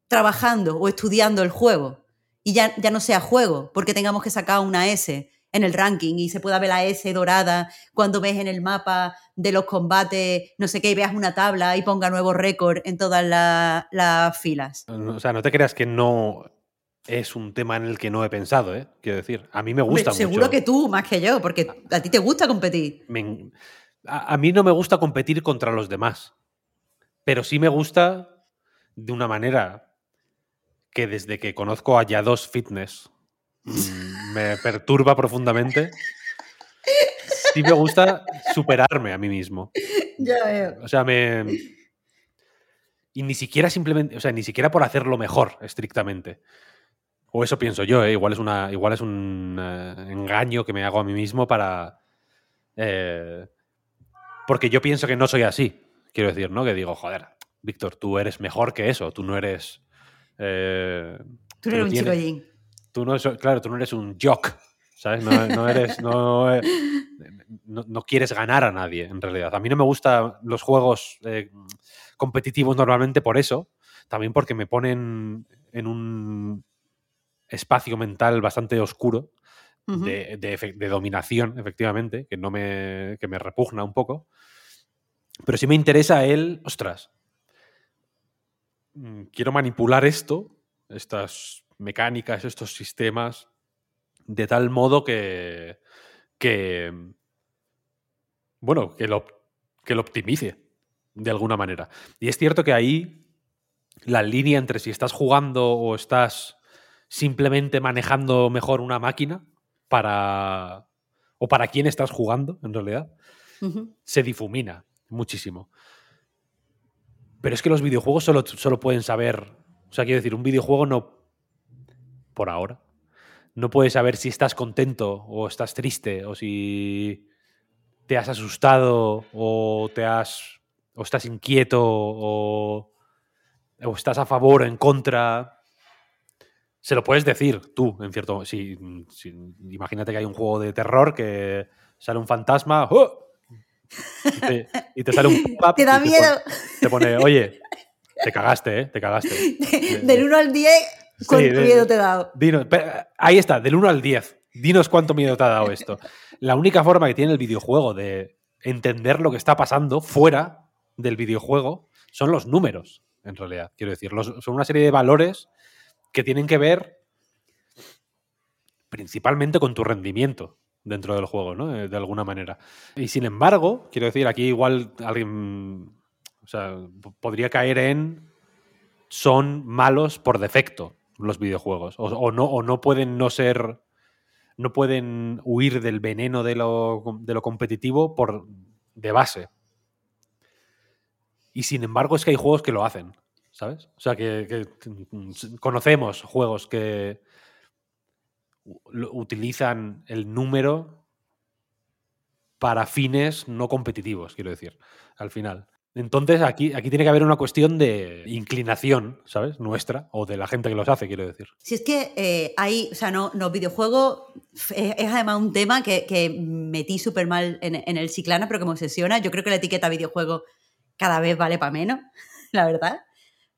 trabajando o estudiando el juego y ya, ya no sea juego, porque tengamos que sacar una S en el ranking y se pueda ver la S dorada cuando ves en el mapa de los combates, no sé qué, y veas una tabla y ponga nuevo récord en todas la- las filas. O sea, no te creas que no es un tema en el que no he pensado, ¿eh? Quiero decir, a mí me Hombre, gusta seguro mucho. que tú, más que yo, porque a ti te gusta competir. me a, a mí no me gusta competir contra los demás, pero sí me gusta de una manera que desde que conozco a Yados Fitness mm, me perturba profundamente. Sí me gusta superarme a mí mismo. Ya veo. O sea, me... Y ni siquiera simplemente, o sea, ni siquiera por hacerlo mejor, estrictamente. O eso pienso yo, ¿eh? igual es una, igual es un eh, engaño que me hago a mí mismo para. eh, porque yo pienso que no soy así. Quiero decir, ¿no? Que digo, joder, Víctor, tú eres mejor que eso. Tú no eres. eh, Tú no eres un chico tienes- Jin. Tú no, claro, tú no eres un jock, ¿sabes? No, no eres, no, no, no quieres ganar a nadie, en realidad. A mí no me gustan los juegos eh, competitivos normalmente por eso, también porque me ponen en un espacio mental bastante oscuro de, de efe- de dominación, efectivamente, que no me, que me repugna un poco. Pero sí me interesa el, ostras, mm, quiero manipular esto, estas mecánicas, estos sistemas, de tal modo que, que bueno, que lo, que lo optimice de alguna manera. Y es cierto que ahí la línea entre si estás jugando o estás simplemente manejando mejor una máquina para o para quién estás jugando en realidad se difumina muchísimo. Pero es que los videojuegos solo, solo pueden saber. O sea, quiero decir, un videojuego no. Por ahora. No puede saber si estás contento o estás triste o si te has asustado o te has. o estás inquieto o. o estás a favor o en contra. Se lo puedes decir tú, en cierto. Si, si- imagínate que hay un juego de terror que sale un fantasma. ¡oh! Y te, y te sale un pop-up Te da miedo. pone- te pone, oye, te cagaste, ¿eh? Te cagaste. Del 1 al 10, ¿cuánto Sí, de- miedo te he dado? Dinos, ahí está, del 1 al 10. Dinos cuánto miedo te ha dado esto. La única forma que tiene el videojuego de entender lo que está pasando fuera del videojuego son los números, en realidad. Quiero decir, los- son una serie de valores que tienen que ver principalmente con tu rendimiento dentro del juego, ¿no? Eh, De alguna manera. Y sin embargo, quiero decir, aquí igual alguien o sea, podría caer en son malos por defecto los videojuegos. O, o no, o no pueden no ser. No pueden huir del veneno de lo, de lo competitivo por de base. Y sin embargo, es que hay juegos que lo hacen. ¿Sabes? O sea, que, conocemos juegos que utilizan el número para fines no competitivos, quiero decir, al final. Entonces, aquí, aquí tiene que haber una cuestión de inclinación, ¿sabes? Nuestra, o de la gente que los hace, quiero decir. Si es que eh, hay, o sea, no, los videojuegos es, es además un tema que, que metí súper mal en, en el Ciclana, pero que me obsesiona. Yo creo que la etiqueta videojuego cada vez vale para menos, la verdad.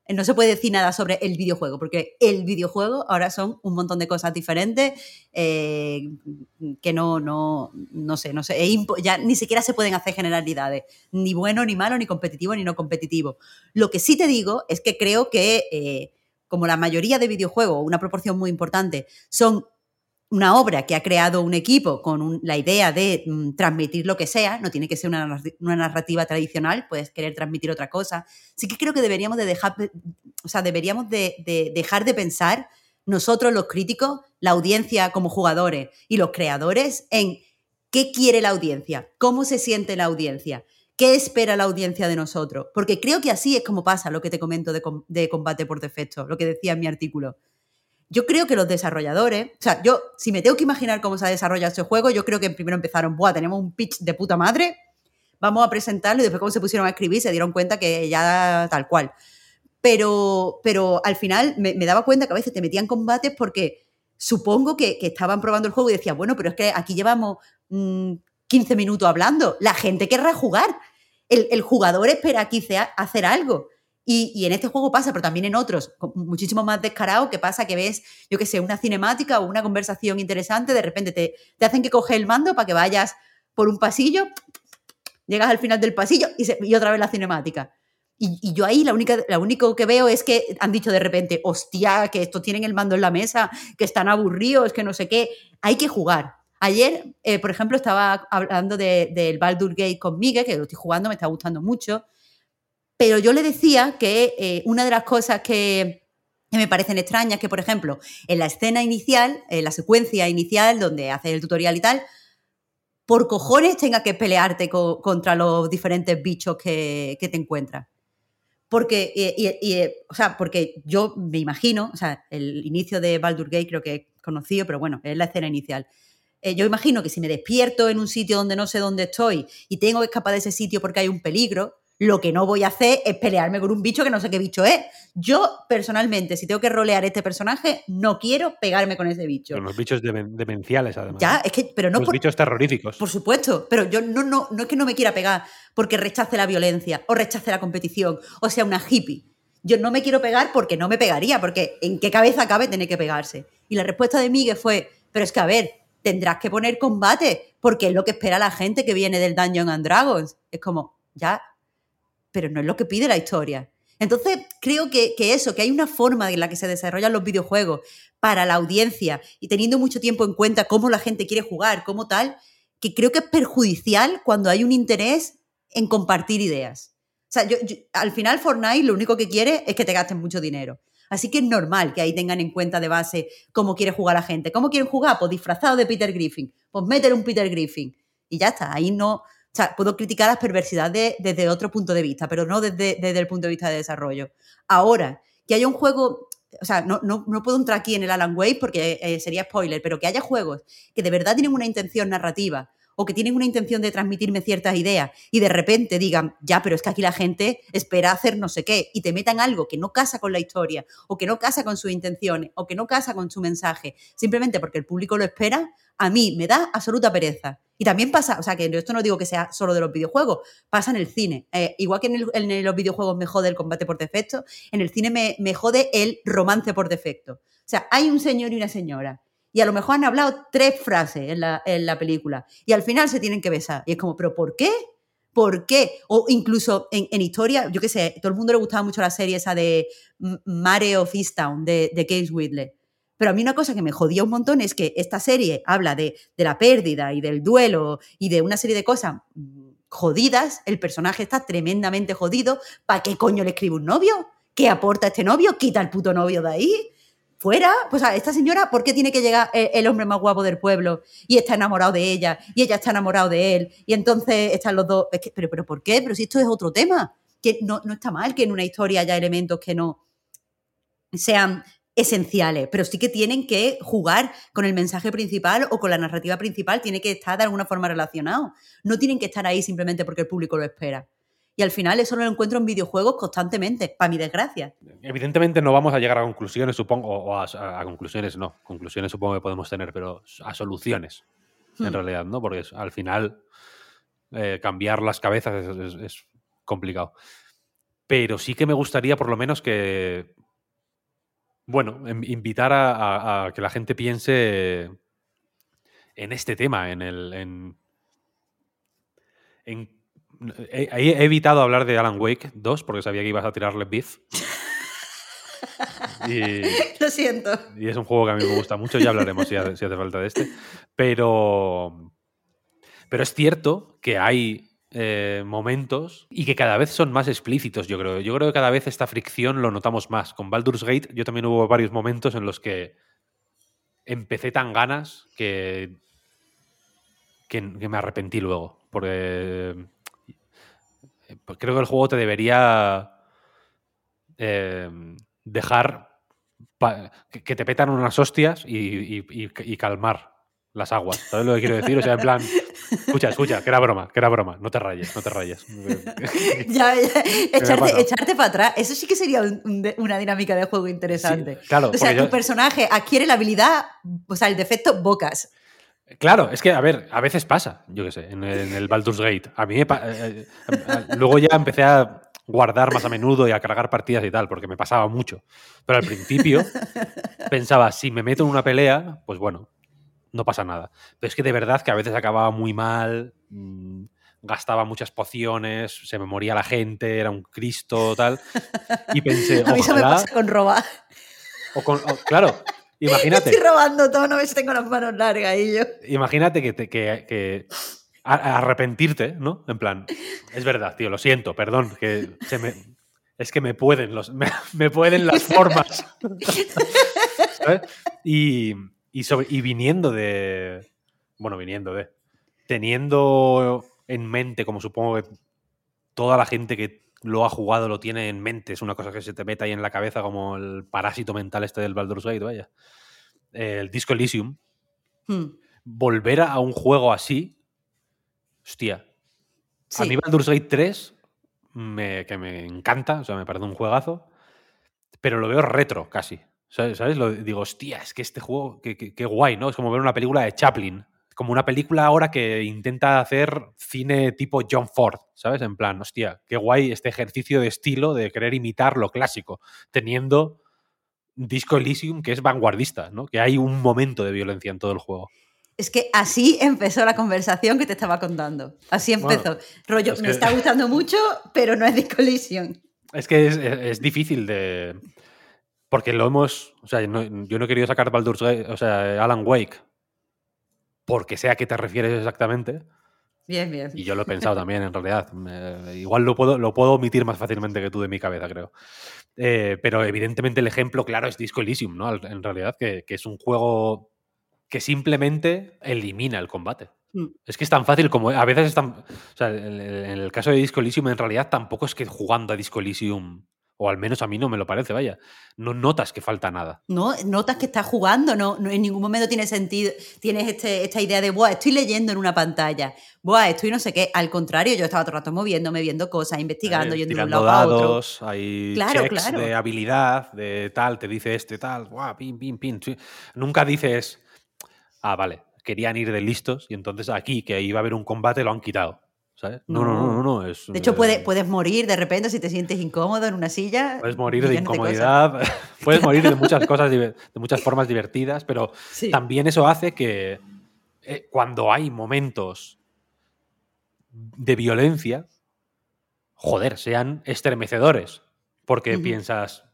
No se puede decir nada sobre el videojuego, porque el videojuego ahora son un montón de cosas diferentes eh, que no, no, no sé, no sé, ya ni siquiera se pueden hacer generalidades, ni bueno, ni malo, ni competitivo, ni no competitivo. Lo que sí te digo es que creo que eh, como la mayoría de videojuegos, una proporción muy importante, son una obra que ha creado un equipo con la idea de mm, transmitir lo que sea, no tiene que ser una, narra- una narrativa tradicional, puedes querer transmitir otra cosa. Sí que creo que deberíamos de dejar, o sea, deberíamos de, de dejar de pensar nosotros los críticos, la audiencia como jugadores y los creadores en qué quiere la audiencia, cómo se siente la audiencia, qué espera la audiencia de nosotros. Porque creo que así es como pasa lo que te comento de, de combate por defecto, lo que decía en mi artículo. Yo creo que los desarrolladores, o sea, yo, si me tengo que imaginar cómo se ha desarrollado ese juego, yo creo que primero empezaron, Buah, tenemos un pitch de puta madre, vamos a presentarlo y después cómo se pusieron a escribir se dieron cuenta que ya tal cual. Pero, pero al final me, daba cuenta que a veces te metían combates porque supongo que, estaban probando el juego y decían, bueno, pero es que aquí llevamos mm, 15 minutos hablando, la gente querrá jugar, el, el jugador espera aquí ce- hacer algo. Y, y en este juego pasa, pero también en otros, muchísimo más descarado, que pasa que ves, yo qué sé, una cinemática o una conversación interesante, de repente te, te hacen que coger el mando para que vayas por un pasillo, llegas al final del pasillo y, se- y otra vez la cinemática. Y, y yo ahí la única, lo único que veo es que han dicho de repente, hostia, que estos tienen el mando en la mesa, que están aburridos, que no sé qué. Hay que jugar. Ayer, eh, por ejemplo, estaba hablando de- del Baldur Gate con Miguel, que lo estoy jugando, me está gustando mucho. Pero yo le decía que eh, una de las cosas que, me parecen extrañas, que por ejemplo, en la escena inicial, en la secuencia inicial donde haces el tutorial y tal, por cojones tengas que pelearte co- contra los diferentes bichos que, te encuentras. Porque, y- y- o sea, porque yo me imagino, o sea, el inicio de Baldur Gate creo que es conocido, pero bueno, es la escena inicial. Eh, yo imagino que si me despierto en un sitio donde no sé dónde estoy y tengo que escapar de ese sitio porque hay un peligro, lo que no voy a hacer es pelearme con un bicho que no sé qué bicho es. Yo, personalmente, si tengo que rolear este personaje, no quiero pegarme con ese bicho. Con los bichos demen- demenciales, además. Ya, es que, pero no los por, bichos terroríficos. por supuesto, pero yo no, no, no es que no me quiera pegar porque rechace la violencia o rechace la competición o sea una hippie. Yo no me quiero pegar porque no me pegaría, porque ¿en qué cabeza cabe tener que pegarse? Y la respuesta de Miguel fue, pero es que a ver, tendrás que poner combate porque es lo que espera la gente que viene del Dungeon and Dragons. Es como, ya, pero no es lo que pide la historia. Entonces, creo que, que, eso, que hay una forma en la que se desarrollan los videojuegos para la audiencia y teniendo mucho tiempo en cuenta cómo la gente quiere jugar, cómo tal, que creo que es perjudicial cuando hay un interés en compartir ideas. O sea, yo, al final Fortnite lo único que quiere es que te gasten mucho dinero. Así que es normal que ahí tengan en cuenta de base cómo quiere jugar la gente. ¿Cómo quieren jugar? Pues disfrazado de Peter Griffin. Pues meter un Peter Griffin. Y ya está. Ahí no. O sea, puedo criticar las perversidades desde otro punto de vista, pero no desde, desde el punto de vista de desarrollo. Ahora, que haya un juego o sea, no, no, no, puedo entrar aquí en el Alan Wake porque eh, sería spoiler, pero que haya juegos que de verdad tienen una intención narrativa o que tienen una intención de transmitirme ciertas ideas y de repente digan, ya, pero es que aquí la gente espera hacer no sé qué y te metan algo que no casa con la historia o que no casa con sus intenciones o que no casa con su mensaje, simplemente porque el público lo espera, a mí me da absoluta pereza. Y también pasa, o sea, que esto no digo que sea solo de los videojuegos, pasa en el cine. Eh, igual que en, los videojuegos me jode el combate por defecto, en el cine me, me jode el romance por defecto. O sea, hay un señor y una señora y a lo mejor han hablado tres frases en la, película y al final se tienen que besar. Y es como, ¿pero por qué? ¿Por qué? O incluso en, historia, yo qué sé, todo el mundo le gustaba mucho la serie esa de Mare of Easttown de, de Case Whitley. Pero a mí una cosa que me jodía un montón es que esta serie habla de, de la pérdida y del duelo y de una serie de cosas jodidas. El personaje está tremendamente jodido. ¿Para qué coño le escribe un novio? ¿Qué aporta este novio? Quita el puto novio de ahí fuera, pues a esta señora, ¿por qué tiene que llegar el, hombre más guapo del pueblo y está enamorado de ella y ella está enamorado de él y entonces están los dos, pero, pero ¿por qué? Pero si esto es otro tema, que no, no está mal que en una historia haya elementos que no sean esenciales, pero sí que tienen que jugar con el mensaje principal o con la narrativa principal, tiene que estar de alguna forma relacionado. No tienen que estar ahí simplemente porque el público lo espera. Y al final eso lo encuentro en videojuegos constantemente, para mi desgracia. Evidentemente no vamos a llegar a conclusiones, supongo, o a, conclusiones no, conclusiones supongo que podemos tener, pero a soluciones, en hmm. realidad, ¿no? Porque al final eh, cambiar las cabezas es, complicado. Pero sí que me gustaría por lo menos que, bueno, em, invitar a, que la gente piense en este tema, en el... En, en He, evitado hablar de Alan Wake 2 porque sabía que ibas a tirarle beef. Lo siento. Y es un juego que a mí me gusta mucho, ya hablaremos si hace, falta de este. Pero, pero es cierto que hay eh, momentos y que cada vez son más explícitos, yo creo. Yo creo que cada vez esta fricción lo notamos más. Con Baldur's Gate yo también hubo varios momentos en los que empecé tan ganas que, que, me arrepentí luego. Porque pues creo que el juego te debería em, dejar que te petan unas hostias y, calmar las aguas. ¿Sabes lo que quiero decir? O sea, en plan, escucha, escucha, que era broma, que era broma, no te rayes, no te rayes. ya, Echarte, para atrás, eso sí que sería una dinámica de juego interesante. claro, o sea, tu personaje adquiere la habilidad, o sea, el defecto bocas. Claro, es que, a ver, a veces pasa, yo qué sé, en, el Baldur's Gate. A mí me eh, eh, eh, luego ya empecé a guardar más a menudo y a cargar partidas y tal, porque me pasaba mucho. Pero al principio pensaba, si me meto en una pelea, pues bueno, no pasa nada. Pero es que de verdad que a veces acababa muy mal, mm, gastaba muchas pociones, se me moría la gente, era un Cristo, tal. Y pensé, a mí me pasa con robar. O con, claro, Imagínate. Estoy robando todo, no ves, tengo las manos largas y yo. Imagínate que, que, arrepentirte, ¿no? En plan, es verdad, tío, lo siento, perdón, que se me, es que me pueden los, me, pueden las formas. ¿Sabes? Y, y, y viniendo de, bueno, viniendo de, teniendo en mente, como supongo que toda la gente que lo ha jugado, lo tiene en mente, es una cosa que se te mete ahí en la cabeza como el parásito mental este del Baldur's Gate, vaya. El Disco Elysium. Hmm. Volver a un juego así, hostia. A mí Baldur's Gate 3, me, que me encanta, o sea, me parece un juegazo, pero lo veo retro casi. ¿Sabes? Lo, digo, hostia, es que este juego, qué guay, ¿no? Es como ver una película de Chaplin como una película ahora que intenta hacer cine tipo John Ford, ¿sabes? En plan, hostia, qué guay este ejercicio de estilo de querer imitar lo clásico, teniendo Disco Elysium que es vanguardista, ¿no? Que hay un momento de violencia en todo el juego. Es que así empezó la conversación que te estaba contando. Así empezó. Rollo, me está gustando mucho, pero no es Disco Elysium. Es que es, es- es difícil de. Porque lo hemos. O sea, no- yo no he querido sacar Baldur's Gate, o sea, Alan Wake, porque sé a qué te refieres exactamente. Bien, bien. Y yo lo he pensado también, en realidad. Me- igual lo puedo, lo puedo omitir más fácilmente que tú de mi cabeza, creo. Eh, pero evidentemente el ejemplo claro es Disco Elysium, ¿no? En realidad, que, que es un juego que simplemente elimina el combate. Mm. Es que es tan fácil como. A veces es tan. O sea, en el caso de Disco Elysium, en realidad tampoco es que jugando a Disco Elysium, o al menos a mí no me lo parece, vaya, no notas que falta nada. No, notas que estás jugando, no, no en ningún momento tiene sentido, tienes este, esta idea de, Buah, estoy leyendo en una pantalla, Buah, estoy no sé qué. Al contrario, yo estaba todo el rato moviéndome, viendo cosas, investigando, Eh, yendo de un lado para otro. dados, hay Claro, checks claro. de habilidad, de tal, te dice este, tal, guau, pin, pin, pin. Nunca dices, ah, vale, querían ir de listos y entonces aquí, que iba a haber un combate, lo han quitado. ¿Sabes? No, no, no, no. no, es, De hecho, eh, puedes, puedes morir de repente si te sientes incómodo en una silla. Puedes morir de incomodidad, puedes morir de muchas cosas, de muchas formas divertidas, pero Sí. también eso hace que eh, cuando hay momentos de violencia, joder, sean estremecedores. Porque piensas,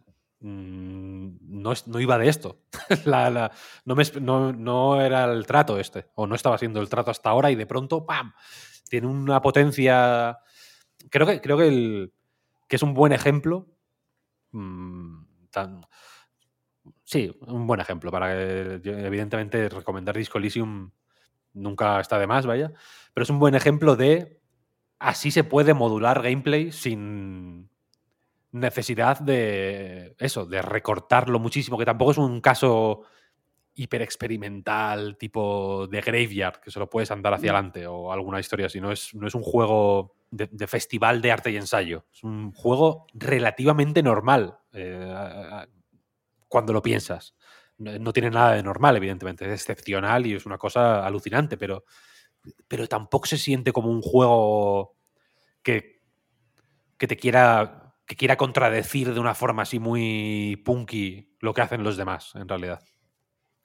"Mm, no, no iba de esto. La- la- no, me no- no era el trato este, o no estaba siendo el trato hasta ahora y de pronto, ¡pam! Tiene una potencia... Creo que, creo que, el- que es un buen ejemplo. mm, tan- Sí, un buen ejemplo para que, evidentemente, recomendar Disco Elysium nunca está de más, vaya. Pero es un buen ejemplo de así se puede modular gameplay sin necesidad de eso, de recortarlo muchísimo, que tampoco es un caso hiper experimental, tipo de Graveyard, que solo puedes andar hacia adelante o alguna historia así. No es, no es un juego de, de festival de arte y ensayo. Es un juego relativamente normal eh, cuando lo piensas. No, no tiene nada de normal, evidentemente. Es excepcional y es una cosa alucinante, pero, pero tampoco se siente como un juego que, que te quiera que quiera contradecir de una forma así muy punky lo que hacen los demás, en realidad.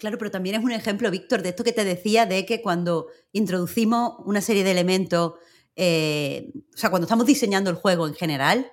Claro, pero también es un ejemplo, Víctor, de esto que te decía de que cuando introducimos una serie de elementos, eh, o sea, cuando estamos diseñando el juego en general,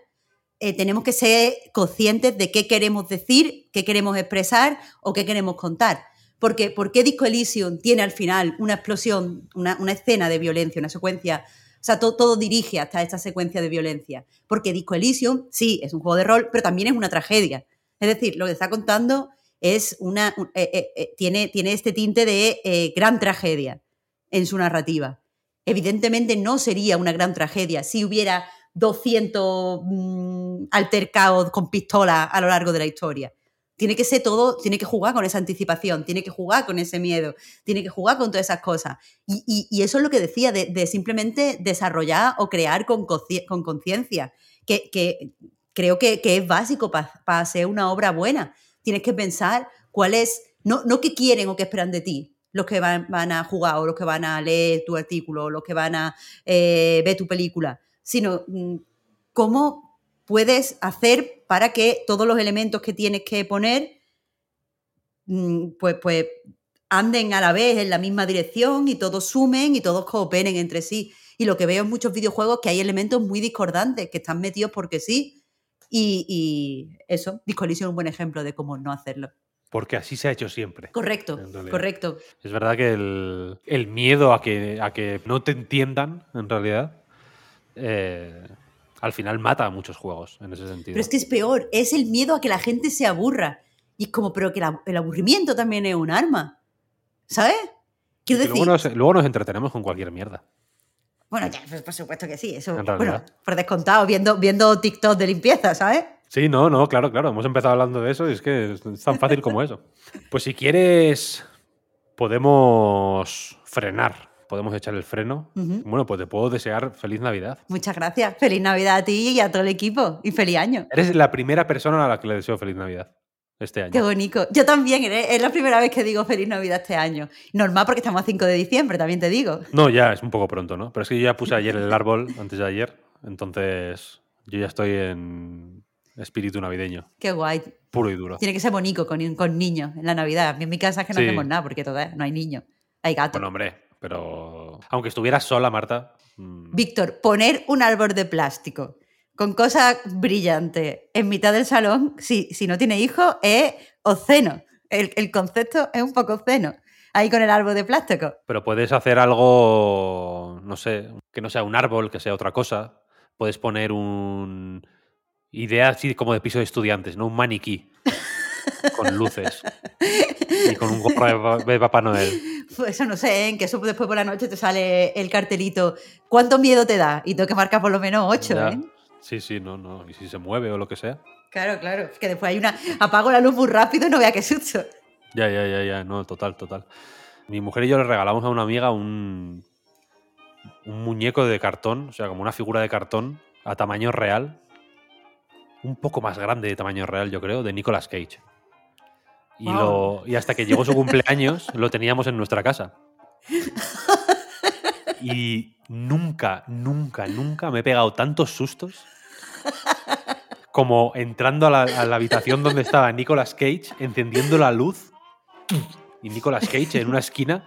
eh, tenemos que ser conscientes de qué queremos decir, qué queremos expresar o qué queremos contar. Porque, ¿Por qué Disco Elysium tiene al final una explosión, una, escena de violencia, una secuencia? O sea, to- todo dirige hasta esta secuencia de violencia. Porque Disco Elysium, sí, es un juego de rol, pero también es una tragedia. Es decir, lo que está contando es una, un- eh, eh, eh, tiene, tiene este tinte de gran tragedia en su narrativa. Evidentemente no sería una gran tragedia si hubiera 200 mm, altercados con pistolas a lo largo de la historia. Tiene que ser todo, tiene que jugar con esa anticipación, tiene que jugar con ese miedo, tiene que jugar con todas esas cosas. Y, y- eso es lo que decía, de, simplemente desarrollar o crear con conciencia, que, que creo que, es básico para hacer una obra buena. Tienes que pensar cuál es, no, no qué quieren o qué esperan de ti los que van, van a jugar o los que van a leer tu artículo o los que van a eh, ver tu película, sino mm, cómo puedes hacer para que todos los elementos que tienes que poner mm, pues, pues anden a la vez en la misma dirección y todos sumen y todos cooperen entre sí. Y lo que veo en muchos videojuegos que hay elementos muy discordantes que están metidos porque sí. Y, y eso, Disco Elysium es un buen ejemplo de cómo no hacerlo. Porque así se ha hecho siempre. Correcto, correcto. Es verdad que el, el miedo a que, a que no te entiendan, en realidad, eh, al final mata a muchos juegos en ese sentido. Pero es que es peor, es el miedo a que la gente se aburra. Y es como, pero que la- el aburrimiento también es un arma. ¿Sabes? Quiero decir, luego, nos, luego nos entretenemos con cualquier mierda. Bueno, ya, pues, por supuesto que sí, eso, En bueno, por descontado, viendo, viendo TikTok de limpieza, ¿sabes? Sí, no, no, claro, claro. Hemos empezado hablando de eso y es que es tan fácil como eso. Pues si quieres, podemos frenar. Podemos echar el freno. Bueno, pues te puedo desear feliz Navidad. Muchas gracias. Feliz Navidad a ti y a todo el equipo. Y feliz año. Eres la primera persona a la que le deseo feliz Navidad este año. Qué bonito. Yo también, ¿eh? es la primera vez que digo feliz Navidad este año. Normal porque estamos a 5 de diciembre, también te digo. No, ya es un poco pronto, ¿no? Pero es que yo ya puse ayer el árbol, antes de ayer. Entonces, yo ya estoy en espíritu navideño, Qué guay. puro y duro. Tiene que ser bonito con, con niños en la Navidad. A mí En mi casa es que no Sí. hacemos nada porque todavía no hay niños. Hay gatos. Bueno, hombre, pero aunque estuvieras sola, Marta. mm, Víctor, poner un árbol de plástico con cosas brillantes en mitad del salón, si, si no tiene hijos, es obsceno. El, el concepto es un poco obsceno. Ahí con el árbol de plástico. Pero puedes hacer algo, no sé, que no sea un árbol, que sea otra cosa. Puedes poner un... Idea así como de piso de estudiantes, ¿no? Un maniquí. con luces. Y con un gorro de Papá Noel. Pues eso no sé, ¿eh? en que eso después por la noche te sale el cartelito. ¿Cuánto miedo te da? Y tengo que marcar por lo menos 8, Ya. ¿eh? Sí, sí, no, no. Y si se mueve o lo que sea. Claro, claro. Es que después hay una. Apago la luz muy rápido y no vea qué susto. Ya, ya, ya, ya. No, total, total. Mi mujer y yo le regalamos a una amiga un, un muñeco de cartón, o sea, como una figura de cartón a tamaño real. Un poco más grande de tamaño real, yo creo, de Nicolas Cage. Y, Wow. lo, y hasta que llegó su cumpleaños, lo teníamos en nuestra casa. Y nunca, nunca, nunca me he pegado tantos sustos como entrando a la, a la habitación donde estaba Nicolas Cage, encendiendo la luz y Nicolas Cage en una esquina.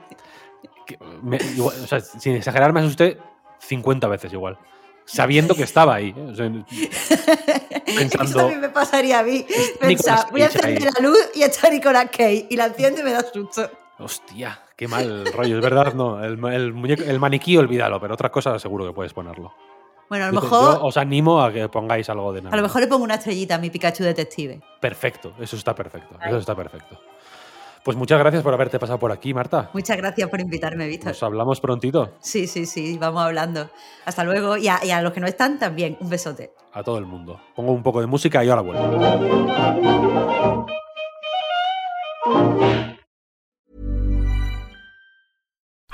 que me- igual- o sea, sin exagerar, me asusté 50 veces igual. Sabiendo que estaba ahí. ¿eh? O sea, Pensando- Eso a mí me pasaría a mí. Pensar, voy a encender la luz y echar Nicolas Cage. Y la enciendo y me da susto. hostia, qué mal rollo. Es verdad, no. El, el muñeco- el maniquí, olvídalo, pero otras cosas seguro que puedes ponerlo. Bueno, a lo mejor. yo os animo a que pongáis algo de nada. A lo mejor le pongo una estrellita a mi Pikachu detective. Perfecto, eso está perfecto. Eso está perfecto. Pues muchas gracias por haberte pasado por aquí, Marta. Muchas gracias por invitarme, Víctor. Nos hablamos prontito. Sí, sí, sí, vamos hablando. Hasta luego. Y a, y a los que no están, también. Un besote. A todo el mundo. Pongo un poco de música y ahora vuelvo.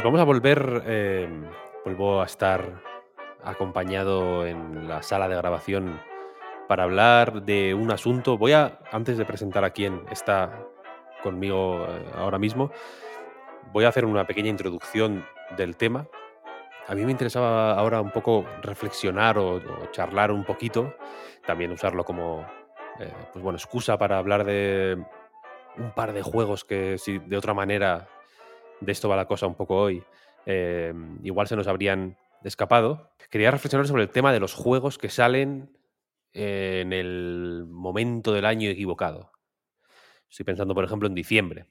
Pues vamos a volver. eh, vuelvo a estar acompañado en la sala de grabación para hablar de un asunto. Voy a, antes de presentar a quién está conmigo eh, ahora mismo, voy a hacer una pequeña introducción del tema. A mí me interesaba ahora un poco reflexionar o, o charlar un poquito, también usarlo como eh, pues bueno, excusa para hablar de un par de juegos que si de otra manera de esto va la cosa un poco hoy, eh, igual se nos habrían escapado. Quería reflexionar sobre el tema de los juegos que salen eh, en el momento del año equivocado. Estoy pensando, por ejemplo, en diciembre.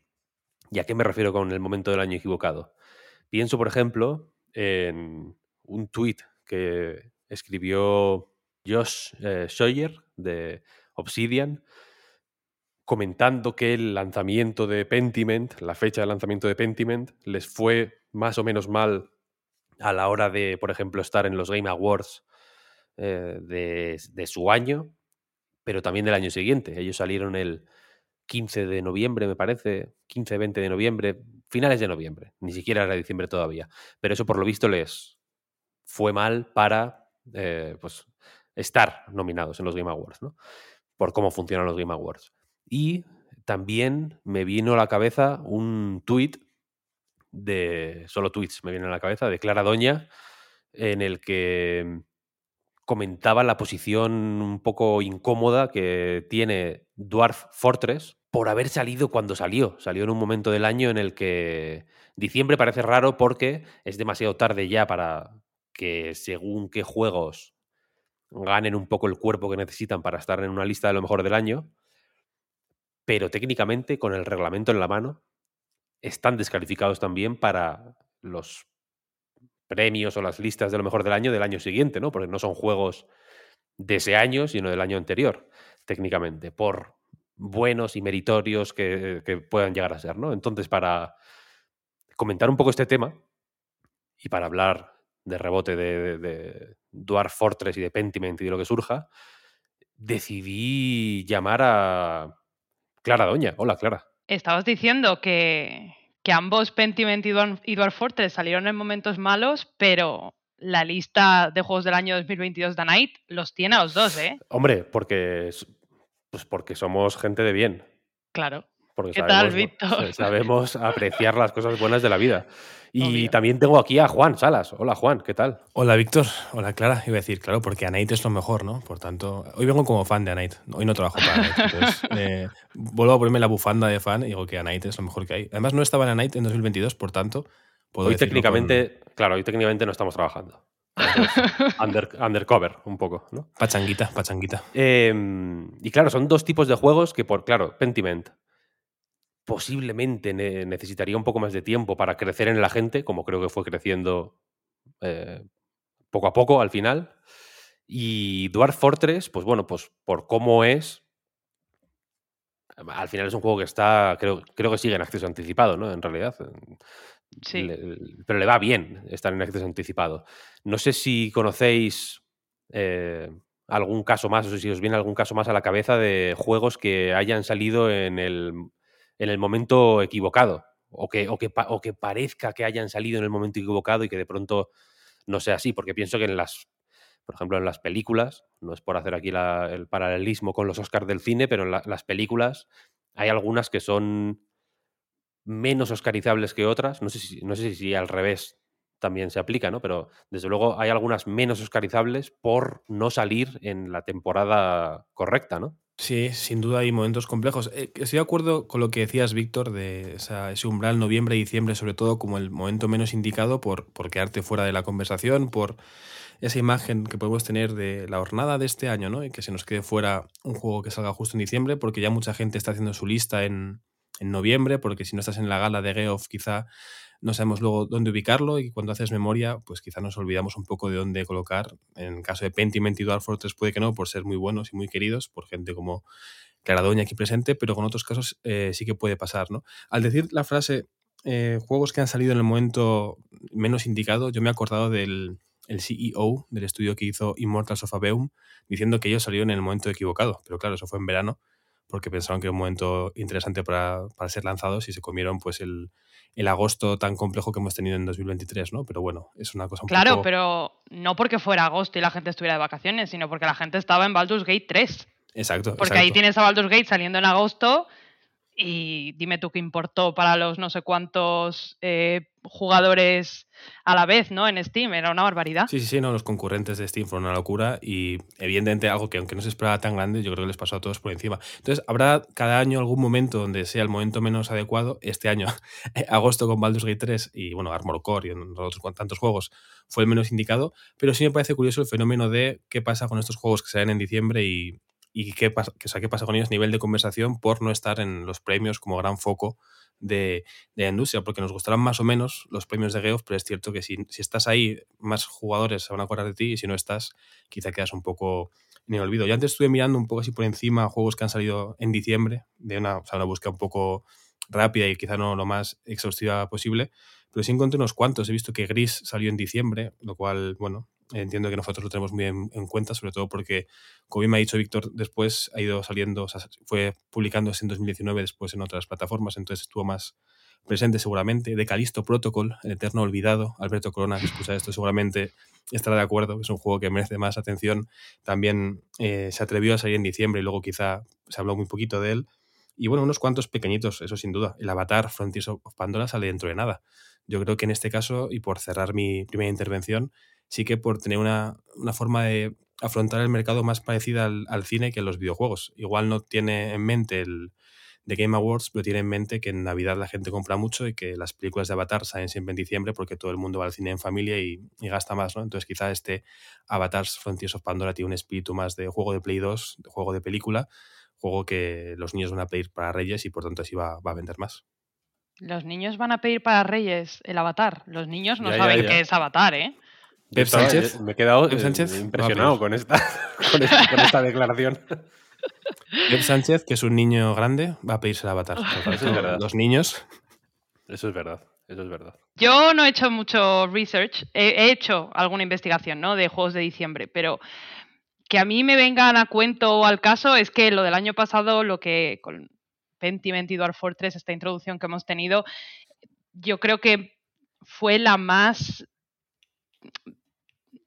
¿Y a qué me refiero con el momento del año equivocado? Pienso, por ejemplo, en un tuit que escribió Josh eh, Sawyer de Obsidian, comentando que el lanzamiento de Pentiment, la fecha de lanzamiento de Pentiment, les fue más o menos mal a la hora de, por ejemplo, estar en los Game Awards eh, de, su año, pero también del año siguiente. Ellos salieron el 15 de noviembre, me parece, 15-20 de noviembre, finales de noviembre, ni siquiera era diciembre todavía. Pero eso por lo visto les fue mal para eh, pues, estar nominados en los Game Awards, ¿no? Por cómo funcionan los Game Awards. Y también me vino a la cabeza un tuit de. Solo tweets me vienen a la cabeza, de Clara Doña, en el que comentaba la posición un poco incómoda que tiene Dwarf Fortress por haber salido cuando salió. Salió en un momento del año en el que diciembre parece raro porque es demasiado tarde ya para que según qué juegos ganen un poco el cuerpo que necesitan para estar en una lista de lo mejor del año, pero técnicamente, con el reglamento en la mano, están descalificados también para los premios o las listas de lo mejor del año del año siguiente, ¿no? Porque no son juegos de ese año, sino del año anterior, técnicamente, por buenos y meritorios que, puedan llegar a ser, ¿no? Entonces, para comentar un poco este tema y para hablar de rebote de, de, de Fortress y de Pentiment y de lo que surja, decidí llamar a Clara Doña. Hola, Clara. Estabas diciendo que, que ambos Pentiment y Dwarf, y Dwarf Fortress salieron en momentos malos, pero la lista de juegos del año 2022 de Night los tiene a los dos, ¿eh? Hombre, porque, pues porque somos gente de bien. Claro. Porque ¿Qué sabemos, tal, Víctor? sabemos apreciar las cosas buenas de la vida. Y Obvio. también tengo aquí a Juan Salas. Hola, Juan, ¿qué tal? Hola Víctor, hola Clara. Iba a decir, claro, porque Anite es lo mejor, ¿no? Por tanto, hoy vengo como fan de Anite. Hoy no trabajo para Anite. Entonces, eh, vuelvo a ponerme la bufanda de fan y digo que Anite es lo mejor que hay. Además, no estaba en Anite en 2022, por tanto, puedo Hoy técnicamente, claro, hoy técnicamente no estamos trabajando. Entonces, under- undercover, un poco, ¿no? pachanguita, pachanguita. Eh, y claro, son dos tipos de juegos que, por claro, Pentiment posiblemente ne- necesitaría un poco más de tiempo para crecer en la gente, como creo que fue creciendo eh, poco a poco al final. Y Dwarf Fortress, pues bueno, pues por cómo es, al final es un juego que está, creo, creo que sigue en acceso anticipado, ¿no? En realidad. Sí. Le- pero le va bien estar en acceso anticipado. No sé si conocéis eh, algún caso más, o si os viene algún caso más a la cabeza de juegos que hayan salido en el, en el momento equivocado, o que, o, que, o que parezca que hayan salido en el momento equivocado y que de pronto no sea así, porque pienso que en las, por ejemplo, en las películas, no es por hacer aquí el paralelismo con los Oscars del cine, pero en la- las películas hay algunas que son menos oscarizables que otras. No sé si, no sé si al revés también se aplica, ¿no? Pero desde luego hay algunas menos oscarizables por no salir en la temporada correcta, ¿no? Sí, sin duda hay momentos complejos. Eh, estoy de acuerdo con lo que decías, Víctor, de ese umbral noviembre y diciembre, sobre todo como el momento menos indicado por, por quedarte fuera de la conversación, por esa imagen que podemos tener de la jornada de este año, ¿no? Y que se nos quede fuera un juego que salga justo en diciembre, porque ya mucha gente está haciendo su lista en, en noviembre, porque si no estás en la gala de Geoff, quizá no sabemos luego dónde ubicarlo y cuando haces memoria, pues quizá nos olvidamos un poco de dónde colocar. En caso de Pentiment y Dwarf Fortress puede que no, por ser muy buenos y muy queridos, por gente como Clara Doña aquí presente, pero con otros casos eh, sí que puede pasar, ¿no? Al decir la frase eh, juegos que han salido en el momento menos indicado, yo me he acordado del el CEO del estudio que hizo Immortals of Aveum, diciendo que ellos salieron en el momento equivocado. Pero claro, eso fue en verano, porque pensaron que era un momento interesante para, para ser lanzados y se comieron pues el, el agosto tan complejo que hemos tenido en 2023, ¿no? Pero bueno, es una cosa un Claro, poco... pero no porque fuera agosto y la gente estuviera de vacaciones, sino porque la gente estaba en Baldur's Gate 3. Exacto. Porque exacto. ahí tienes a Baldur's Gate saliendo en agosto y dime tú qué importó para los no sé cuántos eh, jugadores a la vez, ¿no? En Steam, era una barbaridad. Sí, sí, sí, no, los concurrentes de Steam fueron una locura y evidentemente algo que aunque no se esperaba tan grande, yo creo que les pasó a todos por encima. Entonces, habrá cada año algún momento donde sea el momento menos adecuado. Este año, agosto con Baldur's Gate 3 y bueno, Armor Core y otros con tantos juegos fue el menos indicado, pero sí me parece curioso el fenómeno de qué pasa con estos juegos que salen en diciembre y, y qué, pasa, o sea, qué pasa con ellos a nivel de conversación por no estar en los premios como gran foco de, de, la industria, porque nos gustarán más o menos los premios de Geoff, pero es cierto que si, si, estás ahí, más jugadores se van a acordar de ti y si no estás, quizá quedas un poco en el olvido. Yo antes estuve mirando un poco así por encima juegos que han salido en diciembre, de una, una búsqueda un poco rápida y quizá no lo más exhaustiva posible, pero sí encontré unos cuantos. He visto que Gris salió en diciembre, lo cual, bueno, entiendo que nosotros lo tenemos muy en, en, cuenta, sobre todo porque, como bien me ha dicho Víctor, después ha ido saliendo, fue publicándose en 2019 después en otras plataformas, entonces estuvo más presente seguramente. De Calisto Protocol, el eterno olvidado, Alberto Corona, que escucha esto, seguramente estará de acuerdo, es un juego que merece más atención. También eh, se atrevió a salir en diciembre y luego quizá se habló muy poquito de él. Y bueno, unos cuantos pequeñitos, eso sin duda. El Avatar Frontiers of Pandora sale dentro de nada. Yo creo que en este caso, y por cerrar mi primera intervención, sí que por tener una, una forma de afrontar el mercado más parecida al, al, cine que los videojuegos. Igual no tiene en mente el de Game Awards, pero tiene en mente que en Navidad la gente compra mucho y que las películas de Avatar salen siempre en diciembre porque todo el mundo va al cine en familia y, gasta más, ¿no? Entonces quizá este Avatar Frontiers of Pandora tiene un espíritu más de juego de Play 2, de juego de película, juego que los niños van a pedir para Reyes y por tanto así va a vender más. Los niños van a pedir para Reyes el avatar. Los niños no Ya, saben ya. qué es avatar, ¿eh? Pep Sánchez. Me he quedado eh, Sánchez impresionado va a con esta, con, esta, con esta declaración. Pep Sánchez, que es un niño grande, va a pedirse el Avatar. Eso es verdad. los niños Eso es verdad, eso es verdad. Yo no he hecho mucho research, he, he hecho alguna investigación, ¿no? De juegos de diciembre, pero que a mí me vengan a cuento o al caso es que lo del año pasado, lo que con Pentiment y Dwarf Fortress, esta introducción que hemos tenido, yo creo que fue la más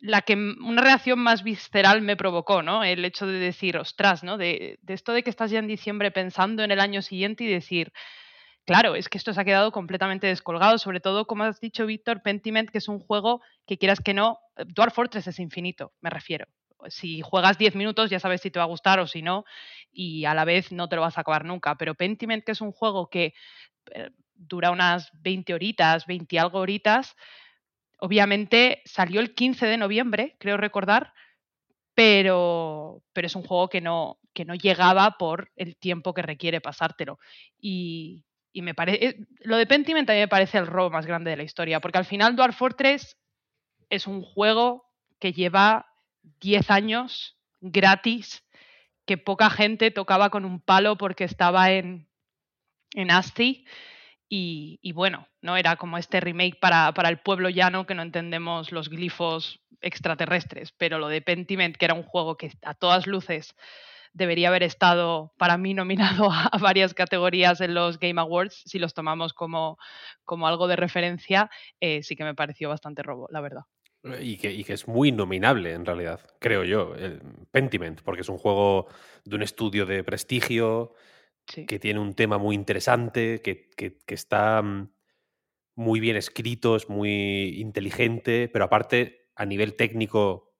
la que una reacción más visceral me provocó, ¿no? El hecho de decir, ostras, ¿no? De, esto de que estás ya en diciembre pensando en el año siguiente y decir, claro, es que esto se ha quedado completamente descolgado, sobre todo, como has dicho, Víctor, Pentiment, que es un juego que quieras que no, Dwarf Fortress es infinito, me refiero. Si juegas 10 minutos ya sabes si te va a gustar o si no, y a la vez no te lo vas a acabar nunca. Pero Pentiment, que es un juego que eh, dura unas 20 horitas, 20 y algo horitas, obviamente salió el 15 de noviembre, creo recordar, pero, pero es un juego que no, que no llegaba por el tiempo que requiere pasártelo. Y, y me parece. Lo de Pentiment a mí me parece el robo más grande de la historia, porque al final Dwarf Fortress es un juego que lleva 10 años gratis, que poca gente tocaba con un palo porque estaba en, en ASCII. Y, bueno, ¿no? Era como este remake para, para el pueblo llano que no entendemos los glifos extraterrestres. Pero lo de Pentiment, que era un juego que a todas luces debería haber estado para mí nominado a, a varias categorías en los Game Awards, si los tomamos como, como algo de referencia, eh, sí que me pareció bastante robo, la verdad. Y que, y que es muy nominable, en realidad, creo yo, el Pentiment, porque es un juego de un estudio de prestigio, Sí. que tiene un tema muy interesante, que, que- que está mm, muy bien escrito, es muy inteligente, pero aparte, a nivel técnico,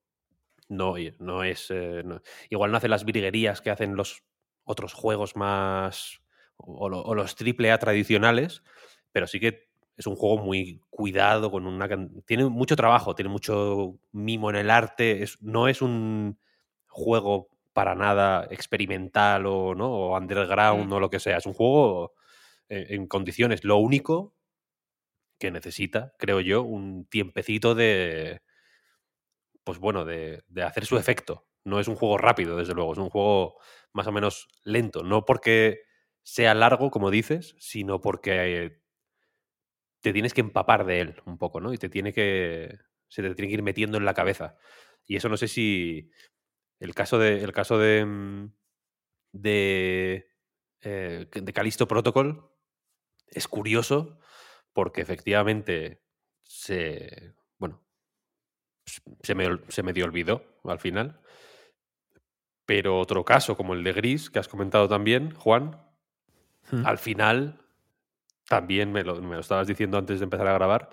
no, no es. eh, no- igual no hace las virguerías que hacen los otros juegos más. o, o los triple A tradicionales, pero sí que es un juego muy cuidado, con una. Tiene mucho trabajo, tiene mucho mimo en el arte. es- no es un juego para nada experimental o, ¿no? o underground Mm. o lo que sea. Es un juego eh, en condiciones. Lo único que necesita, creo yo, un tiempecito de. Pues bueno, de, de hacer su efecto. No es un juego rápido, desde luego. Es un juego más o menos lento. No porque sea largo, como dices, sino porque te tienes que empapar de él un poco, ¿no? Y te tiene que. Se te tiene que ir metiendo en la cabeza. Y eso no sé si. El caso de. El caso de. mm, De. eh, de Callisto Protocol es curioso porque efectivamente se. Bueno. Se me, se medio olvidó al final. Pero otro caso, como el de Gris, que has comentado también, Juan, Hmm. al final, también me lo, me lo estabas diciendo antes de empezar a grabar,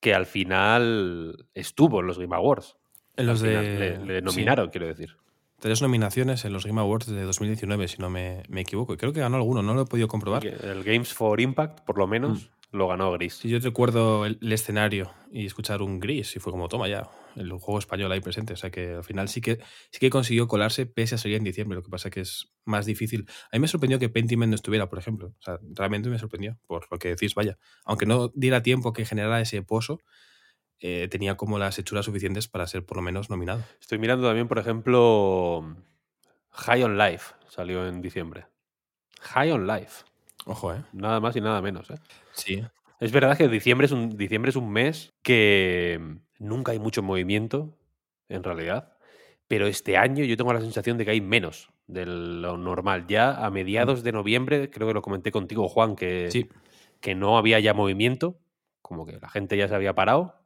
que al final estuvo en los Game Awards. En los de. le, le sí, nominaron, quiero decir. Tres nominaciones en los Game Awards de 2019, si no me, me equivoco. Y creo que ganó alguno, no lo he podido comprobar. El Games for Impact, por lo menos, lo ganó Gris. Sí, yo recuerdo el, el escenario y escuchar un gris y fue como, toma ya, el juego español ahí presente. O sea que al final sí que, sí que consiguió colarse pese a salir en diciembre. Lo que pasa que es más difícil. A mí me sorprendió que Pentiment no estuviera, por ejemplo. O sea, realmente me sorprendió por lo que decís, vaya. Aunque no diera tiempo que generara ese pozo, eh, tenía como las hechuras suficientes para ser por lo menos nominado. Estoy mirando también, por ejemplo, High on Life, salió en diciembre. High on Life, Ojo, ¿eh? nada más y nada menos. ¿eh? Sí. Es verdad que diciembre es, un, diciembre es un mes que nunca hay mucho movimiento, en realidad. Pero este año yo tengo la sensación de que hay menos de lo normal. Ya a mediados de noviembre, creo que lo comenté contigo, Juan, que, Sí. que no había ya movimiento, como que la gente ya se había parado.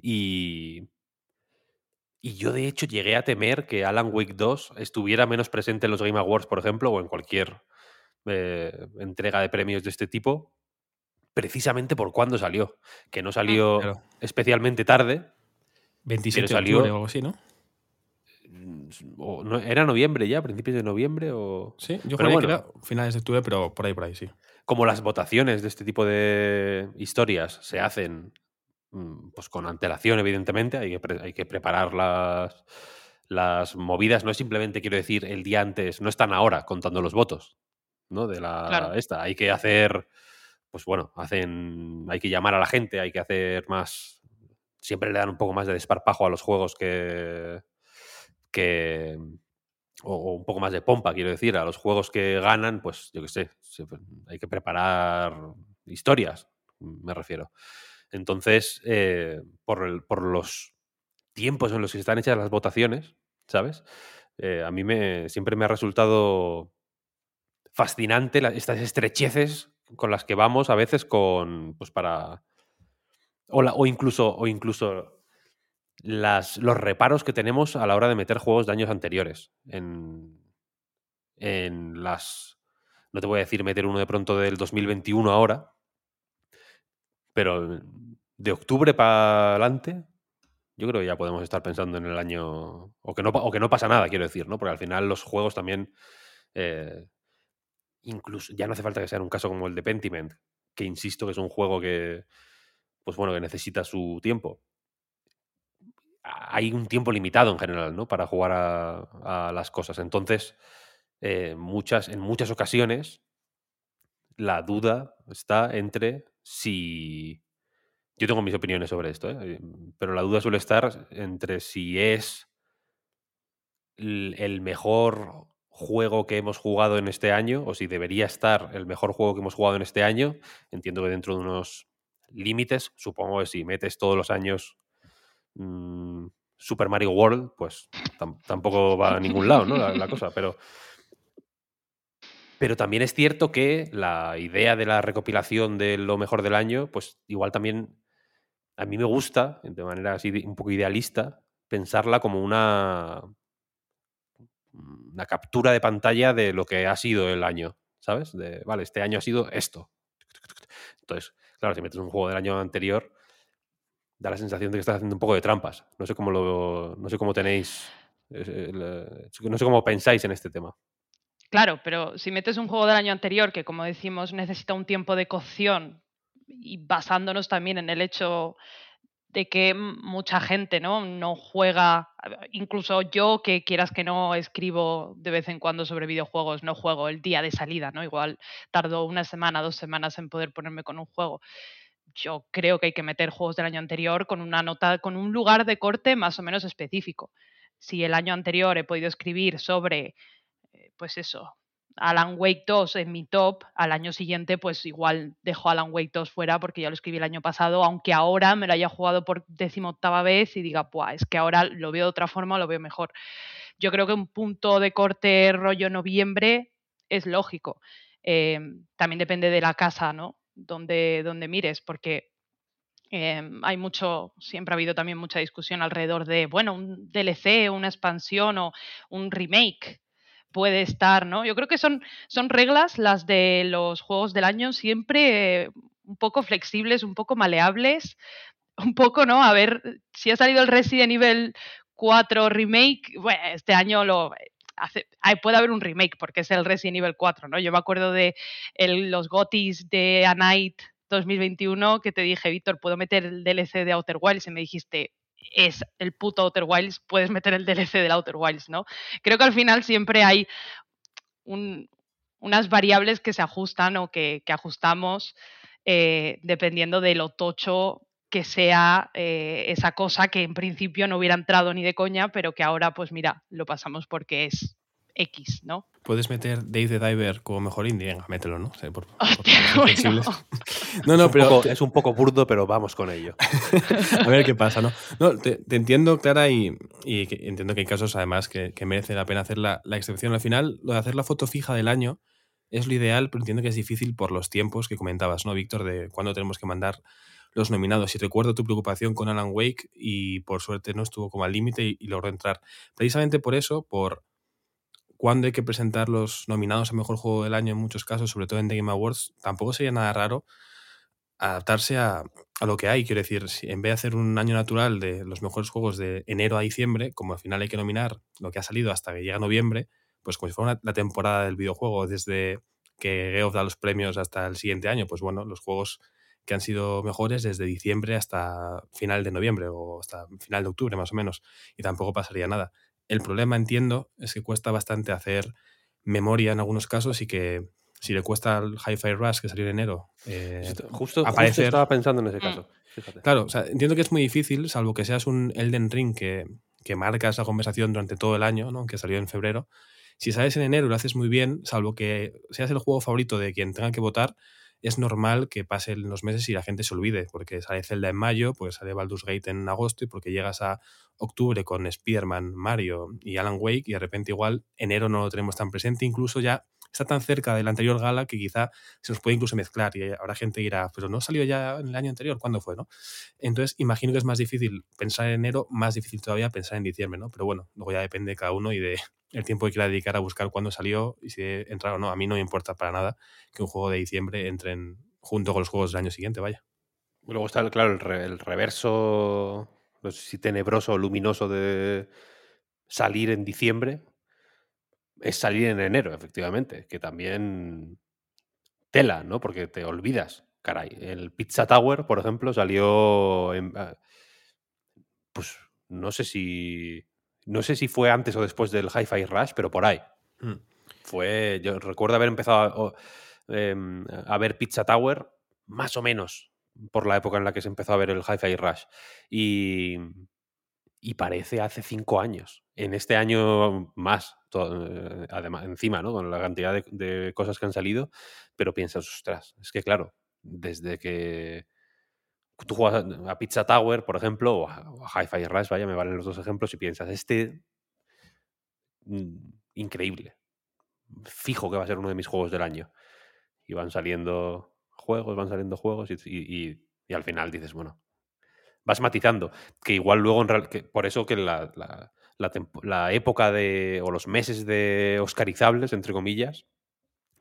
Y, y yo, de hecho, llegué a temer que Alan Wake 2 estuviera menos presente en los Game Awards, por ejemplo, o en cualquier eh, entrega de premios de este tipo, precisamente por cuándo salió. Que no salió Claro. especialmente tarde. 27 de salió- octubre o algo así, ¿no? o no- ¿Era noviembre ya? ¿Principios de noviembre? O... Sí, yo Pero bueno. que era finales de octubre, pero por ahí, por ahí, sí. como las votaciones de este tipo de historias se hacen mm, pues con antelación, evidentemente, hay que, hay que preparar las, las movidas. No es simplemente, quiero decir, el día antes, no están ahora contando los votos, ¿no? De la Claro. esta. Hay que hacer, pues bueno, hacen, hay que llamar a la gente, hay que hacer más. Siempre le dan un poco más de desparpajo a los juegos que. que o, o un poco más de pompa, quiero decir, a los juegos que ganan, pues yo qué sé, hay que preparar historias, me refiero. Entonces, eh, por, los tiempos en los que están hechas las votaciones, ¿sabes? Eh, a mí me, siempre me ha resultado fascinante estas estrecheces con las que vamos a veces con, pues para... O, incluso, o incluso los reparos que tenemos a la hora de meter juegos de años anteriores en, en las... No te voy a decir meter uno de pronto del 2021 ahora, pero de octubre para adelante, yo creo que ya podemos estar pensando en el año... O que no, o que no pasa nada, quiero decir, ¿no? Porque al final los juegos también... eh, incluso ya no hace falta que sea un caso como el de Pentiment, que insisto que es un juego que, pues bueno, que necesita su tiempo hay un tiempo limitado en general, ¿no? Para jugar a, a las cosas. Entonces, eh, muchas, en muchas ocasiones, la duda está entre si. Yo tengo mis opiniones sobre esto, ¿eh? pero la duda suele estar entre si es el mejor juego que hemos jugado en este año o si debería estar el mejor juego que hemos jugado en este año. Entiendo que dentro de unos límites, supongo que si metes todos los años mm, Super Mario World, pues tam- tampoco va a ningún lado, ¿no? La cosa, pero. Pero también es cierto que la idea de la recopilación de lo mejor del año, pues igual también a mí me gusta, de manera así un poco idealista, pensarla como una, una captura de pantalla de lo que ha sido el año, ¿sabes? De, vale, este año ha sido esto. Entonces, claro, si metes un juego del año anterior, da la sensación de que estás haciendo un poco de trampas. No sé cómo lo, no sé cómo tenéis, eh, el- no sé cómo pensáis en este tema. Claro, pero si metes un juego del año anterior que, como decimos, necesita un tiempo de cocción y basándonos también en el hecho de que mucha gente ¿no? no juega, incluso yo que quieras que no escribo de vez en cuando sobre videojuegos, no juego el día de salida, ¿no? Igual tardo una semana, dos semanas en poder ponerme con un juego. Yo creo que hay que meter juegos del año anterior con una nota, con un lugar de corte más o menos específico. Si el año anterior he podido escribir sobre pues eso, Alan Wake 2 en mi top, al año siguiente pues igual dejo Alan Wake 2 fuera porque ya lo escribí el año pasado, aunque ahora me lo haya jugado por decimoctava vez y diga, pues es que ahora lo veo de otra forma, lo veo mejor. Yo creo que un punto de corte rollo noviembre es lógico. Eh, también depende de la casa, ¿no? Donde, donde mires, porque eh, hay mucho, siempre ha habido también mucha discusión alrededor de, bueno, un DLC, una expansión o un remake puede estar, ¿no? Yo creo que son, son reglas las de los juegos del año siempre eh, un poco flexibles, un poco maleables, un poco, ¿no? A ver, si ha salido el Resident Evil 4 remake, bueno, este año lo... Hace, hay- puede haber un remake porque es el Resident Evil 4, ¿no? Yo me acuerdo de los GOTIS de A Night 2021 que te dije, Víctor, ¿puedo meter el DLC de Outer Wilds? Y me dijiste, es el puto Outer Wilds, puedes meter el DLC del Outer Wilds, ¿no? Creo que al final siempre hay un- unas variables que se ajustan o que, que ajustamos eh, dependiendo de lo tocho que sea eh, esa cosa que en principio no hubiera entrado ni de coña, pero que ahora, pues mira, lo pasamos porque es X, ¿no? Puedes meter Dave the Diver como mejor indie, venga, mételo, ¿no? Sí, por- por- Hostia, bueno. No, es, no, un pero poco, te- es un poco burdo, pero vamos con ello. a ver qué pasa, ¿no? No, te, te entiendo, Clara, y, y que- entiendo que hay casos además que, que merece la pena hacer la, la excepción. Al final, lo de hacer la foto fija del año es lo ideal, pero entiendo que es difícil por los tiempos que comentabas, ¿no, Víctor? De cuándo tenemos que mandar los nominados. Y recuerdo tu preocupación con Alan Wake y por suerte no estuvo como al límite y, y logró entrar. Precisamente por eso, por cuándo hay que presentar los nominados a Mejor Juego del Año en muchos casos, sobre todo en The Game Awards, tampoco sería nada raro adaptarse a, lo que hay. Quiero decir, en vez de hacer un año natural de los mejores juegos de enero a diciembre, como al final hay que nominar lo que ha salido hasta que llega noviembre, pues como si fuera la temporada del videojuego desde que Geoff da los premios hasta el siguiente año, pues bueno, los juegos que han sido mejores desde diciembre hasta final de noviembre o hasta final de octubre más o menos, y tampoco pasaría nada. El problema, entiendo, es que cuesta bastante hacer memoria en algunos casos y que si le cuesta al Hi-Fi Rush que salió en enero eh, Justo, justo aparecer- estaba pensando en ese Mm. caso. Fíjate. Claro, o sea, entiendo que es muy difícil, salvo que seas un Elden Ring que, que marca esa conversación durante todo el año, ¿no? que salió en febrero. Si sales en enero y lo haces muy bien, salvo que seas el juego favorito de quien tenga que votar, es normal que pasen los meses y la gente se olvide, porque sale Zelda en mayo, porque sale Baldur's Gate en agosto y porque llegas a octubre con Spider-Man, Mario y Alan Wake y de repente igual enero no lo tenemos tan presente, incluso ya está tan cerca del anterior gala que quizá se nos puede incluso mezclar y habrá gente que dirá, pero no salió ya en el año anterior, ¿cuándo fue? ¿no? Entonces, imagino que es más difícil pensar en enero, más difícil todavía pensar en diciembre, ¿no? Pero bueno, luego ya depende de cada uno y de el tiempo que quiera dedicar a buscar cuándo salió y si entra o no. A mí no me importa para nada que un juego de diciembre entre en- junto con los juegos del año siguiente, vaya. Luego está, claro, el, el reverso, no sé si tenebroso o luminoso de salir en diciembre. Es salir en enero, efectivamente, que también tela, ¿no? Porque te olvidas. Caray, el Pizza Tower, por ejemplo, salió en, ah, pues no sé si no sé si fue antes o después del Hi-Fi Rush, pero por ahí. Mm. Fue, yo recuerdo haber empezado a, em, a ver Pizza Tower más o menos por la época en la que se empezó a ver el Hi-Fi Rush. Y, y parece hace cinco años. En este año más, eh, además, encima, ¿no? Con la cantidad de, de cosas que han salido, pero piensas, ostras, es que claro, desde que tú juegas a Pizza Tower, por ejemplo, o a, a Hi-Fi Rush, vaya, me valen los dos ejemplos, y piensas, este mm, increíble. Fijo que va a ser uno de mis juegos del año. Y van saliendo juegos, van saliendo juegos, y, al final dices, bueno, vas matizando. Que igual luego, en que por eso que la época de, o los meses de oscarizables, entre comillas,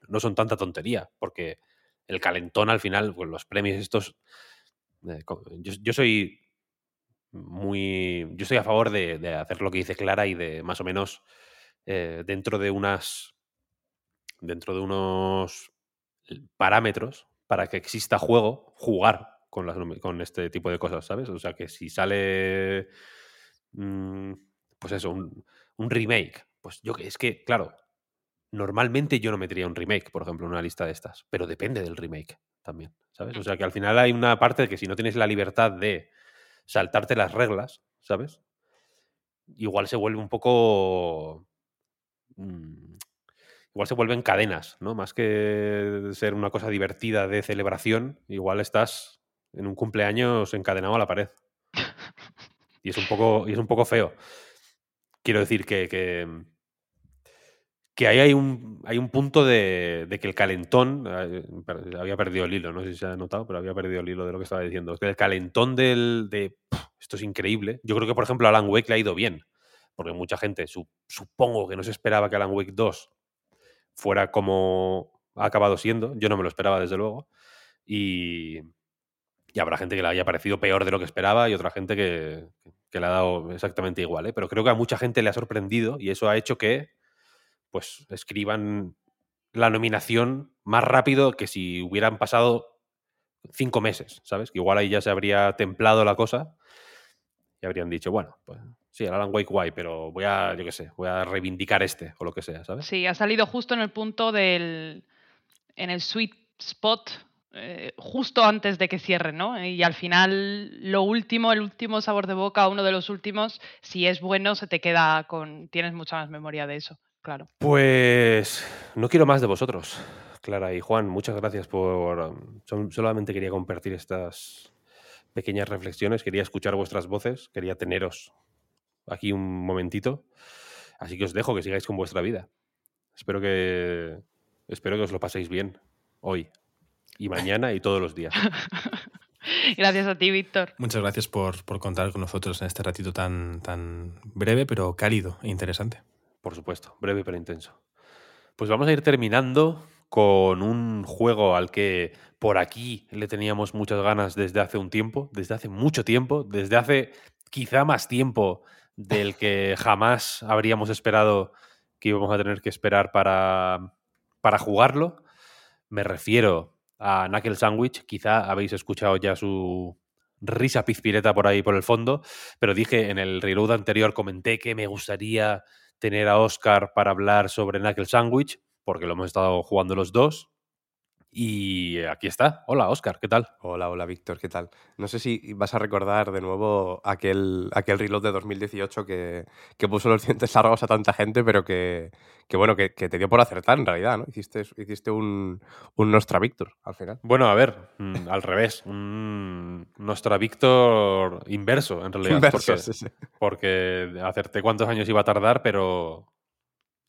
no son tanta tontería, porque el calentón al final, pues los premios estos... eh, yo, soy muy... Yo estoy a favor de, hacer lo que dice Clara y de más o menos eh, dentro de unas... Dentro de unos parámetros para que exista juego, jugar con, las, con este tipo de cosas, ¿sabes? O sea, que si sale, mm, pues eso, un, un remake, pues yo que es que, claro, normalmente yo no metería un remake, por ejemplo, en una lista de estas, pero depende del remake también, ¿sabes? O sea, que al final hay una parte de que si no tienes la libertad de saltarte las reglas, ¿sabes? Igual se vuelve un poco... mm, igual se vuelven cadenas, ¿no? Más que ser una cosa divertida de celebración, igual estás en un cumpleaños encadenado a la pared. Y es un poco, y es un poco feo. Quiero decir que, que, que ahí hay un, hay un punto de, que el calentón, había perdido el hilo, no sé si se ha notado, pero había perdido el hilo de lo que estaba diciendo. El calentón del, de "Puf, esto es increíble. Yo creo que, por ejemplo, Alan Wake le ha ido bien, porque mucha gente su- supongo que no se esperaba que Alan Wake 2 fuera como ha acabado siendo. Yo no me lo esperaba, desde luego. Y, y habrá gente que le haya parecido peor de lo que esperaba y otra gente que, que le ha dado exactamente igual. ¿eh? Pero creo que a mucha gente le ha sorprendido y eso ha hecho que pues escriban la nominación más rápido que si hubieran pasado cinco meses, ¿sabes? Que igual ahí ya se habría templado la cosa y habrían dicho, bueno, pues sí, el Alan Wake guay, pero voy a, yo qué sé, voy a reivindicar este o lo que sea, ¿sabes? Sí, ha salido justo en el punto del. en el sweet spot, eh, justo antes de que cierren, ¿no? Y al final, lo último, el último sabor de boca, uno de los últimos, si es bueno, se te queda con. tienes mucha más memoria de eso, claro. Pues no quiero más de vosotros, Clara y Juan. Muchas gracias por... sol- solamente quería compartir estas pequeñas reflexiones, quería escuchar vuestras voces, quería teneros aquí un momentito. Así que os dejo que sigáis con vuestra vida. Espero que espero que os lo paséis bien hoy y mañana y todos los días. Gracias a ti, Víctor. Muchas gracias por, por contar con nosotros en este ratito tan, tan breve, pero cálido e interesante. Por supuesto, breve pero intenso. Pues vamos a ir terminando con un juego al que por aquí le teníamos muchas ganas desde hace un tiempo, desde hace mucho tiempo, desde hace quizá más tiempo del que jamás habríamos esperado que íbamos a tener que esperar para, para jugarlo. Me refiero a Knuckle Sandwich, quizá habéis escuchado ya su risa pizpireta por ahí por el fondo, pero dije en el reload anterior, comenté que me gustaría tener a Oscar para hablar sobre Knuckle Sandwich, porque lo hemos estado jugando los dos. Y aquí está. Hola, Oscar, ¿qué tal? Hola, hola, Víctor, ¿qué tal? No sé si vas a recordar de nuevo aquel, aquel reload de 2018 que, que puso los dientes largos a tanta gente, pero que, que bueno, que, que te dio por acertar en realidad, ¿no? Hiciste, hiciste un, un Nostra Victor al final. Bueno, a ver, mm, al revés. Un Nostra Victor inverso, en realidad. Inverso, porque, sí, sí. porque acerté cuántos años iba a tardar, pero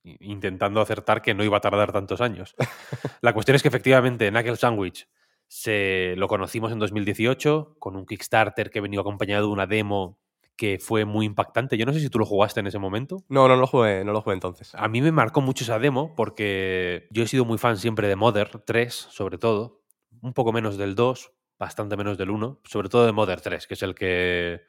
intentando acertar que no iba a tardar tantos años. La cuestión es que efectivamente Knuckle Sandwich se lo conocimos en 2018 con un Kickstarter que venía acompañado de una demo que fue muy impactante. Yo no sé si tú lo jugaste en ese momento. No, no lo jugué, no lo jugué entonces. A mí me marcó mucho esa demo porque yo he sido muy fan siempre de Mother 3, sobre todo. Un poco menos del 2, bastante menos del 1. Sobre todo de Mother 3, que es el que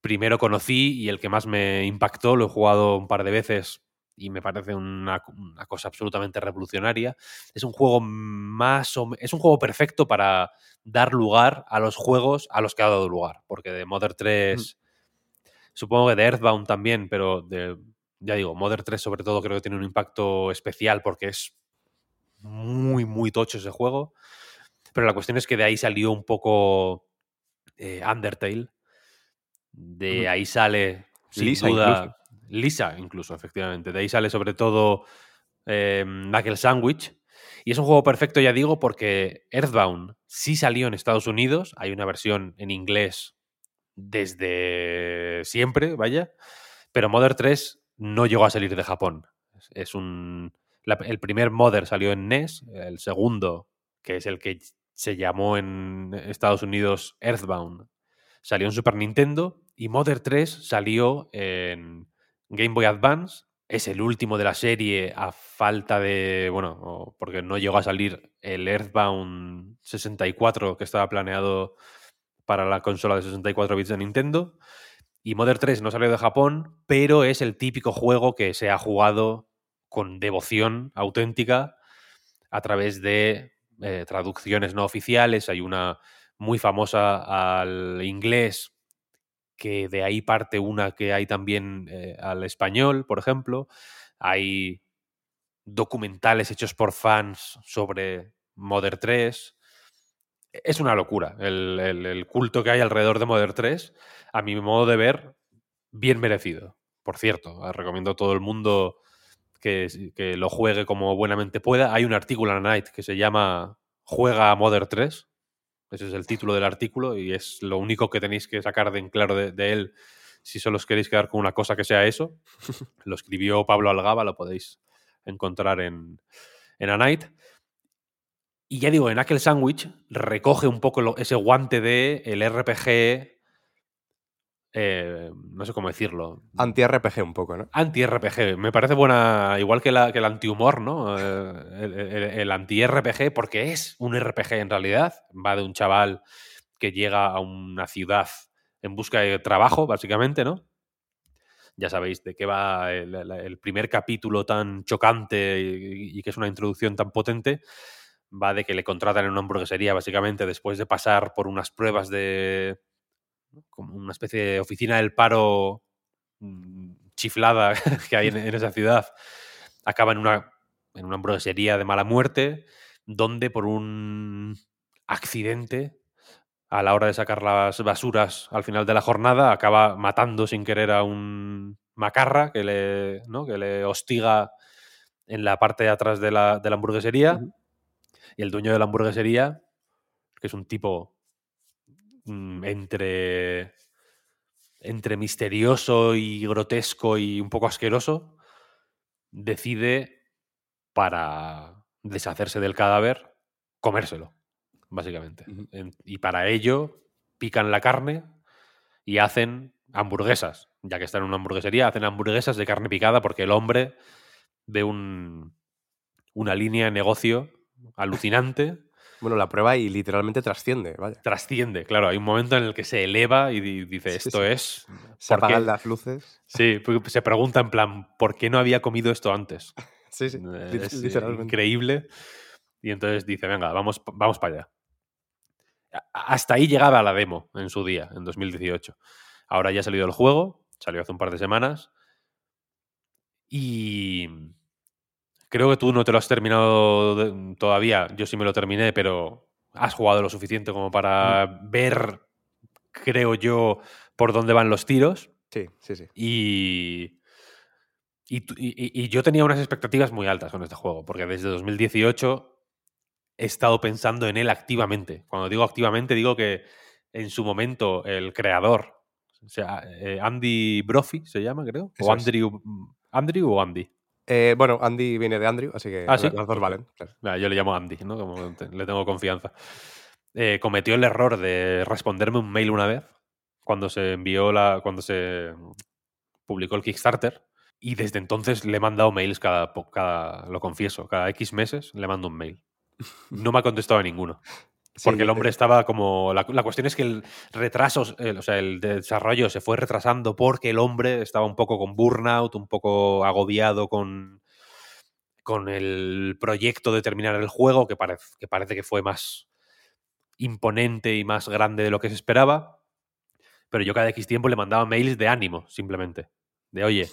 primero conocí y el que más me impactó. Lo he jugado un par de veces y me parece una, una cosa absolutamente revolucionaria. Es un juego más o es un juego perfecto para dar lugar a los juegos a los que ha dado lugar. Porque de Mother 3, supongo que de Earthbound también, pero de, ya digo, Mother 3 sobre todo creo que tiene un impacto especial porque es muy, muy tocho ese juego. Pero la cuestión es que de ahí salió un poco eh, Undertale. De ahí sale, sin Lisa duda, incluso. Lisa incluso, efectivamente. De ahí sale sobre todo eh, Knuckle Sandwich. Y es un juego perfecto, ya digo, porque Earthbound sí salió en Estados Unidos. Hay una versión en inglés desde siempre, vaya. Pero Mother 3 no llegó a salir de Japón. Es- un. el primer Mother salió en NES, el segundo, que es el que se llamó en Estados Unidos Earthbound, salió en Super Nintendo. Y Mother 3 salió en Game Boy Advance. Es el último de la serie a falta de. Bueno, porque no llegó a salir el Earthbound 64 que estaba planeado para la consola de 64 bits de Nintendo. Y Mother 3 no salió de Japón, pero es el típico juego que se ha jugado con devoción auténtica a través de eh, traducciones no oficiales. Hay una muy famosa al inglés, que de ahí parte una que hay también eh, al español, por ejemplo. Hay documentales hechos por fans sobre Mother 3. Es una locura el, el- culto que hay alrededor de Mother 3. A mi modo de ver, bien merecido. Por cierto, eh, recomiendo a todo el mundo que, que lo juegue como buenamente pueda. Hay un artículo en Night que se llama Juega a Mother 3. Ese es el título del artículo y es lo único que tenéis que sacar de en claro de, de él si solo os queréis quedar con una cosa que sea eso. Lo escribió Pablo Algaba, lo podéis encontrar en, en A Night. Y ya digo, en aquel sándwich recoge un poco lo- ese guante de el RPG, eh, no sé cómo decirlo, Anti-RPG un poco, ¿no? anti-RPG. Me parece buena, igual que, la, que el anti-humor, ¿no? Eh, El, el- el anti-RPG, porque es un RPG en realidad. Va de un chaval que llega a una ciudad en busca de trabajo, básicamente, ¿no? Ya sabéis de qué va el, el- el primer capítulo tan chocante y, y que es una introducción tan potente. Va de que le contratan en una hamburguesería, básicamente, después de pasar por unas pruebas de. Como una especie de oficina del paro mm, chiflada que hay en, en esa ciudad. Acaba en una, en una hamburguesería de mala muerte, donde por un accidente a la hora de sacar las basuras al final de la jornada, acaba matando sin querer a un macarra que le, ¿no? que le hostiga en la parte de atrás de la, de la hamburguesería. Y el dueño de la hamburguesería, que es un tipo entre, entre misterioso y grotesco y un poco asqueroso, decide, para deshacerse del cadáver, comérselo, básicamente. Y para ello pican la carne y hacen hamburguesas. Ya que están en una hamburguesería, hacen hamburguesas de carne picada porque el hombre ve un, una línea de negocio alucinante. Bueno, la prueba y literalmente trasciende, vaya. Trasciende, claro. Hay un momento en el que se eleva y di- dice, esto sí. es... Se ¿por qué?". apagan las luces. Sí, porque se pregunta en plan, ¿por qué no había comido esto antes? Sí, sí, Eh, es literalmente. increíble. Y entonces dice, venga, vamos, vamos para allá. Hasta ahí llegaba la demo en su día, en 2018. Ahora ya ha salido el juego, salió hace un par de semanas. Y creo que tú no te lo has terminado de- todavía. Yo sí me lo terminé, pero has jugado lo suficiente como para ver, creo yo, por dónde van los tiros. Sí, sí, sí. Y, y, yo tenía unas expectativas muy altas con este juego, porque desde 2018 he estado pensando en él activamente. Cuando digo activamente, digo que en su momento el creador, o sea, eh, Andy Brophy se llama, creo, Eso o es. Andrew, Andrew o Andy. Eh, bueno, Andy viene de Andrew, así que Ah, ¿sí? la- las dos valen. claro. Yo le llamo Andy, ¿no? Como te- le tengo confianza. Eh, cometió el error de responderme un mail una vez cuando se envió la. cuando se publicó el Kickstarter. Y desde entonces le he mandado mails cada, cada lo confieso, cada X meses le mando un mail. No me ha contestado a ninguno. Sí, Porque el eh, hombre estaba como. La, la cuestión es que el retraso, el- o sea, el desarrollo se fue retrasando porque el hombre estaba un poco con burnout, un poco agobiado con, con el proyecto de terminar el juego, que, parece que parece que fue más imponente y más grande de lo que se esperaba. Pero yo cada X tiempo le mandaba mails de ánimo, simplemente. De oye,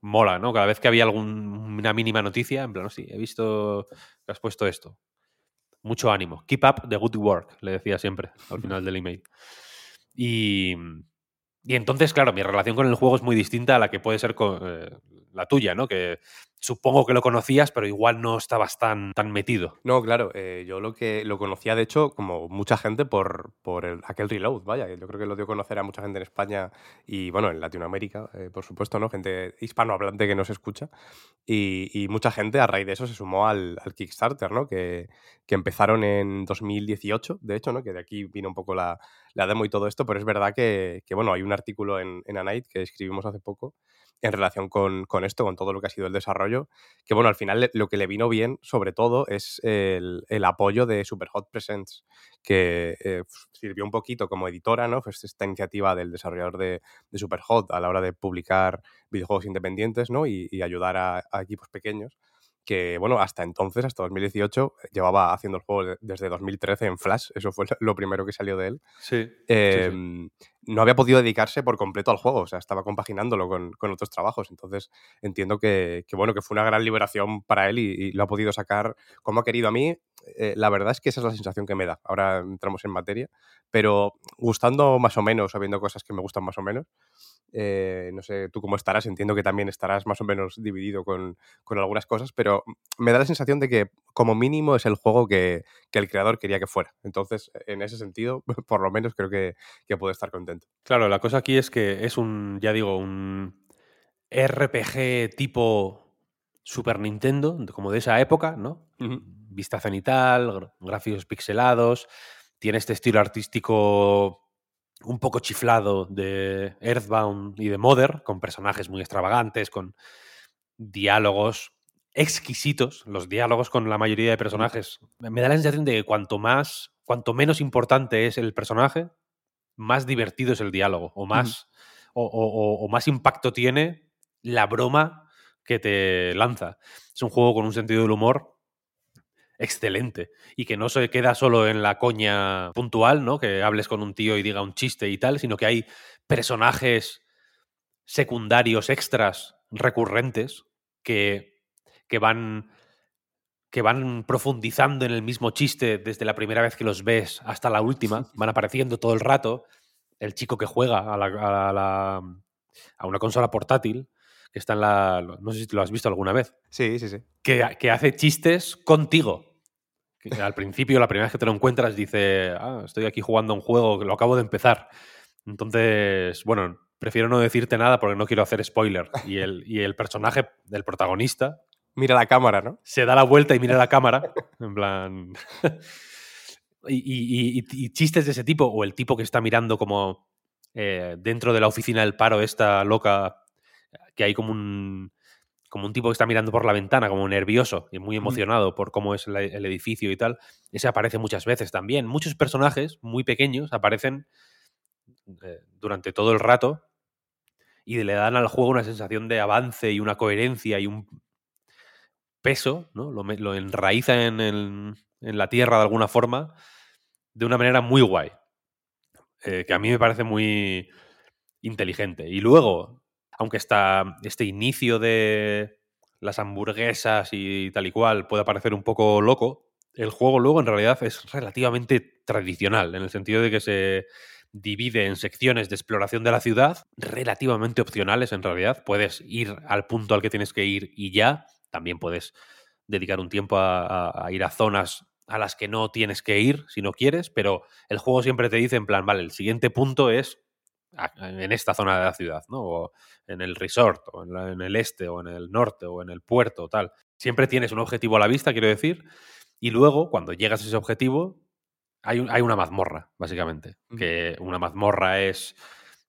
mola, ¿no? Cada vez que había alguna mínima noticia, en plan, "Oh, sí, he visto que has puesto esto. Mucho ánimo. Keep up the good work, le decía siempre al final del email. Y, y entonces, claro, mi relación con el juego es muy distinta a la que puede ser con, eh, la tuya, ¿no? Que supongo que lo conocías, pero igual no estabas tan, tan metido. No, claro, eh, yo lo que lo conocía, de hecho, como mucha gente por, por el- aquel reload, vaya, yo creo que lo dio a conocer a mucha gente en España y, bueno, en Latinoamérica, eh, por supuesto, ¿no? Gente hispanohablante que nos escucha. Y, y mucha gente a raíz de eso se sumó al, al Kickstarter, ¿no? Que, que empezaron en 2018, de hecho, ¿no? Que de aquí vino un poco la, la demo y todo esto, pero es verdad que, que, bueno, hay un artículo en, en A que escribimos hace poco en relación con, con esto, con todo lo que ha sido el desarrollo, que bueno, al final lo que le vino bien, sobre todo, es el, el apoyo de Superhot Presents, que eh, sirvió un poquito como editora, ¿no? Pues esta iniciativa del desarrollador de, de Superhot a la hora de publicar videojuegos independientes, ¿no? Y, y ayudar a, a equipos pequeños que, bueno, hasta entonces, hasta 2018, llevaba haciendo el juego de- desde 2013 en Flash, eso fue lo primero que salió de él. Sí. Eh, No había podido dedicarse por completo al juego, o sea, estaba compaginándolo con, con otros trabajos. Entonces, entiendo que, que, bueno, que fue una gran liberación para él y, y lo ha podido sacar como ha querido a mí. eh, la verdad es que esa es la sensación que me da. Ahora entramos en materia, pero gustando más o menos, sabiendo cosas que me gustan más o menos. Eh, no sé tú cómo estarás, entiendo que también estarás más o menos dividido con, con algunas cosas, pero me da la sensación de que como mínimo es el juego que, que el creador quería que fuera. Entonces, en ese sentido, por lo menos creo que, que puede estar contento. Claro, la cosa aquí es que es un, ya digo, un RPG tipo Super Nintendo, como de esa época, ¿no? Vista cenital, gráficos pixelados, tiene este estilo artístico un poco chiflado de Earthbound y de Mother, con personajes muy extravagantes, con diálogos exquisitos, los diálogos con la mayoría de personajes. Me da la sensación de que cuanto más, cuanto menos importante es el personaje, más divertido es el diálogo, o más, o, o- o- o más impacto tiene la broma que te lanza. Es un juego con un sentido del humor excelente y que no se queda solo en la coña puntual, ¿no? Que hables con un tío y diga un chiste y tal, sino que hay personajes secundarios extras recurrentes que, que van que van profundizando en el mismo chiste desde la primera vez que los ves hasta la última, van apareciendo todo el rato. El chico que juega a, la, a, la- a una consola portátil, que está en la... No sé si lo has visto alguna vez. Sí, sí, sí. Que, que hace chistes contigo. Al principio, la primera vez que te lo encuentras, dice, ah, estoy aquí jugando a un juego que lo acabo de empezar. Entonces, bueno, prefiero no decirte nada porque no quiero hacer spoiler. Y el, y el personaje del protagonista Mira la cámara, ¿no? se da la vuelta y mira la cámara. En plan. y, y- y- y chistes de ese tipo, o el tipo que está mirando como eh, dentro de la oficina del paro, esta loca, que hay como un. Como un tipo que está mirando por la ventana, como nervioso y muy emocionado por cómo es el, el edificio y tal. Ese aparece muchas veces también. Muchos personajes muy pequeños aparecen eh, durante todo el rato y le dan al juego una sensación de avance y una coherencia y un peso, ¿no? Lo, lo enraiza en, el- en la tierra de alguna forma de una manera muy guay. eh, que a mí me parece muy inteligente. Y luego, aunque este inicio de las hamburguesas y tal y cual pueda parecer un poco loco, el juego luego en realidad es relativamente tradicional, en el sentido de que se divide en secciones de exploración de la ciudad, relativamente opcionales en realidad. Puedes ir al punto al que tienes que ir y ya. También puedes dedicar un tiempo a, a- ir a zonas a las que no tienes que ir si no quieres, pero el juego siempre te dice en plan, vale, el siguiente punto es en esta zona de la ciudad, ¿no? O en el resort, o en, la- en el este, o en el norte, o en el puerto, tal. Siempre tienes un objetivo a la vista, quiero decir, y luego, cuando llegas a ese objetivo, hay, un- hay una mazmorra, básicamente. Que una mazmorra es.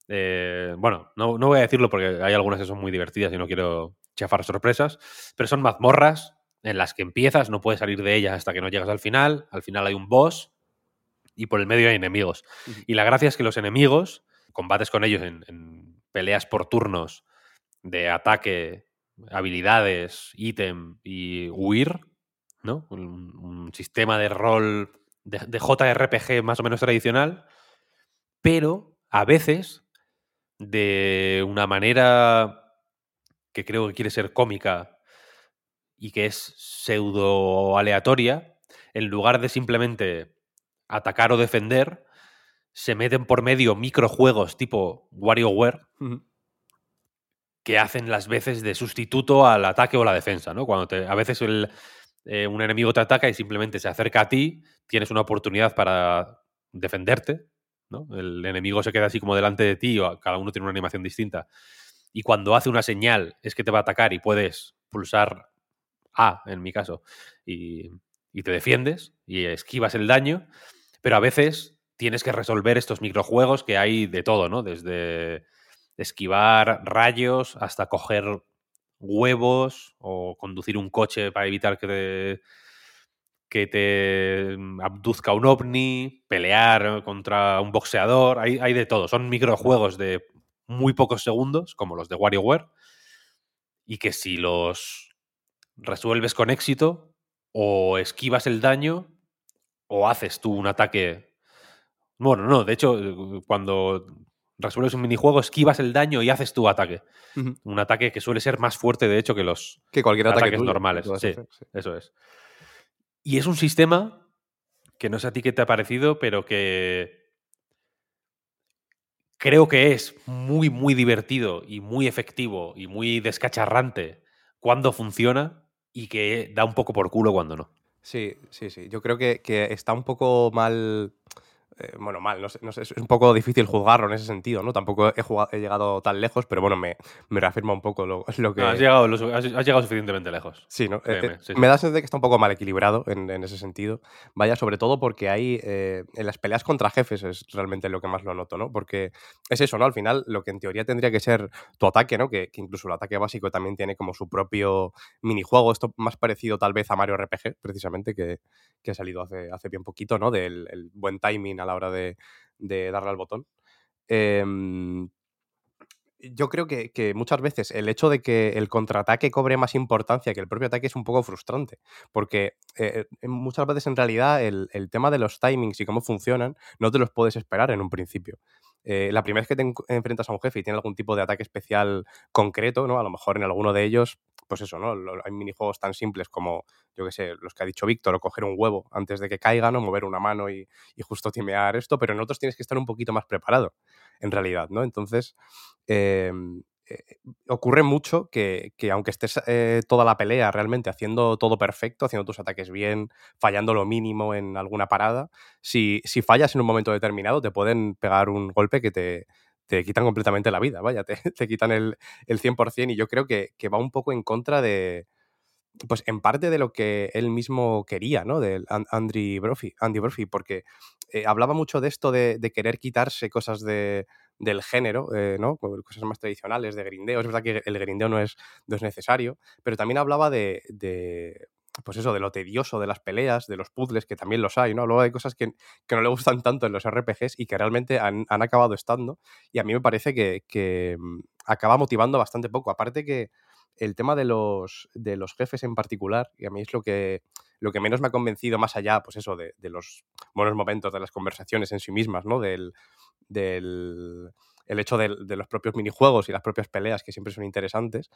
eh, bueno, no, no voy a decirlo porque hay algunas que son muy divertidas y no quiero chafar sorpresas, pero son mazmorras en las que empiezas, no puedes salir de ellas hasta que no llegas al final. Al final hay un boss y por el medio hay enemigos. Y la gracia es que los enemigos, combates con ellos en, en peleas por turnos de ataque, habilidades, ítem y huir, ¿no? Un, sistema de rol de, de JRPG más o menos tradicional, pero a veces de una manera que creo que quiere ser cómica y que es pseudo aleatoria, en lugar de simplemente atacar o defender, se meten por medio microjuegos tipo WarioWare que hacen las veces de sustituto al ataque o la defensa, ¿no? Cuando te, a veces el, eh, un enemigo te ataca y simplemente se acerca a ti, tienes una oportunidad para defenderte, ¿no? El enemigo se queda así como delante de ti, o cada uno tiene una animación distinta. Y cuando hace una señal es que te va a atacar y puedes pulsar A, en mi caso, y, y te defiendes y esquivas el daño, pero a veces tienes que resolver estos microjuegos que hay de todo, ¿no? Desde esquivar rayos hasta coger huevos o conducir un coche para evitar que te, que te abduzca un ovni, pelear contra un boxeador, hay, hay de todo. Son microjuegos de muy pocos segundos, como los de WarioWare, y que si los resuelves con éxito, o esquivas el daño, o haces tú un ataque. Bueno, no, de hecho, eh, cuando resuelves un minijuego, esquivas el daño y haces tu ataque. Un ataque que suele ser más fuerte, de hecho, que los Que cualquier ataque ataques tuyo normales. puedas Sí, hacer, sí. eso es. Y es un sistema que no sé a ti qué te ha parecido, pero que creo que es muy, muy divertido y muy efectivo y muy descacharrante cuando funciona y que da un poco por culo cuando no. Sí, sí, sí. Yo creo que, que está un poco mal. Eh, bueno, mal, no sé, no sé, es un poco difícil juzgarlo en ese sentido, ¿no? Tampoco he, jugado- he llegado tan lejos, pero bueno, me, me reafirma un poco lo, lo que. No, has, llegado, lo has- has llegado suficientemente lejos. Sí, ¿no? Eh, eh, sí, Me sí. da sensación de que está un poco mal equilibrado en, en ese sentido. Vaya, sobre todo porque hay. eh, en las peleas contra jefes es realmente lo que más lo noto, ¿no? Porque es eso, ¿no? Al final, lo que en teoría tendría que ser tu ataque, ¿no? Que, que incluso el ataque básico también tiene como su propio minijuego. Esto más parecido tal vez a Mario RPG, precisamente, que, que ha salido hace, hace bien poquito, ¿no? Del el buen timing a la hora de, darle al botón. Em, yo creo que, muchas veces el hecho de que el contraataque cobre más importancia que el propio ataque es un poco frustrante, porque eh, eh, muchas veces en realidad el, tema de los timings y cómo funcionan no te los puedes esperar en un principio. Eh, la primera vez que te en- enfrentas a un jefe y tiene algún tipo de ataque especial concreto, ¿no? A lo mejor en alguno de ellos, pues eso, ¿no? Hay minijuegos tan simples como, yo qué sé, los que ha dicho Víctor, o coger un huevo antes de que caiga, ¿no? Mover una mano y, justo timear esto, pero en otros tienes que estar un poquito más preparado, en realidad, ¿no? Entonces, eh, eh, ocurre mucho que, que aunque estés eh, toda la pelea realmente haciendo todo perfecto, haciendo tus ataques bien, fallando lo mínimo en alguna parada, si, si fallas en un momento determinado te pueden pegar un golpe que te, te quitan completamente la vida, vaya, te, quitan el, el 100% y yo creo que, que va un poco en contra de, pues en parte de lo que él mismo quería, ¿no? An- Andy Brophy, Andy Brophy porque eh, hablaba mucho de esto de, de querer quitarse cosas de, del género, eh, ¿no? Cosas más tradicionales, de grindeo. Es verdad que el grindeo no es, no es necesario, pero también hablaba de, de, pues eso, de lo tedioso de las peleas, de los puzzles, que también los hay, ¿no? Hablaba de cosas que, que no le gustan tanto en los RPGs y que realmente han, han acabado estando. Y a mí me parece que, que mm, acaba motivando bastante poco. Aparte que el tema de los, de los jefes en particular, y a mí es lo que, lo que menos me ha convencido más allá, pues eso, de, de los buenos momentos de las conversaciones en sí mismas, ¿no? Del, del el hecho de, los propios minijuegos y las propias peleas, que siempre son interesantes,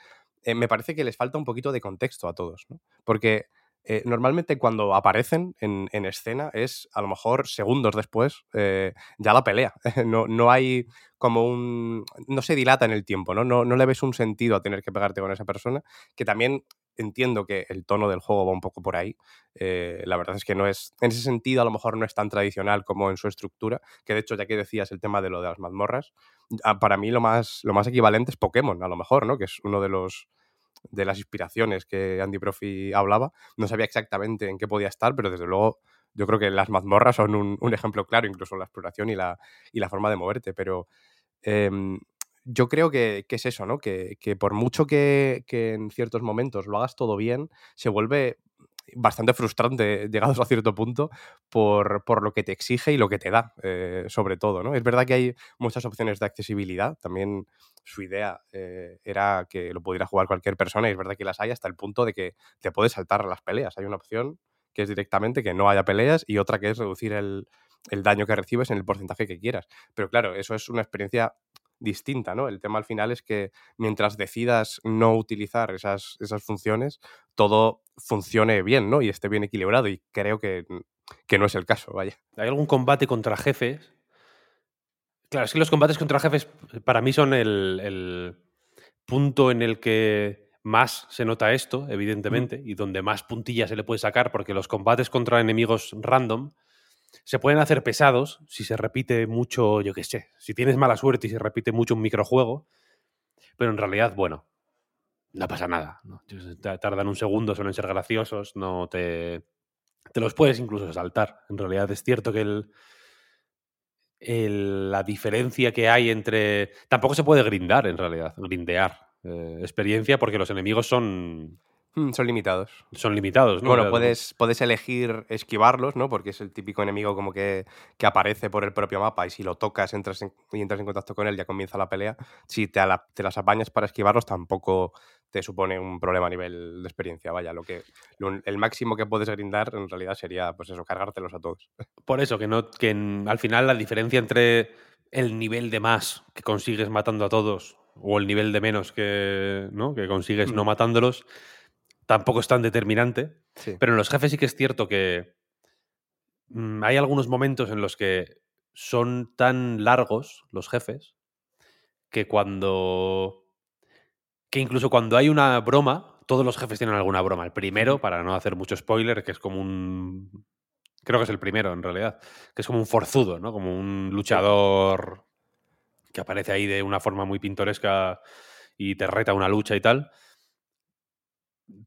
eh, me parece que les falta un poquito de contexto a todos, ¿no? Porque eh, normalmente cuando aparecen en, en, escena es a lo mejor segundos después eh, ya la pelea. no, no hay como un... no se dilata en el tiempo, ¿no? ¿no? No le ves un sentido a tener que pegarte con esa persona, que también entiendo que el tono del juego va un poco por ahí. Eh, la verdad es que no es, en ese sentido a lo mejor no es tan tradicional como en su estructura, que de hecho ya que decías el tema de lo de las mazmorras, ah, para mí lo más, lo más equivalente es Pokémon, a lo mejor, ¿no? Que es uno de los de las inspiraciones que Andy Profi hablaba. No sabía exactamente en qué podía estar, pero desde luego yo creo que las mazmorras son un, ejemplo claro, incluso la exploración y la, y la forma de moverte, pero eh, yo creo que, que, es eso, ¿no? Que, que por mucho que, que, en ciertos momentos lo hagas todo bien, se vuelve bastante frustrante llegados a cierto punto por, por lo que te exige y lo que te da, eh, sobre todo, ¿no? Es verdad que hay muchas opciones de accesibilidad, también su idea eh, era que lo pudiera jugar cualquier persona y es verdad que las hay hasta el punto de que te puedes saltar las peleas. Hay una opción que es directamente que no haya peleas y otra que es reducir el, el daño que recibes en el porcentaje que quieras. Pero claro, eso es una experiencia distinta, ¿no? El tema al final es que mientras decidas no utilizar esas, esas funciones, todo funcione bien, ¿no? Y esté bien equilibrado. Y creo que, que no es el caso, vaya. ¿Hay algún combate contra jefes? Claro, es que los combates contra jefes para mí son el, el punto en el que más se nota esto, evidentemente, mm. y donde más puntillas se le puede sacar, porque los combates contra enemigos random se pueden hacer pesados si se repite mucho, yo qué sé, si tienes mala suerte y se repite mucho un microjuego, pero en realidad, bueno, no pasa nada. ¿no? Tardan un segundo, suelen ser graciosos, no te, te los puedes incluso saltar. En realidad es cierto que el, la diferencia que hay entre... Tampoco se puede grindar, en realidad, grindear eh, experiencia, porque los enemigos son Mm, son limitados. Son limitados, ¿no? Bueno, puedes, puedes elegir esquivarlos, ¿no? Porque es el típico enemigo como que, que aparece por el propio mapa y si lo tocas entras en, y entras en contacto con él ya comienza la pelea. Si te, la, te, las apañas para esquivarlos tampoco te supone un problema a nivel de experiencia. Vaya, lo que lo, el máximo que puedes grindar en realidad sería, pues eso, cargártelos a todos. Por eso, que, no, que en, al final la diferencia entre el nivel de más que consigues matando a todos o el nivel de menos que, ¿no? que consigues mm. no matándolos tampoco es tan determinante. Sí. Pero en los jefes sí que es cierto que mmm, hay algunos momentos en los que son tan largos los jefes que cuando. que incluso cuando hay una broma, todos los jefes tienen alguna broma. El primero, para no hacer mucho spoiler, que es como un. Creo que es el primero, en realidad. Que es como un forzudo, ¿no? Como un luchador que aparece ahí de una forma muy pintoresca y te reta una lucha y tal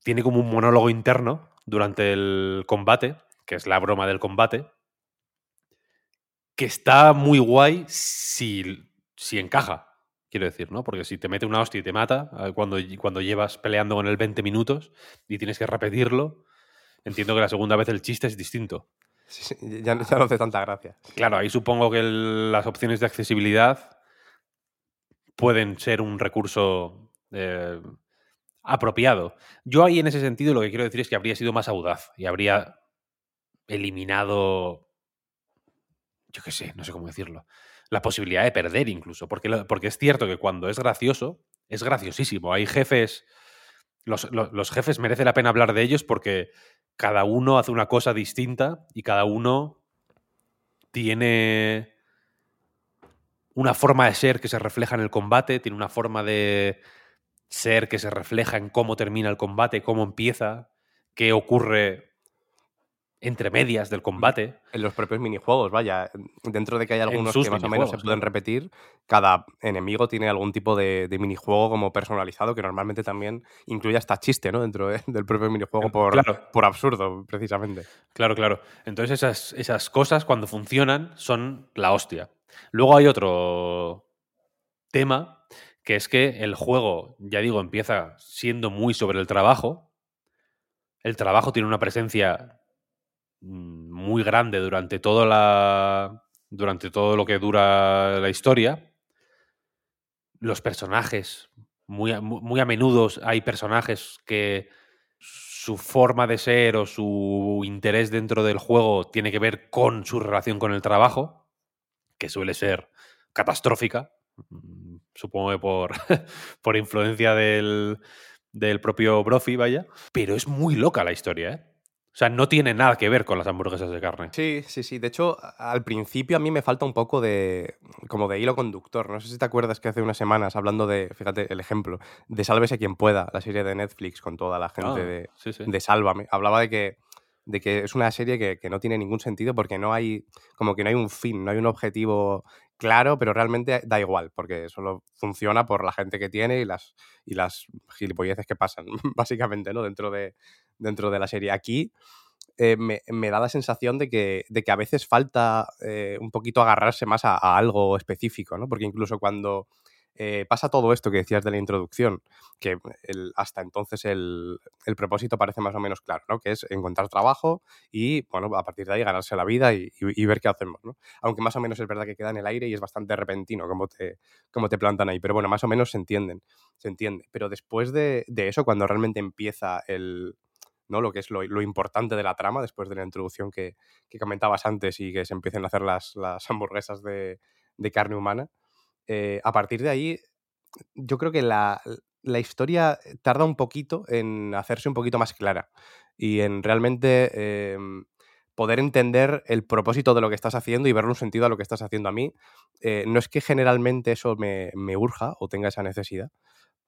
tiene como un monólogo interno durante el combate, que es la broma del combate, que está muy guay si, si encaja, quiero decir, ¿no? Porque si te mete una hostia y te mata eh, cuando, cuando llevas peleando con él 20 minutos y tienes que repetirlo, entiendo que la segunda vez el chiste es distinto. Sí, sí, ya, ya, no hace tanta gracia. Claro, ahí supongo que el, las opciones de accesibilidad pueden ser un recurso eh, apropiado. Yo ahí en ese sentido lo que quiero decir es que habría sido más audaz y habría eliminado, yo qué sé, no sé cómo decirlo, la posibilidad de perder incluso, porque, porque es cierto que cuando es gracioso, es graciosísimo. Hay jefes, los, los, los jefes merece la pena hablar de ellos porque cada uno hace una cosa distinta y cada uno tiene una forma de ser que se refleja en el combate, tiene una forma de ser que se refleja en cómo termina el combate, cómo empieza, qué ocurre entre medias del combate. En los propios minijuegos, vaya. Dentro de que hay algunos que más o menos se pueden repetir, cada enemigo tiene algún tipo de, de, minijuego como personalizado que normalmente también incluye hasta chiste, ¿no? Dentro de, del propio minijuego por, claro. por absurdo, precisamente. Claro, claro. Entonces esas, esas cosas cuando funcionan son la hostia. Luego hay otro tema, que es que el juego, ya digo, empieza siendo muy sobre el trabajo. El trabajo tiene una presencia mm, muy grande durante toda la. durante todo lo que dura la historia. Los personajes, muy muy a menudo hay personajes que su forma de ser o su interés dentro del juego tiene que ver con su relación con el trabajo, que suele ser catastrófica, supongo que por, por influencia del, del propio Brophy, vaya. Pero es muy loca la historia, ¿eh? O sea, no tiene nada que ver con las hamburguesas de carne. Sí, sí, sí. De hecho, al principio a mí me falta un poco de. como de hilo conductor. No sé si te acuerdas que hace unas semanas, hablando de, fíjate, el ejemplo, de Sálvese quien pueda, la serie de Netflix con toda la gente Ah, de, sí, sí. de Sálvame. Hablaba de que, de que es una serie que, que no tiene ningún sentido porque no hay. como que no hay un fin, no hay un objetivo claro, pero realmente da igual, porque solo funciona por la gente que tiene y las, y las gilipolleces que pasan, básicamente, ¿no? Dentro de, dentro de la serie. Aquí eh, me, me da la sensación de que, de que a veces falta eh, un poquito agarrarse más a, a algo específico, ¿no? Porque incluso cuando eh, pasa todo esto que decías de la introducción, que hasta entonces el, el propósito parece más o menos claro, ¿no? Que es encontrar trabajo y, bueno, a partir de ahí ganarse la vida y, y- y ver qué hacemos, ¿no? Aunque más o menos es verdad que queda en el aire y es bastante repentino como te, como te plantan ahí, pero bueno, más o menos se entienden, se entiende. Pero después de, de eso, cuando realmente empieza el, ¿no? Lo que es lo, lo importante de la trama, después de la introducción que, que comentabas antes y que se empiecen a hacer las, las hamburguesas de, de carne humana. Eh, a partir de ahí, yo creo que la, la historia tarda un poquito en hacerse un poquito más clara y en realmente eh, poder entender el propósito de lo que estás haciendo y verle un sentido a lo que estás haciendo a mí. eh, no es que generalmente eso me, me urja o tenga esa necesidad,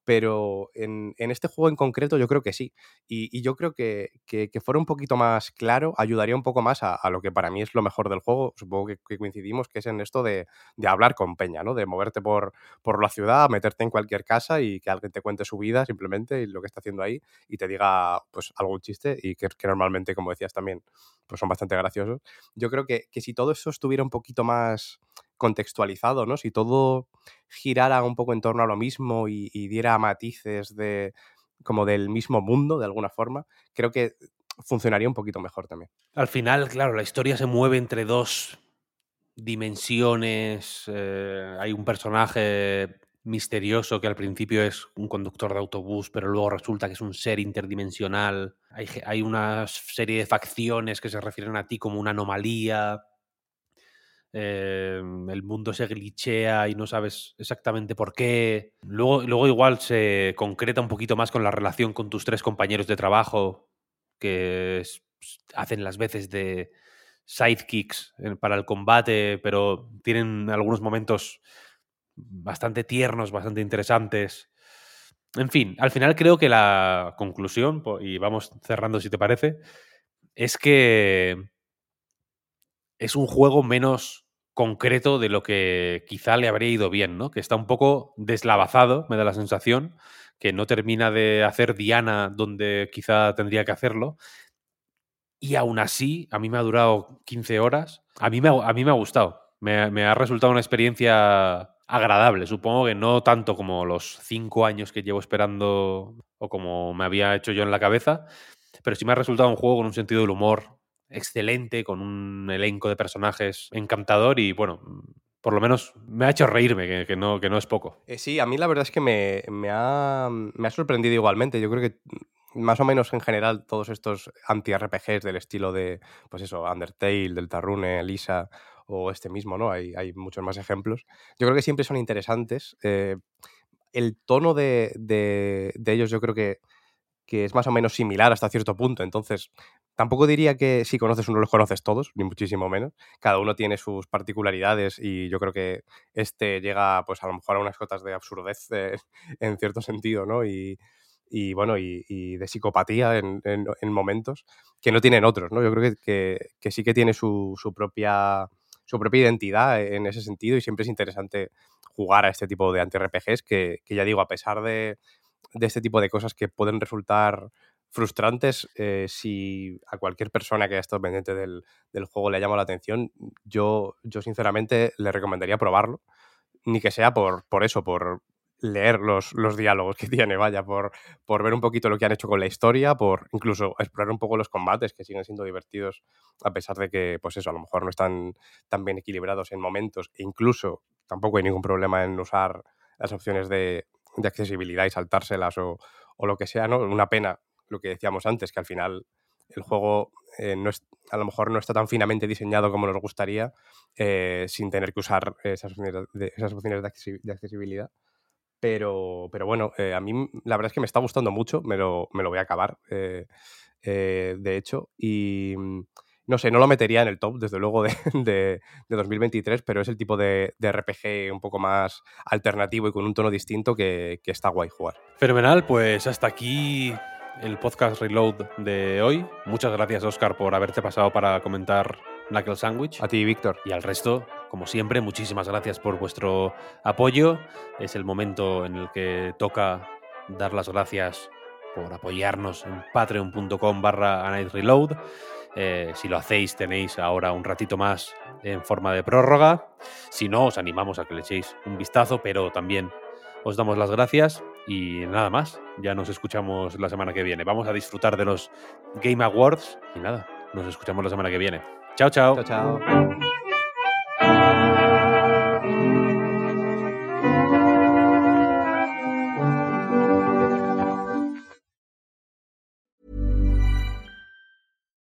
pero en, en este juego en concreto yo creo que sí. Y, y yo creo que, que, que fuera un poquito más claro ayudaría un poco más a, a lo que para mí es lo mejor del juego. Supongo que, coincidimos, que es en esto de, de hablar con Peña, ¿no? De moverte por, por la ciudad, meterte en cualquier casa y que alguien te cuente su vida simplemente y lo que está haciendo ahí y te diga pues algún chiste y que, que normalmente, como decías también, pues son bastante graciosos. Yo creo que, que si todo eso estuviera un poquito más contextualizado, ¿no? Si todo girara un poco en torno a lo mismo y, diera matices de como del mismo mundo, de alguna forma, creo que funcionaría un poquito mejor también. Al final, claro, la historia se mueve entre dos dimensiones. eh, hay un personaje misterioso que al principio es un conductor de autobús, pero luego resulta que es un ser interdimensional. Hay, hay una serie de facciones que se refieren a ti como una anomalía. Eh, el mundo se glitchea y no sabes exactamente por qué. Luego, luego igual se concreta un poquito más con la relación con tus tres compañeros de trabajo, que es- hacen las veces de sidekicks eh, para el combate, pero tienen algunos momentos bastante tiernos, bastante interesantes. En fin, al final creo que la conclusión, y vamos cerrando si te parece, es que es un juego menos concreto de lo que quizá le habría ido bien, ¿no? Que está un poco deslavazado, me da la sensación, que no termina de hacer Diana donde quizá tendría que hacerlo. Y aún así, a mí me ha durado 15 horas. A mí me ha, a mí me ha gustado. Me, me ha resultado una experiencia agradable. Supongo que no tanto como los 5 años que llevo esperando o como me había hecho yo en la cabeza, pero sí me ha resultado un juego con un sentido del humor excelente, con un elenco de personajes encantador y bueno, por lo menos me ha hecho reírme, que, no, que no es poco. Eh, sí, a mí la verdad es que me, me ha, me ha sorprendido igualmente. Yo creo que mm, más o menos en general todos estos anti-RPGs del estilo de, pues eso, Undertale, Deltarune, Elisa o este mismo, ¿no? Hay, hay muchos más ejemplos. Yo creo que siempre son interesantes. eh, el tono de- de ellos yo creo que, que es más o menos similar hasta cierto punto. Entonces, tampoco diría que si conoces uno los conoces todos, ni muchísimo menos. Cada uno tiene sus particularidades y yo creo que este llega pues a lo mejor a unas cotas de absurdez eh, en cierto sentido, ¿no? Y, y, bueno, y, y de psicopatía en, en- en momentos que no tienen otros, ¿no? Yo creo que, que- que sí que tiene su, su propia, su propia identidad en ese sentido y siempre es interesante jugar a este tipo de anti-RPGs que, que ya digo, a pesar de, de este tipo de cosas que pueden resultar frustrantes, eh, si a cualquier persona que haya estado pendiente del, del juego le llama la atención, yo, yo sinceramente le recomendaría probarlo. Ni que sea por, por eso, por leer los, los diálogos que tiene, vaya, por, por ver un poquito lo que han hecho con la historia, por incluso explorar un poco los combates que siguen siendo divertidos, a pesar de que, pues eso, a lo mejor no están tan bien equilibrados en momentos, e incluso tampoco hay ningún problema en usar las opciones de, de accesibilidad y saltárselas o, o lo que sea, ¿no? Una pena, lo que decíamos antes, que al final el juego eh, no es, a lo mejor no está tan finamente diseñado como nos gustaría, eh, sin tener que usar esas opciones de, esas de, accesi- de accesibilidad. Pero, pero bueno, eh, a mí la verdad es que me está gustando mucho, me lo, me lo voy a acabar, de hecho, y mm, no sé, no lo metería en el top, desde luego, de, de- de 2023, pero es el tipo de, de RPG un poco más alternativo y con un tono distinto que, que está guay jugar. Fenomenal, pues hasta aquí el podcast Reload de hoy. Muchas gracias, Oscar, por haberte pasado para comentar Knuckle Sandwich. A ti, Víctor. Y al resto, como siempre, muchísimas gracias por vuestro apoyo. Es el momento en el que toca dar las gracias por apoyarnos en patreon.com barra Reload. Eh, si lo hacéis, tenéis ahora un ratito más en forma de prórroga. Si no, os animamos a que le echéis un vistazo, pero también os damos las gracias y nada más. Ya nos escuchamos la semana que viene. Vamos a disfrutar de los Game Awards y nada, nos escuchamos la semana que viene. Chao, chao. Chao, chao.